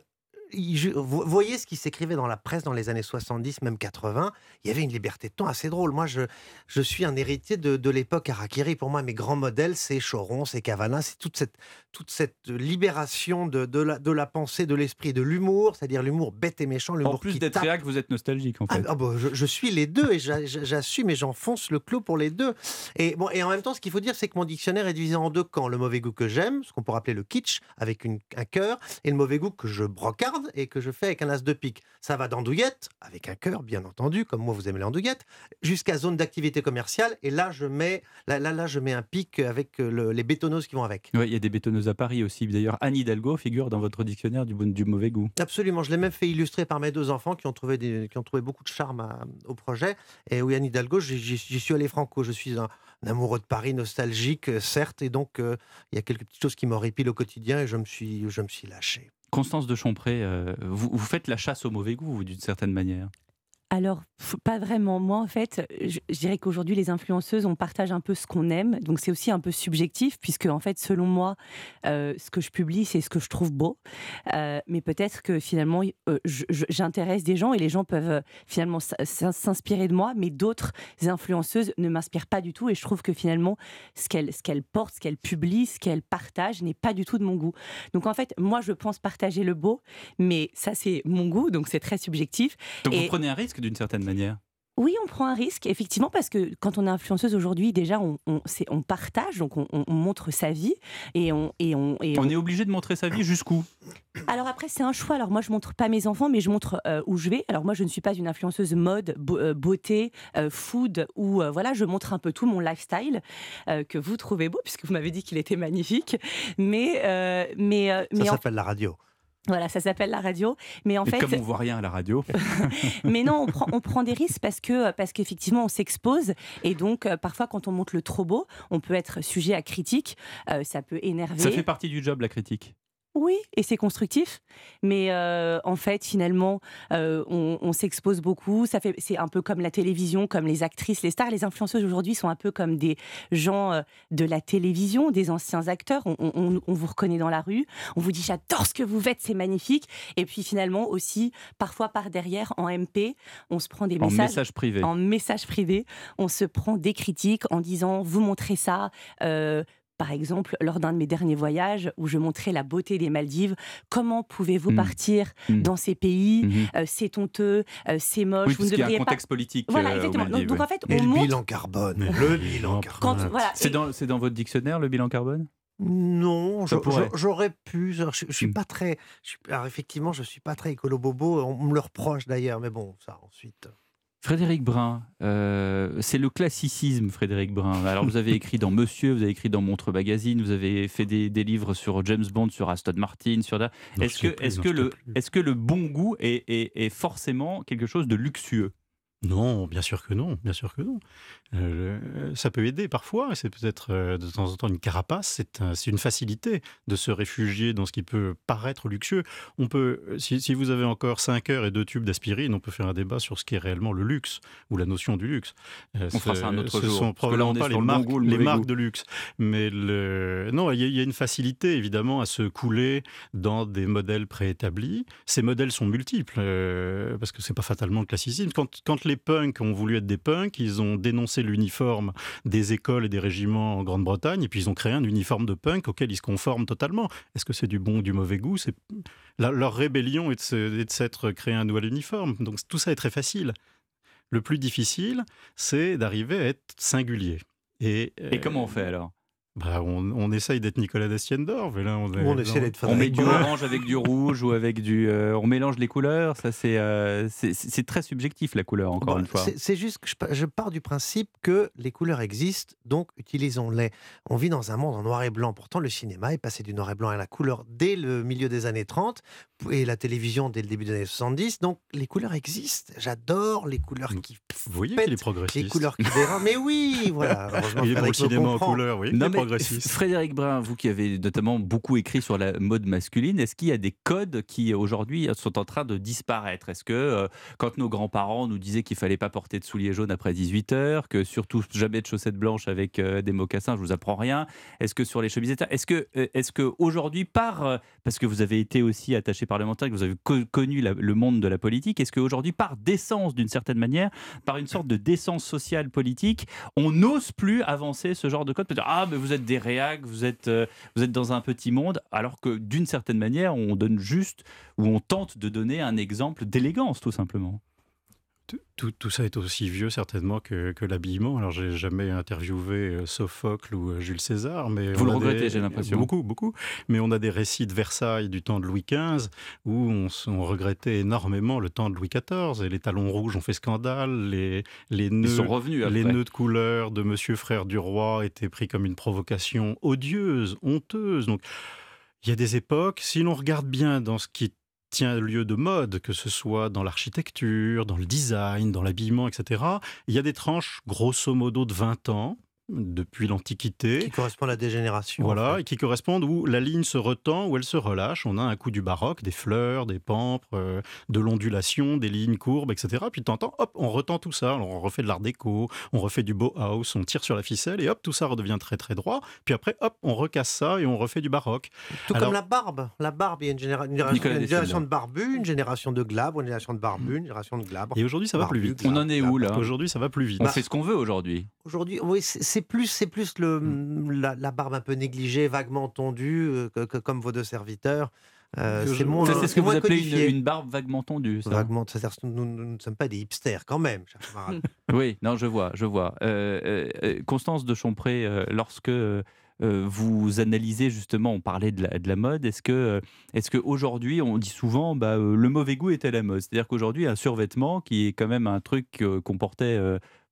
vous voyez ce qui s'écrivait dans la presse dans les années 70, même 80. Il y avait une liberté de ton assez drôle. Moi, je, je suis un héritier de, de l'époque Harakiri. Pour moi, mes grands modèles, c'est Choron, c'est Cavana, c'est toute cette, toute cette libération de, de, la, de la pensée, de l'esprit, de l'humour, c'est-à-dire l'humour bête et méchant. En plus d'être réac, vous êtes nostalgique, en ah, fait. Ah, bon, je, je, suis les deux et j'assume et j'enfonce le clou pour les deux. Et, bon, et en même temps, ce qu'il faut dire, c'est que mon dictionnaire est divisé en deux camps. Le mauvais goût que j'aime, ce qu'on pourrait appeler le kitsch, avec une, un cœur, et le mauvais goût que je brocarde et que je fais avec un as de pique. Ça va d'andouillette, avec un cœur bien entendu, comme moi vous aimez les andouillettes, jusqu'à zone d'activité commerciale. Et là, je mets, là, là, là, je mets un pic avec euh, les bétonneuses qui vont avec. Oui, il y a des bétonneuses à Paris aussi. D'ailleurs, Anne Hidalgo figure dans votre dictionnaire du, du mauvais goût. Absolument. Je l'ai même fait illustrer par mes deux enfants qui ont trouvé, des, qui ont trouvé beaucoup de charme au projet. Et oui, Anne Hidalgo, j'y suis allé franco. Je suis un, amoureux de Paris, nostalgique, euh, certes. Et donc, euh, il y a quelques petites choses qui m'horripilent au quotidien et je me suis, je me suis lâché. Constance de Champré, euh, vous, vous, faites la chasse au mauvais goût, d'une certaine manière alors, pas vraiment. Moi, en fait, je, dirais qu'aujourd'hui, les influenceuses, on partage un peu ce qu'on aime. Donc, c'est aussi un peu subjectif, puisque, en fait, selon moi, euh, ce que je publie, c'est ce que je trouve beau. Euh, mais peut-être que finalement, euh, j'intéresse des gens et les gens peuvent finalement s'inspirer de moi, mais d'autres influenceuses ne m'inspirent pas du tout. Et je trouve que finalement, ce qu'elles ce portent, ce qu'elles publient, ce qu'elles partagent n'est pas du tout de mon goût. Donc, en fait, moi, je pense partager le beau, mais ça, c'est mon goût, donc c'est très subjectif. Donc, vous prenez un risque d'une certaine manière oui, on prend un risque, effectivement, parce que quand on est influenceuse aujourd'hui, déjà, on, on, partage, donc on, montre sa vie. Et on, et on, on, est obligé de montrer sa vie jusqu'où? Alors après, c'est un choix. Alors moi, je montre pas mes enfants, mais je montre euh, où je vais. Alors moi, je ne suis pas une influenceuse mode, euh, beauté, euh, food, ou voilà, je montre un peu tout mon lifestyle, que vous trouvez beau, puisque vous m'avez dit qu'il était magnifique. Mais, mais, Ça s'appelle la radio. Voilà, ça s'appelle la radio. Mais en fait, comme on voit rien à la radio. mais non, on prend, on prend des risques parce que parce qu'effectivement on s'expose et donc euh, parfois quand on montre le trop beau, on peut être sujet à critique. Euh, ça peut énerver. Ça fait partie du job la critique. Oui, et c'est constructif. Mais euh, en fait, finalement, euh, on, s'expose beaucoup. Ça fait, c'est un peu comme la télévision, comme les actrices, les stars. Les influenceuses aujourd'hui sont un peu comme des gens euh, de la télévision, des anciens acteurs. On, vous reconnaît dans la rue. On vous dit j'adore ce que vous faites, c'est magnifique. Et puis finalement aussi, parfois par derrière, en MP, on se prend des messages. En message privé. En message privé, on se prend des critiques en disant vous montrez ça par exemple, lors d'un de mes derniers voyages où je montrais la beauté des Maldives, comment pouvez-vous mmh. partir mmh. dans ces pays mmh. euh, C'est honteux, euh, c'est moche. vous ne devriez y a un contexte politique. Voilà, euh, exactement. donc, en fait, on le bilan carbone. Le bilan carbone. c'est dans, dans votre dictionnaire le bilan carbone? Non, j'aurais pu. Je, je, suis pas très. alors effectivement, je suis pas très écolo bobo. On me le reproche d'ailleurs, mais bon, ça ensuite. Frédéric Brun, euh, c'est le classicisme, Frédéric Brun. Alors, vous avez écrit dans Monsieur, vous avez écrit dans Montre Magazine, vous avez fait des, livres sur James Bond, sur Aston Martin, sur. Est-ce que, est que, le, est que le bon goût est forcément quelque chose de luxueux? Non, bien sûr que non, bien sûr que non. Euh, ça peut aider parfois, c'est peut-être euh, de temps en temps une carapace, c'est une facilité de se réfugier dans ce qui peut paraître luxueux. On peut, si, vous avez encore 5 heures et deux tubes d'aspirine, on peut faire un débat sur ce qui est réellement le luxe ou la notion du luxe. Euh, on fera ça un autre ce jour. sont probablement pas les marques, les marques de luxe, mais le... non, il y, a une facilité évidemment à se couler dans des modèles préétablis. Ces modèles sont multiples parce que c'est pas fatalement le classicisme. Quand, quand les punks ont voulu être des punks, ils ont dénoncé l'uniforme des écoles et des régiments en Grande-Bretagne, et puis ils ont créé un uniforme de punk auquel ils se conforment totalement. Est-ce que c'est du bon ou du mauvais goût? C'est... Leur rébellion est de, s'être créé un nouvel uniforme. Donc tout ça est très facile. Le plus difficile, c'est d'arriver à être singulier. Et, et comment on fait alors? Bah, on, essaye d'être Nicolas Destiendorf, là on, on essaie d'être On met du orange avec du rouge ou avec du. Euh, on mélange les couleurs. Ça euh, c'est c'est très subjectif la couleur encore une fois. C'est juste que je, pars du principe que les couleurs existent, donc utilisons-les. On vit dans un monde en noir et blanc. Pourtant le cinéma est passé du noir et blanc à la couleur dès le milieu des années 30 et la télévision dès le début des années 70. Donc les couleurs existent. J'adore les couleurs qui. Vous voyez qu'il est progressiste. Les couleurs qui dérangent. Mais oui, voilà. Il est pour le cinéma en couleur, oui. Frédéric Brun, vous qui avez notamment beaucoup écrit sur la mode masculine, est-ce qu'il y a des codes qui aujourd'hui sont en train de disparaître? Est-ce que euh, quand nos grands-parents nous disaient qu'il fallait pas porter de souliers jaunes après 18 heures, que surtout jamais de chaussettes blanches avec euh, des mocassins, je vous apprends rien. Est-ce que sur les chemises, euh, est-ce que aujourd'hui par parce que vous avez été aussi attaché parlementaire, que vous avez connu le monde de la politique, est-ce qu'aujourd'hui par décence d'une certaine manière, par une sorte de décence sociale politique, on n'ose plus avancer ce genre de code? Ah mais vous êtes des réacs, vous êtes, euh, vous êtes dans un petit monde, alors que d'une certaine manière, on donne juste, ou on tente de donner un exemple d'élégance, tout simplement. Tout, tout, ça est aussi vieux certainement que, que l'habillement. Alors j'ai jamais interviewé euh, Sophocle ou euh, Jules César, mais vous le regrettez, j'ai l'impression. Beaucoup, beaucoup. Mais on a des récits de Versailles du temps de Louis XV où on, on, regrettait énormément le temps de Louis XIV et les talons rouges ont fait scandale, les les nœuds, sont revenus les nœuds de couleur de Monsieur Frère du Roi étaient pris comme une provocation odieuse, honteuse. Donc il y a des époques, si l'on regarde bien dans ce qui tient lieu de mode, que ce soit dans l'architecture, dans le design, dans l'habillement, etc., il y a des tranches grosso modo de 20 ans depuis l'Antiquité. Qui correspondent à des générations. Voilà, et qui correspondent où la ligne se retend, où elle se relâche. On a un coup du baroque, des fleurs, des pampres, euh, de l'ondulation, des lignes courbes, etc. Puis de temps en temps, hop, on retend tout ça. Alors, on refait de l'art déco, on refait du Bauhaus, on tire sur la ficelle et hop, tout ça redevient très très droit. Puis après, hop, on recasse ça et on refait du baroque. Tout comme la barbe. La barbe, il y a une, génération, une génération de barbus, une génération de glabres, une génération de barbus, une génération de glabres. Et aujourd'hui, ça va plus vite. On en est où là? Aujourd'hui, ça va plus vite. On fait ce qu'on veut aujourd'hui. Aujourd'hui, oui, c'est plus, c'est plus le, Hmm. la, barbe un peu négligée, vaguement tondue, euh, que, comme vos deux serviteurs. Euh, c'est ce que vous appelez une, barbe vaguement tondue. Ça. Vaguement, nous, ne sommes pas des hipsters quand même, oui, non, je vois, je vois. Euh, Constance de Chompré, lorsque vous analysez justement, on parlait de la, de la mode, est-ce que, est-ce qu'aujourd'hui, on dit souvent, bah, le mauvais goût est à la mode? C'est-à-dire qu'aujourd'hui, un survêtement, qui est quand même un truc qu'on portait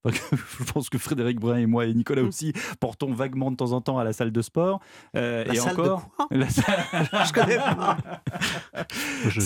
je pense que Frédéric Brun et moi et Nicolas mm. aussi portons vaguement de temps en temps à la salle de sport. Euh, la et salle encore, de quoi je connais pas.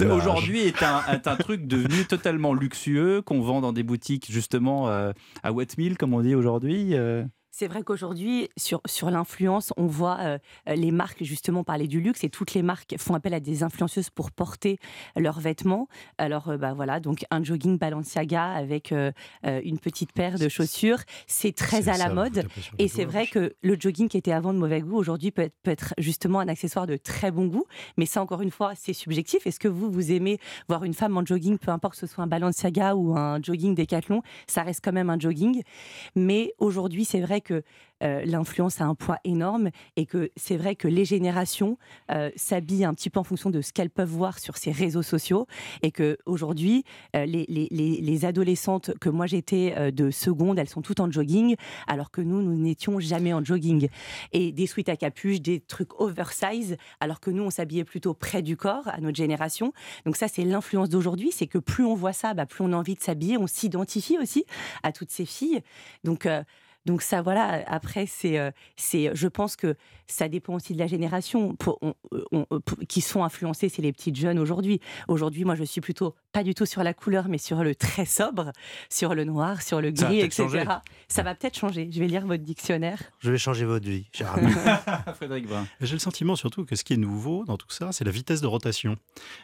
Aujourd'hui est un, est un, truc devenu totalement luxueux qu'on vend dans des boutiques justement euh, à Wetmill, comme on dit aujourd'hui. Euh. C'est vrai qu'aujourd'hui, sur, sur l'influence, on voit euh, les marques justement parler du luxe et toutes les marques font appel à des influenceuses pour porter leurs vêtements. Alors, euh, bah voilà, donc un jogging Balenciaga avec euh, une petite paire de chaussures, c'est très à la mode. Et c'est vrai que le jogging qui était avant de mauvais goût, aujourd'hui peut être, peut être justement un accessoire de très bon goût. Mais ça, encore une fois, c'est subjectif. Est-ce que vous, vous aimez voir une femme en jogging, peu importe que ce soit un Balenciaga ou un jogging Decathlon, ça reste quand même un jogging. Mais aujourd'hui, c'est vrai que euh, l'influence a un poids énorme et que c'est vrai que les générations euh, s'habillent un petit peu en fonction de ce qu'elles peuvent voir sur ces réseaux sociaux et que aujourd'hui euh, les, les, les, adolescentes que moi j'étais de seconde, elles sont toutes en jogging alors que nous, nous n'étions jamais en jogging. Et des suites à capuche, des trucs oversize alors que nous, on s'habillait plutôt près du corps à notre génération. Donc ça, c'est l'influence d'aujourd'hui, c'est que plus on voit ça, bah, plus on a envie de s'habiller, on s'identifie aussi à toutes ces filles. Donc donc ça, voilà, après, c'est, euh, c'est, je pense que ça dépend aussi de la génération. Pour, euh, qui sont influencés, c'est les petites jeunes aujourd'hui. Aujourd'hui, moi, je suis plutôt pas du tout sur la couleur, mais sur le très sobre, sur le noir, sur le gris, etc. Ça va peut-être changer. Je vais lire votre dictionnaire. Je vais changer votre vie, cher Frédéric Brun. J'ai le sentiment surtout que ce qui est nouveau dans tout ça, c'est la vitesse de rotation.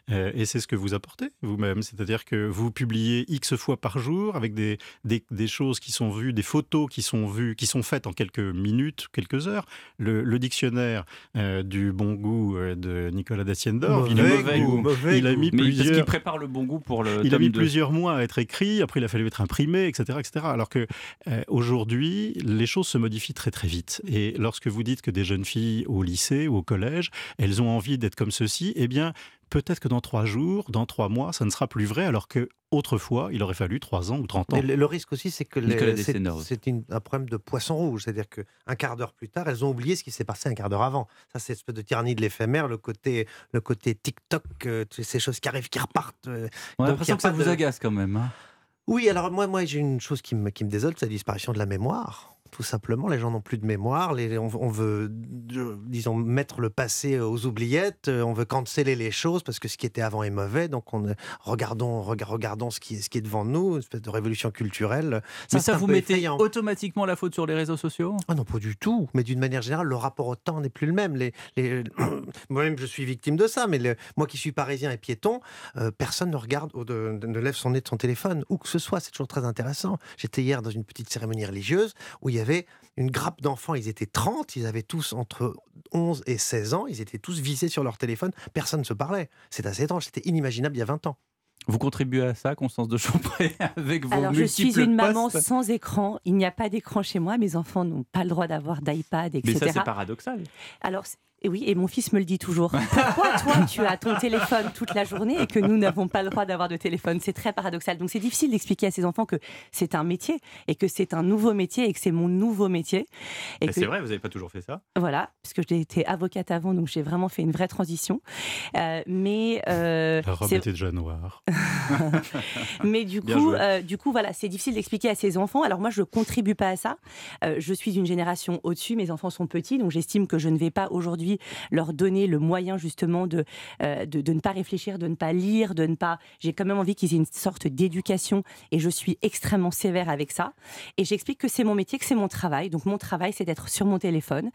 Euh, et c'est ce que vous apportez vous-même. C'est-à-dire que vous publiez X fois par jour avec des, des, des, choses qui sont vues, des photos qui sont vues, qui sont faites en quelques minutes, quelques heures. Le, le dictionnaire euh, du bon goût euh, de Nicolas Daciendor, il, goût, il a mis Mais plusieurs... Parce qu'il prépare le bon goût pour le Il a mis plusieurs mois à être écrit, après il a fallu être imprimé, etc. etc. alors que euh, aujourd'hui, les choses se modifient très très vite. Et lorsque vous dites que des jeunes filles au lycée ou au collège, elles ont envie d'être comme ceci, eh bien, peut-être que dans trois jours, dans trois mois, ça ne sera plus vrai, alors que autrefois, il aurait fallu trois ans ou trente ans. le, risque aussi, c'est que c'est un problème de poisson rouge, c'est-à-dire qu'un quart d'heure plus tard, elles ont oublié ce qui s'est passé un quart d'heure avant. Ça, c'est une espèce de tyrannie de l'éphémère, le côté, le côté TikTok, euh, ces choses qui arrivent, qui repartent. Euh, On a l'impression que ça vous agace quand même. Hein. Oui, alors moi, moi j'ai une chose qui me, qui me désole, c'est la disparition de la mémoire tout simplement. Les gens n'ont plus de mémoire. Les, on, veut, disons, mettre le passé aux oubliettes. On veut canceller les choses parce que ce qui était avant est mauvais. Donc, on, regardons, regardons ce qui, est, ce qui est devant nous, une espèce de révolution culturelle. Mais ça, vous mettez automatiquement la faute sur les réseaux sociaux? Ah non, pas du tout. Mais d'une manière générale, le rapport au temps n'est plus le même. Les, Moi-même, je suis victime de ça. Mais moi qui suis parisien et piéton, euh, personne ne regarde, ou ne lève son nez de son téléphone, où que ce soit. C'est toujours très intéressant. J'étais hier dans une petite cérémonie religieuse où il y avait avait une grappe d'enfants, ils étaient 30, ils avaient tous entre 11 et 16 ans, ils étaient tous visés sur leur téléphone, personne ne se parlait. C'est assez étrange, c'était inimaginable il y a 20 ans. Vous contribuez à ça, Constance de Champré, avec vos Alors, je suis une maman sans écran. Il n'y a pas d'écran chez moi. Mes enfants n'ont pas le droit d'avoir d'iPad, etc. Mais ça, c'est paradoxal. Alors, et oui, et mon fils me le dit toujours. Pourquoi toi, tu as ton téléphone toute la journée et que nous n'avons pas le droit d'avoir de téléphone? C'est très paradoxal. Donc c'est difficile d'expliquer à ses enfants que c'est un métier et que c'est un nouveau métier et que c'est mon nouveau métier. Et c'est vrai, vous n'avez pas toujours fait ça Voilà, parce que j'ai été avocate avant, donc j'ai vraiment fait une vraie transition. Euh, mais euh, la robe était déjà noire. mais du coup, euh, du coup, voilà, c'est difficile d'expliquer à ses enfants. Alors moi, je contribue pas à ça. je suis d'une génération au-dessus. Mes enfants sont petits, donc j'estime que je ne vais pas aujourd'hui aujourd'hui leur donner le moyen justement de, de, de, ne pas réfléchir, de ne pas lire, de ne pas... J'ai quand même envie qu'ils aient une sorte d'éducation et je suis extrêmement sévère avec ça. Et j'explique que c'est mon métier, que c'est mon travail. Donc mon travail, c'est d'être sur mon téléphone.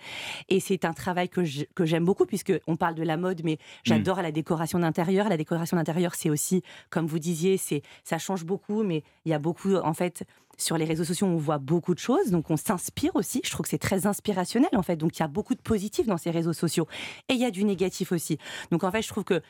Et c'est un travail que j'aime beaucoup puisque on parle de la mode, mais j'adore mm. la décoration d'intérieur. La décoration d'intérieur, c'est aussi, comme vous disiez, c'est ça change beaucoup, mais il y a beaucoup, en fait, sur les réseaux sociaux, on voit beaucoup de choses, donc on s'inspire aussi. Je trouve que c'est très inspirationnel, en fait. Donc il y a beaucoup de positifs dans ces réseaux sociaux. Et il y a du négatif aussi. Donc en fait, je trouve que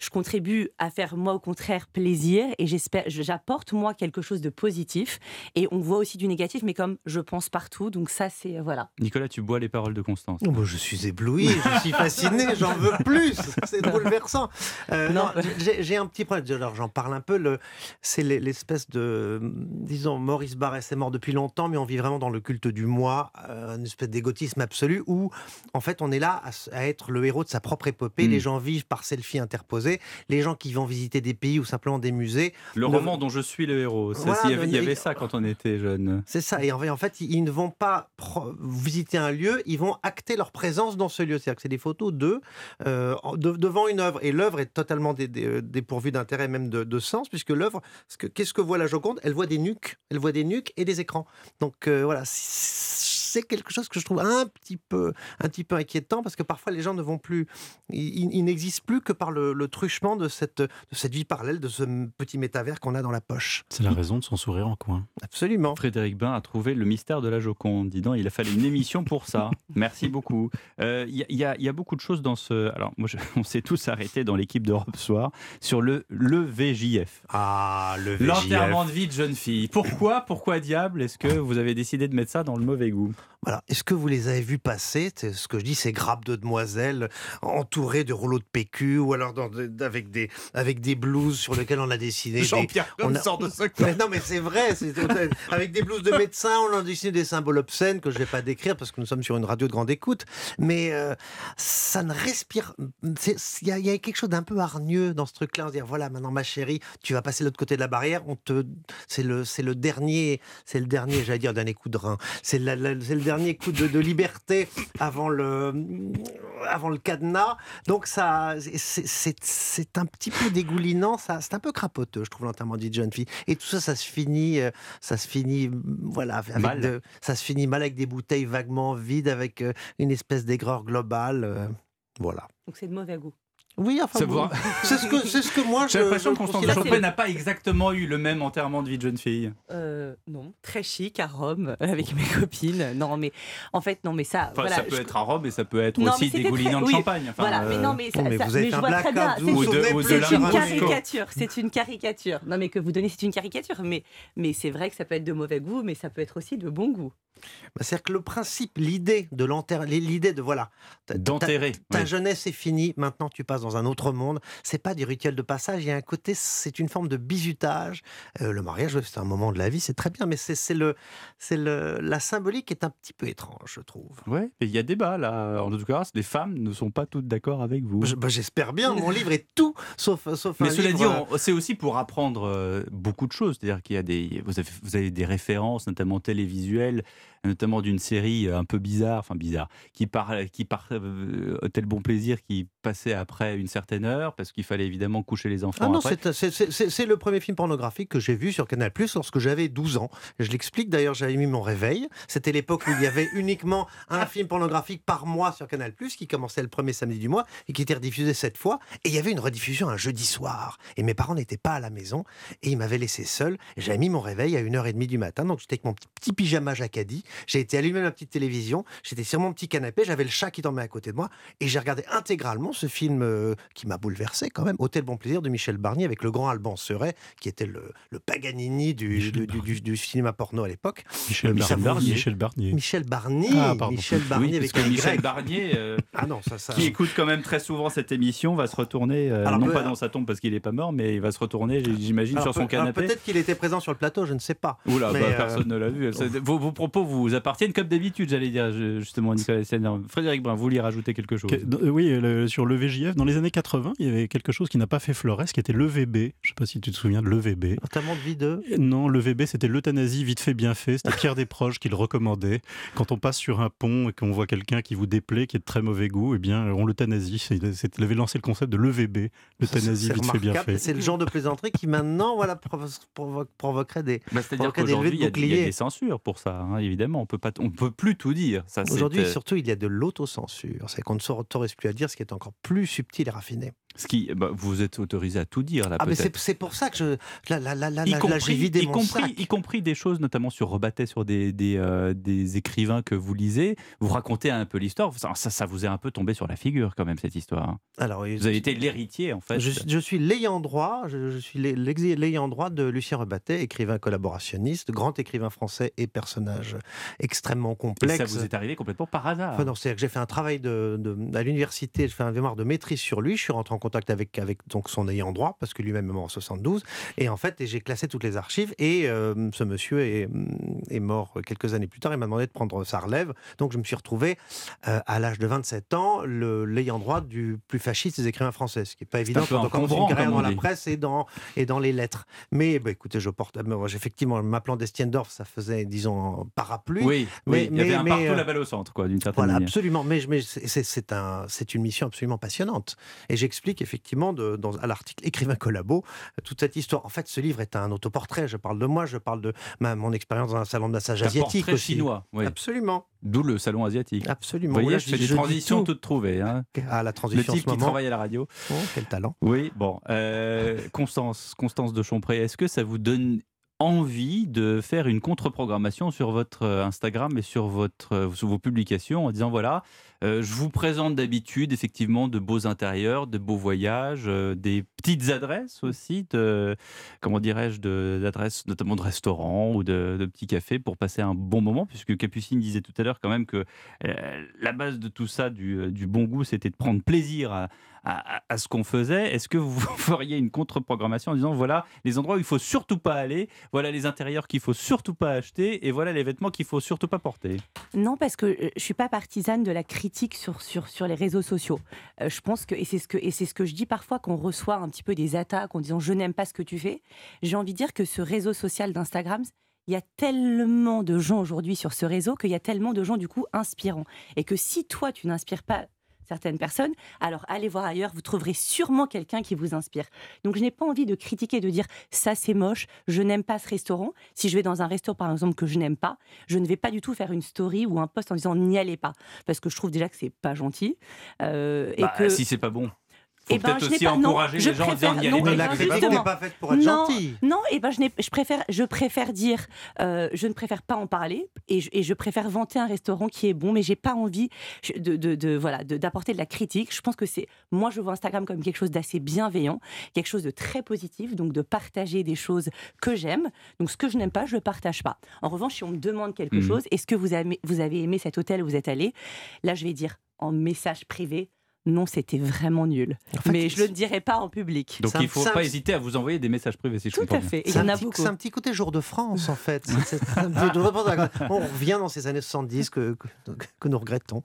je contribue à faire moi au contraire plaisir et j'espère j'apporte moi quelque chose de positif et on voit aussi du négatif mais comme je pense partout donc ça c'est euh, voilà. Nicolas, tu bois les paroles de Constance. Oh, je suis ébloui, je suis fasciné, j'en veux plus, c'est bouleversant. Euh, non, j'ai un petit problème. Alors j'en parle un peu. Le, c'est l'espèce de, disons, Maurice Barrès est mort depuis longtemps, mais on vit vraiment dans le culte du moi, euh, une espèce d'égotisme absolu où en fait on est là à, être le héros de sa propre épopée. Hmm. Les gens vivent par selfie les gens qui vont visiter des pays ou simplement des musées. Le roman dont je suis le héros. il, y avait, ça quand on était jeune. C'est ça. Et en fait, ils ne vont pas visiter un lieu, ils vont acter leur présence dans ce lieu. C'est-à-dire que c'est des photos d'eux euh, devant une œuvre. Et l'œuvre est totalement dépourvue d'intérêt, même de, sens, puisque l'œuvre, qu'est-ce que voit la Joconde? Elle voit des nuques. Elle voit des nuques et des écrans. Donc euh, voilà c'est quelque chose que je trouve un petit peu, un petit peu inquiétant parce que parfois les gens ne vont plus, ils, n'existent plus que par le, truchement de cette, de cette vie parallèle, de ce petit métavers qu'on a dans la poche. C'est la raison de son sourire en coin. Absolument. Frédéric Bain a trouvé le mystère de la Joconde. Dis donc, il a fallu une émission pour ça. Merci beaucoup. Il euh, y, y, a beaucoup de choses dans ce. Alors, moi, on s'est tous arrêtés dans l'équipe d'Europe Soir sur le, le VJF. Ah, le VJF. L'enterrement de vie de jeune fille. Pourquoi, pourquoi diable est-ce que vous avez décidé de mettre ça dans le mauvais goût? Voilà. Est-ce que vous les avez vus passer? Ce que je dis, ces grappes de demoiselles entourées de rouleaux de PQ ou alors dans, avec, des, avec des blouses sur lesquelles on a dessiné. Jean-Pierre on a... sort de ce Non, mais c'est vrai. avec des blouses de médecins, on a dessiné des symboles obscènes que je ne vais pas décrire parce que nous sommes sur une radio de grande écoute. Mais euh, ça ne respire. Il y, a quelque chose d'un peu hargneux dans ce truc-là. On se dit voilà, maintenant ma chérie, tu vas passer de l'autre côté de la barrière. On te, c'est le, le dernier, c'est le dernier, j'allais dire dernier coup de rein. C'est le dernier coup de, liberté avant le, avant le cadenas. Donc ça, c'est un petit peu dégoulinant, ça, c'est un peu crapoteux, je trouve l'enterrement d'une jeune fille. Et tout ça, ça se finit, euh, ça se finit, voilà, avec mal. ça se finit mal avec des bouteilles vaguement vides, avec euh, une espèce d'aigreur globale, euh, voilà. Donc c'est de mauvais goût. Oui, enfin, c'est ce, que, ce que moi J'ai l'impression que Constance Chopin n'a pas exactement eu le même enterrement de vie de jeune fille. Euh, non, très chic à Rome avec mes copines. Non, mais en fait, non, mais ça. voilà, ça peut être à Rome et ça peut être aussi dégoulinant de champagne. Enfin, voilà, mais non, mais, ça, mais vous avez je vois très bien. C'est une caricature. C'est une caricature. Non, mais que vous donnez, c'est une caricature. Mais, mais c'est vrai que ça peut être de mauvais goût, mais ça peut être aussi de bon goût. Bah, c'est-à-dire que le principe, l'idée de l'enterrer, l'idée de voilà, d'enterrer. Ta, jeunesse est finie, maintenant tu passes dans un autre monde. C'est pas du rituel de passage, il y a un côté, c'est une forme de bizutage. Euh, le mariage, c'est un moment de la vie, c'est très bien, mais c'est le, c'est le, la symbolique est un petit peu étrange, je trouve. Ouais, il y a débat là. En tout cas, les femmes ne sont pas toutes d'accord avec vous. Bah, j'espère bien. Mon livre est tout sauf, sauf mais cela dit, c'est aussi pour apprendre euh, beaucoup de choses. C'est-à-dire qu'il y a des, vous avez, vous avez des références, notamment télévisuelles notamment d'une série euh, un peu bizarre, enfin bizarre, qui part, qui euh, tel bon plaisir qui passait après une certaine heure parce qu'il fallait évidemment coucher les enfants. Ah non, c'est le premier film pornographique que j'ai vu sur Canal Plus lorsque j'avais 12 ans. Je l'explique d'ailleurs, j'avais mis mon réveil. C'était l'époque où il y avait uniquement un film pornographique par mois sur Canal Plus qui commençait le premier samedi du mois et qui était rediffusé cette fois. Et il y avait une rediffusion un jeudi soir. Et mes parents n'étaient pas à la maison et ils m'avaient laissé seul. J'avais mis mon réveil à 1h30 du matin, donc j'étais avec mon petit pyjama jacadi j'ai été allumer ma petite télévision, j'étais sur mon petit canapé, j'avais le chat qui dormait à côté de moi, et j'ai regardé intégralement ce film euh, qui m'a bouleversé quand même, Hôtel Bon Plaisir de Michel Barnier, avec le grand Alban Seret, qui était le, Paganini du, du, cinéma porno à l'époque. Michel, Barnier. Michel Barnier. Michel Barnier. Ah, Michel Barnier avec que Michel Barnier, euh, ah non, ça, ça... qui écoute quand même très souvent cette émission, va se retourner, euh, non pas dans sa tombe parce qu'il n'est pas mort, mais il va se retourner, j'imagine, sur son canapé. Peut-être qu'il était présent sur le plateau, je ne sais pas. Oula, bah, personne ne l'a vu. Vos, vos propos vous appartiennent comme d'habitude, j'allais dire justement, Nicolas Frédéric Brun, vous vouliez rajouter quelque chose Oui, sur le VJF. Dans les années 80, il y avait quelque chose qui n'a pas fait Flores, qui était l'EVB. Je ne sais pas si tu te souviens de l'EVB. Notamment de vie de Non, l'EVB, c'était l'euthanasie vite fait, bien fait. C'était Pierre Desproges qui le recommandait. Quand on passe sur un pont et qu'on voit quelqu'un qui vous déplaît, qui est de très mauvais goût, eh bien, on l'euthanasie. Il avait lancé le concept de l'EVB, l'euthanasie vite fait, bien fait. C'est le genre de plaisanterie qui maintenant voilà, provoquerait des. Bah, C'est-à-dire qu'aujourd'hui, il, y, a des censures pour ça, hein, évidemment. On ne peut plus tout dire. Aujourd'hui, surtout, il y a de l'autocensure. C'est qu'on ne s'autorise plus à dire ce qui est encore plus subtil et raffiné. Ce qui, bah, vous êtes autorisé à tout dire là. Ah, mais c'est pour ça que je, là, là, y compris, y compris, y compris des choses, notamment sur Rebattet, sur des, des, euh, des, écrivains que vous lisez. Vous racontez un peu l'histoire. Ça, ça, vous est un peu tombé sur la figure quand même cette histoire. Hein. Alors, vous avez été l'héritier en fait. Je, suis l'ayant droit. Je, suis l'ayant droit de Lucien Rebattet, écrivain collaborationniste, grand écrivain français et personnage extrêmement complexe. Et ça vous est arrivé complètement par hasard. Enfin, non, c'est-à-dire que j'ai fait un travail de, de à l'université. J'ai fait un mémoire de maîtrise sur lui. Je suis rentré en contact avec, avec donc son ayant droit, parce que lui-même est mort en 72. Et en fait, j'ai classé toutes les archives. Et euh, ce monsieur est, mm, est, mort quelques années plus tard. Il m'a demandé de prendre sa relève. Donc je me suis retrouvé euh, à l'âge de 27 ans, l'ayant droit du plus fasciste des écrivains français. Ce qui n'est pas évident quand on commence une carrière dans la presse et dans, et dans les lettres. Mais bah, écoutez, je porte. effectivement, m'appelant d'Estiendorf, ça faisait, disons, parapluie. Oui, mais, il y avait un partout euh, la balle au centre, quoi, d'une certaine voilà, manière. absolument. Mais, mais c'est un, une mission absolument passionnante. Et j'explique effectivement de, dans, à l'article Écrivain collabo, toute cette histoire. En fait, ce livre est un autoportrait. Je parle de moi, je parle de ma, mon expérience dans un salon de massage asiatique aussi. chinois, Absolument. D'où le salon asiatique. Absolument. Vous voyez, je, fais des transitions toutes trouvées. Hein. Ah, la transition. Le type qui travaille à la radio. Oh, quel talent. Oui, bon. Euh, Constance, Constance de Chompré, est-ce que ça vous donne envie de faire une contre-programmation sur votre euh, Instagram et sur, votre, euh, sur vos publications en disant voilà, euh, je vous présente d'habitude effectivement de beaux intérieurs, de beaux voyages, des petites adresses aussi, de, comment dirais-je, d'adresses notamment de restaurants ou de, petits cafés pour passer un bon moment, puisque Capucine disait tout à l'heure quand même que la base de tout ça, du, du bon goût, c'était de prendre plaisir à, à, ce qu'on faisait, est-ce que vous feriez une contre-programmation en disant voilà les endroits où il faut surtout pas aller, voilà les intérieurs qu'il faut surtout pas acheter et voilà les vêtements qu'il faut surtout pas porter? Non, parce que euh, je suis pas partisane de la critique sur, sur, sur les réseaux sociaux. Euh, je pense que, et c'est ce que, et c'est ce que je dis parfois qu'on reçoit un petit peu des attaques en disant je n'aime pas ce que tu fais, j'ai envie de dire que ce réseau social d'Instagram, il y a tellement de gens aujourd'hui sur ce réseau qu'il y a tellement de gens du coup inspirants. Et que si toi, tu n'inspires pas certaines personnes, alors allez voir ailleurs, vous trouverez sûrement quelqu'un qui vous inspire. Donc je n'ai pas envie de critiquer, de dire ça c'est moche, je n'aime pas ce restaurant. Si je vais dans un restaurant par exemple que je n'aime pas, je ne vais pas du tout faire une story ou un post en disant n'y allez pas, parce que je trouve déjà que c'est pas gentil. Euh, et bah, que... Si c'est pas bon faut eh ben, peut-être aussi encourager les gens préfère, en disant non, La critique n'est pas faite pour être non, gentil. Non, et eh ben, je, je, préfère, je préfère dire, euh, je ne préfère pas en parler, et je, et je, préfère vanter un restaurant qui est bon, mais j'ai pas envie de, de, de voilà d'apporter de, la critique. Je pense que c'est, moi, je vois Instagram comme quelque chose d'assez bienveillant, quelque chose de très positif, donc de partager des choses que j'aime. Donc ce que je n'aime pas, je le partage pas. En revanche, si on me demande quelque mmh. chose, est-ce que vous avez, vous avez aimé cet hôtel où vous êtes allé? Là, je vais dire en message privé, non, c'était vraiment nul. mais je ne le dirais pas en public. Donc il ne faut pas hésiter à vous envoyer des messages privés, si je Tout à fait. Il y en a beaucoup. C'est un petit côté jour de France, en fait. On revient dans ces années 70 que, que, nous regrettons.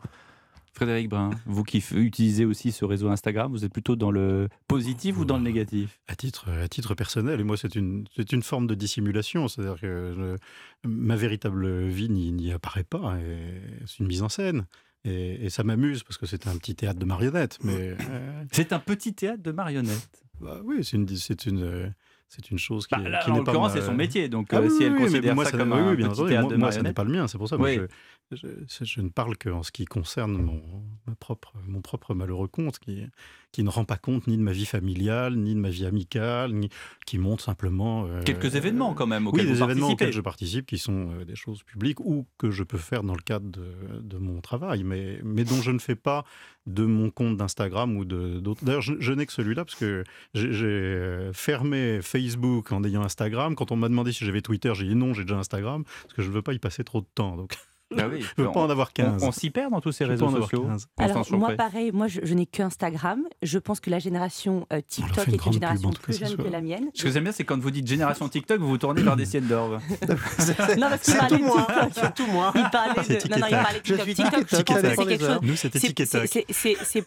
Frédéric Brun, vous qui utilisez aussi ce réseau Instagram, vous êtes plutôt dans le positif ou dans le négatif? À titre, à titre personnel, et moi c'est une, une forme de dissimulation, c'est-à-dire que ma véritable vie n'y apparaît pas, c'est une mise en scène. Et, ça m'amuse parce que c'est un petit théâtre de marionnettes. Mais euh, c'est un petit théâtre de marionnettes. Bah oui, c'est une, c'est une, c'est une chose qui, bah, là, qui en l'occurrence, c'est son métier. Donc, ah euh, si elle considère ça, comme un petit théâtre de marionnettes, moi, ça n'est pas le mien. C'est pour ça. que je, je, ne parle qu'en ce qui concerne mon, ma propre, mon propre malheureux compte, qui, qui ne rend pas compte ni de ma vie familiale, ni de ma vie amicale, ni qui montre simplement... Euh, Quelques événements quand même auxquels oui, des événements auxquels je participe, qui sont euh, des choses publiques ou que je peux faire dans le cadre de, de mon travail, mais, mais dont je ne fais pas de mon compte d'Instagram ou d'autres. D'ailleurs, je, je n'ai que celui-là parce que j'ai euh, fermé Facebook en ayant Instagram. Quand on m'a demandé si j'avais Twitter, j'ai dit non, j'ai déjà Instagram parce que je ne veux pas y passer trop de temps. Donc Ah oui, Je veux pas en avoir 15. On, on s'y perd dans tous ces Je réseaux sociaux. 15. Alors moi pareil, moi je, je n'ai qu'Instagram. Je pense que la génération euh, TikTok est une pub, génération plus jeune que la mienne. Ce que j'aime bien, c'est quand vous dites génération TikTok, vous vous tournez vers des Siendorf. Non, parce qu'il C'est parlait tout de moi, TikTok. c'est tout moi. Il parlait de. Non, non, il tic-tac. parlait de Je TikTok. suis TikTok, je TikTok, pense que ça c'est quelque chose. Nous, c'était C'est- tic-tac.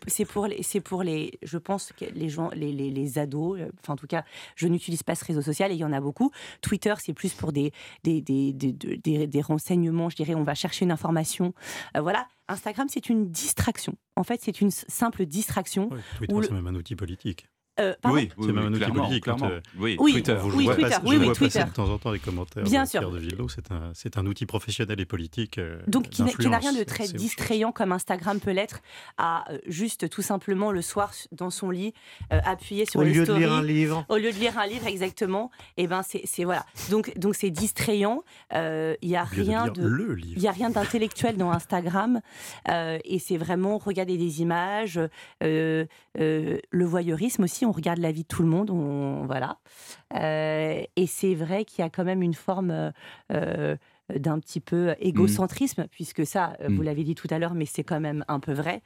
c'est- pour les, c'est pour les, je pense que les gens, les, les, les ados. euh, Enfin, en tout cas, je n'utilise pas ce réseau social et il y en a beaucoup. Twitter, c'est plus pour des des, des, des, des, des- des renseignements. Je dirais, on va chercher une information. Euh, voilà. Instagram, c'est une distraction. En fait, c'est une simple distraction. Ouais, Twitter, le- c'est même un outil politique. Euh, Oui, C'est même un outil clairement, politique. quand, euh, Oui, Oui, Twitter. vous- je oui, vois Twitter, oui, je oui, vois passer Twitter. de temps en temps les commentaires Bien de sûr. Pierre de Villot. C'est un, c'est un outil professionnel et politique. euh, Donc, qui n'a- rien de très distrayant comme Instagram peut l'être, à euh, juste tout simplement le soir dans son lit, euh, appuyer sur Au les lieu de lire un livre. Au lieu de lire un livre, exactement. Et ben, c'est c'est- voilà. Donc, donc c'est distrayant. Euh, Il y a Au lieu de rien de. Il y a rien d'intellectuel dans Instagram. Euh, et c'est vraiment regarder des images, euh, euh, le voyeurisme aussi. On regarde la vie de tout le monde. On, voilà. Euh, et c'est vrai qu'il y a quand même une forme. D'un petit peu égocentrisme, puisque ça, euh, vous Mm. l'avez dit tout à l'heure, mais c'est quand même un peu vrai,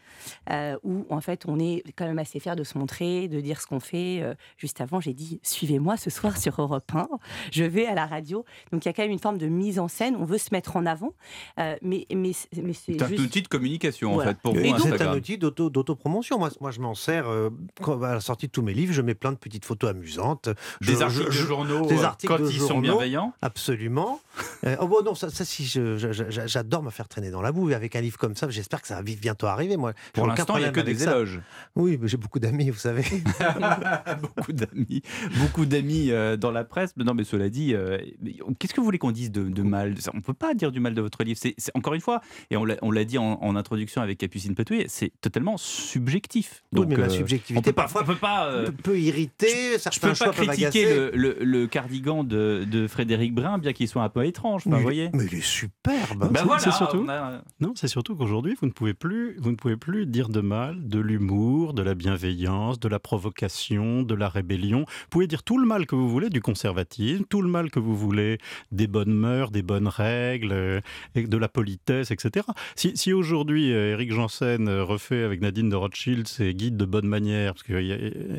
euh, où en fait on est quand même assez fier de se montrer, de dire ce qu'on fait. Euh, juste avant, j'ai dit suivez-moi ce soir sur Europe 1, je vais à la radio. Donc il y a quand même une forme de mise en scène, on veut se mettre en avant, euh, mais, mais, c'est- mais c'est C'est un juste... outil de communication, Voilà. en fait, pour vous, c'est un outil d'auto- d'autopromotion. Moi, moi, je m'en sers euh, quand- à la sortie de tous mes livres. Je mets plein de petites photos amusantes. Des Je- articles je- de journaux, des articles quand de ils sont journaux, bienveillants Absolument. Euh, oh bon, non, ça, ça, si, j'adore me faire traîner dans la boue avec un livre comme ça. J'espère que ça va bientôt arriver. Moi, Pour l'instant, il n'y a que des éloges. Oui, mais j'ai beaucoup d'amis, vous savez. beaucoup d'amis, beaucoup d'amis euh, dans la presse. Mais Non, mais cela dit, euh, qu'est-ce que vous voulez qu'on dise de, de mal? On ne peut pas dire du mal de votre livre. C'est encore une fois, et on l'a dit en, en introduction avec Capucine Petouillet, c'est totalement subjectif. Oui, mais la euh, subjectivité, on peut parfois, on peut pas. euh, peut, irriter, je certains peux pas critiquer le, le- le cardigan de, de Frédéric Brun, bien qu'il soit un peu étrange. enfin, il- voyez mais il est superbe. Bah C'est- voilà, surtout, on a- non, c'est surtout qu'aujourd'hui, vous ne pouvez plus, vous ne pouvez plus dire de mal de l'humour, de la bienveillance, de la provocation, de la rébellion. Vous pouvez dire tout le mal que vous voulez du conservatisme, tout le mal que vous voulez des bonnes mœurs, des bonnes règles, euh, et de la politesse, etc. Si, si aujourd'hui euh, Eric Janssen euh, refait avec Nadine de Rothschild ses guides de bonne manière, parce que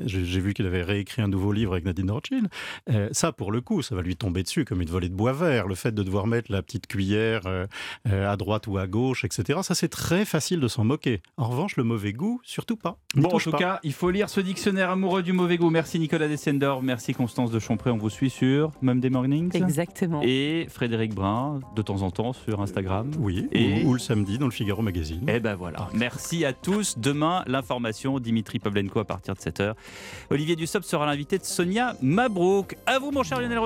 j'ai vu qu'il avait réécrit un nouveau livre avec Nadine de Rothschild, euh, ça pour le coup, ça va lui tomber dessus comme une volée de bois vert. Le fait de devoir mettre la petite cuillère euh, euh, à droite ou à gauche, etc. Ça c'est très facile de s'en moquer. En revanche, le mauvais goût, surtout pas. Bon, en tout pas. cas, il faut lire ce dictionnaire amoureux du mauvais goût. Merci Nicolas Dessendorf, merci Constance de Champré. On vous suit sur Monday Mornings. Exactement. Et Frédéric Brun, de temps en temps, sur Instagram. Oui, Et, ou, ou le samedi dans le Figaro Magazine. et ben voilà. Merci à tous. Demain, l'information, Dimitri Pavlenko à partir de 7h. Olivier Dussopt sera l'invité de Sonia Mabrouk. À vous, mon cher Lionel Rousseau.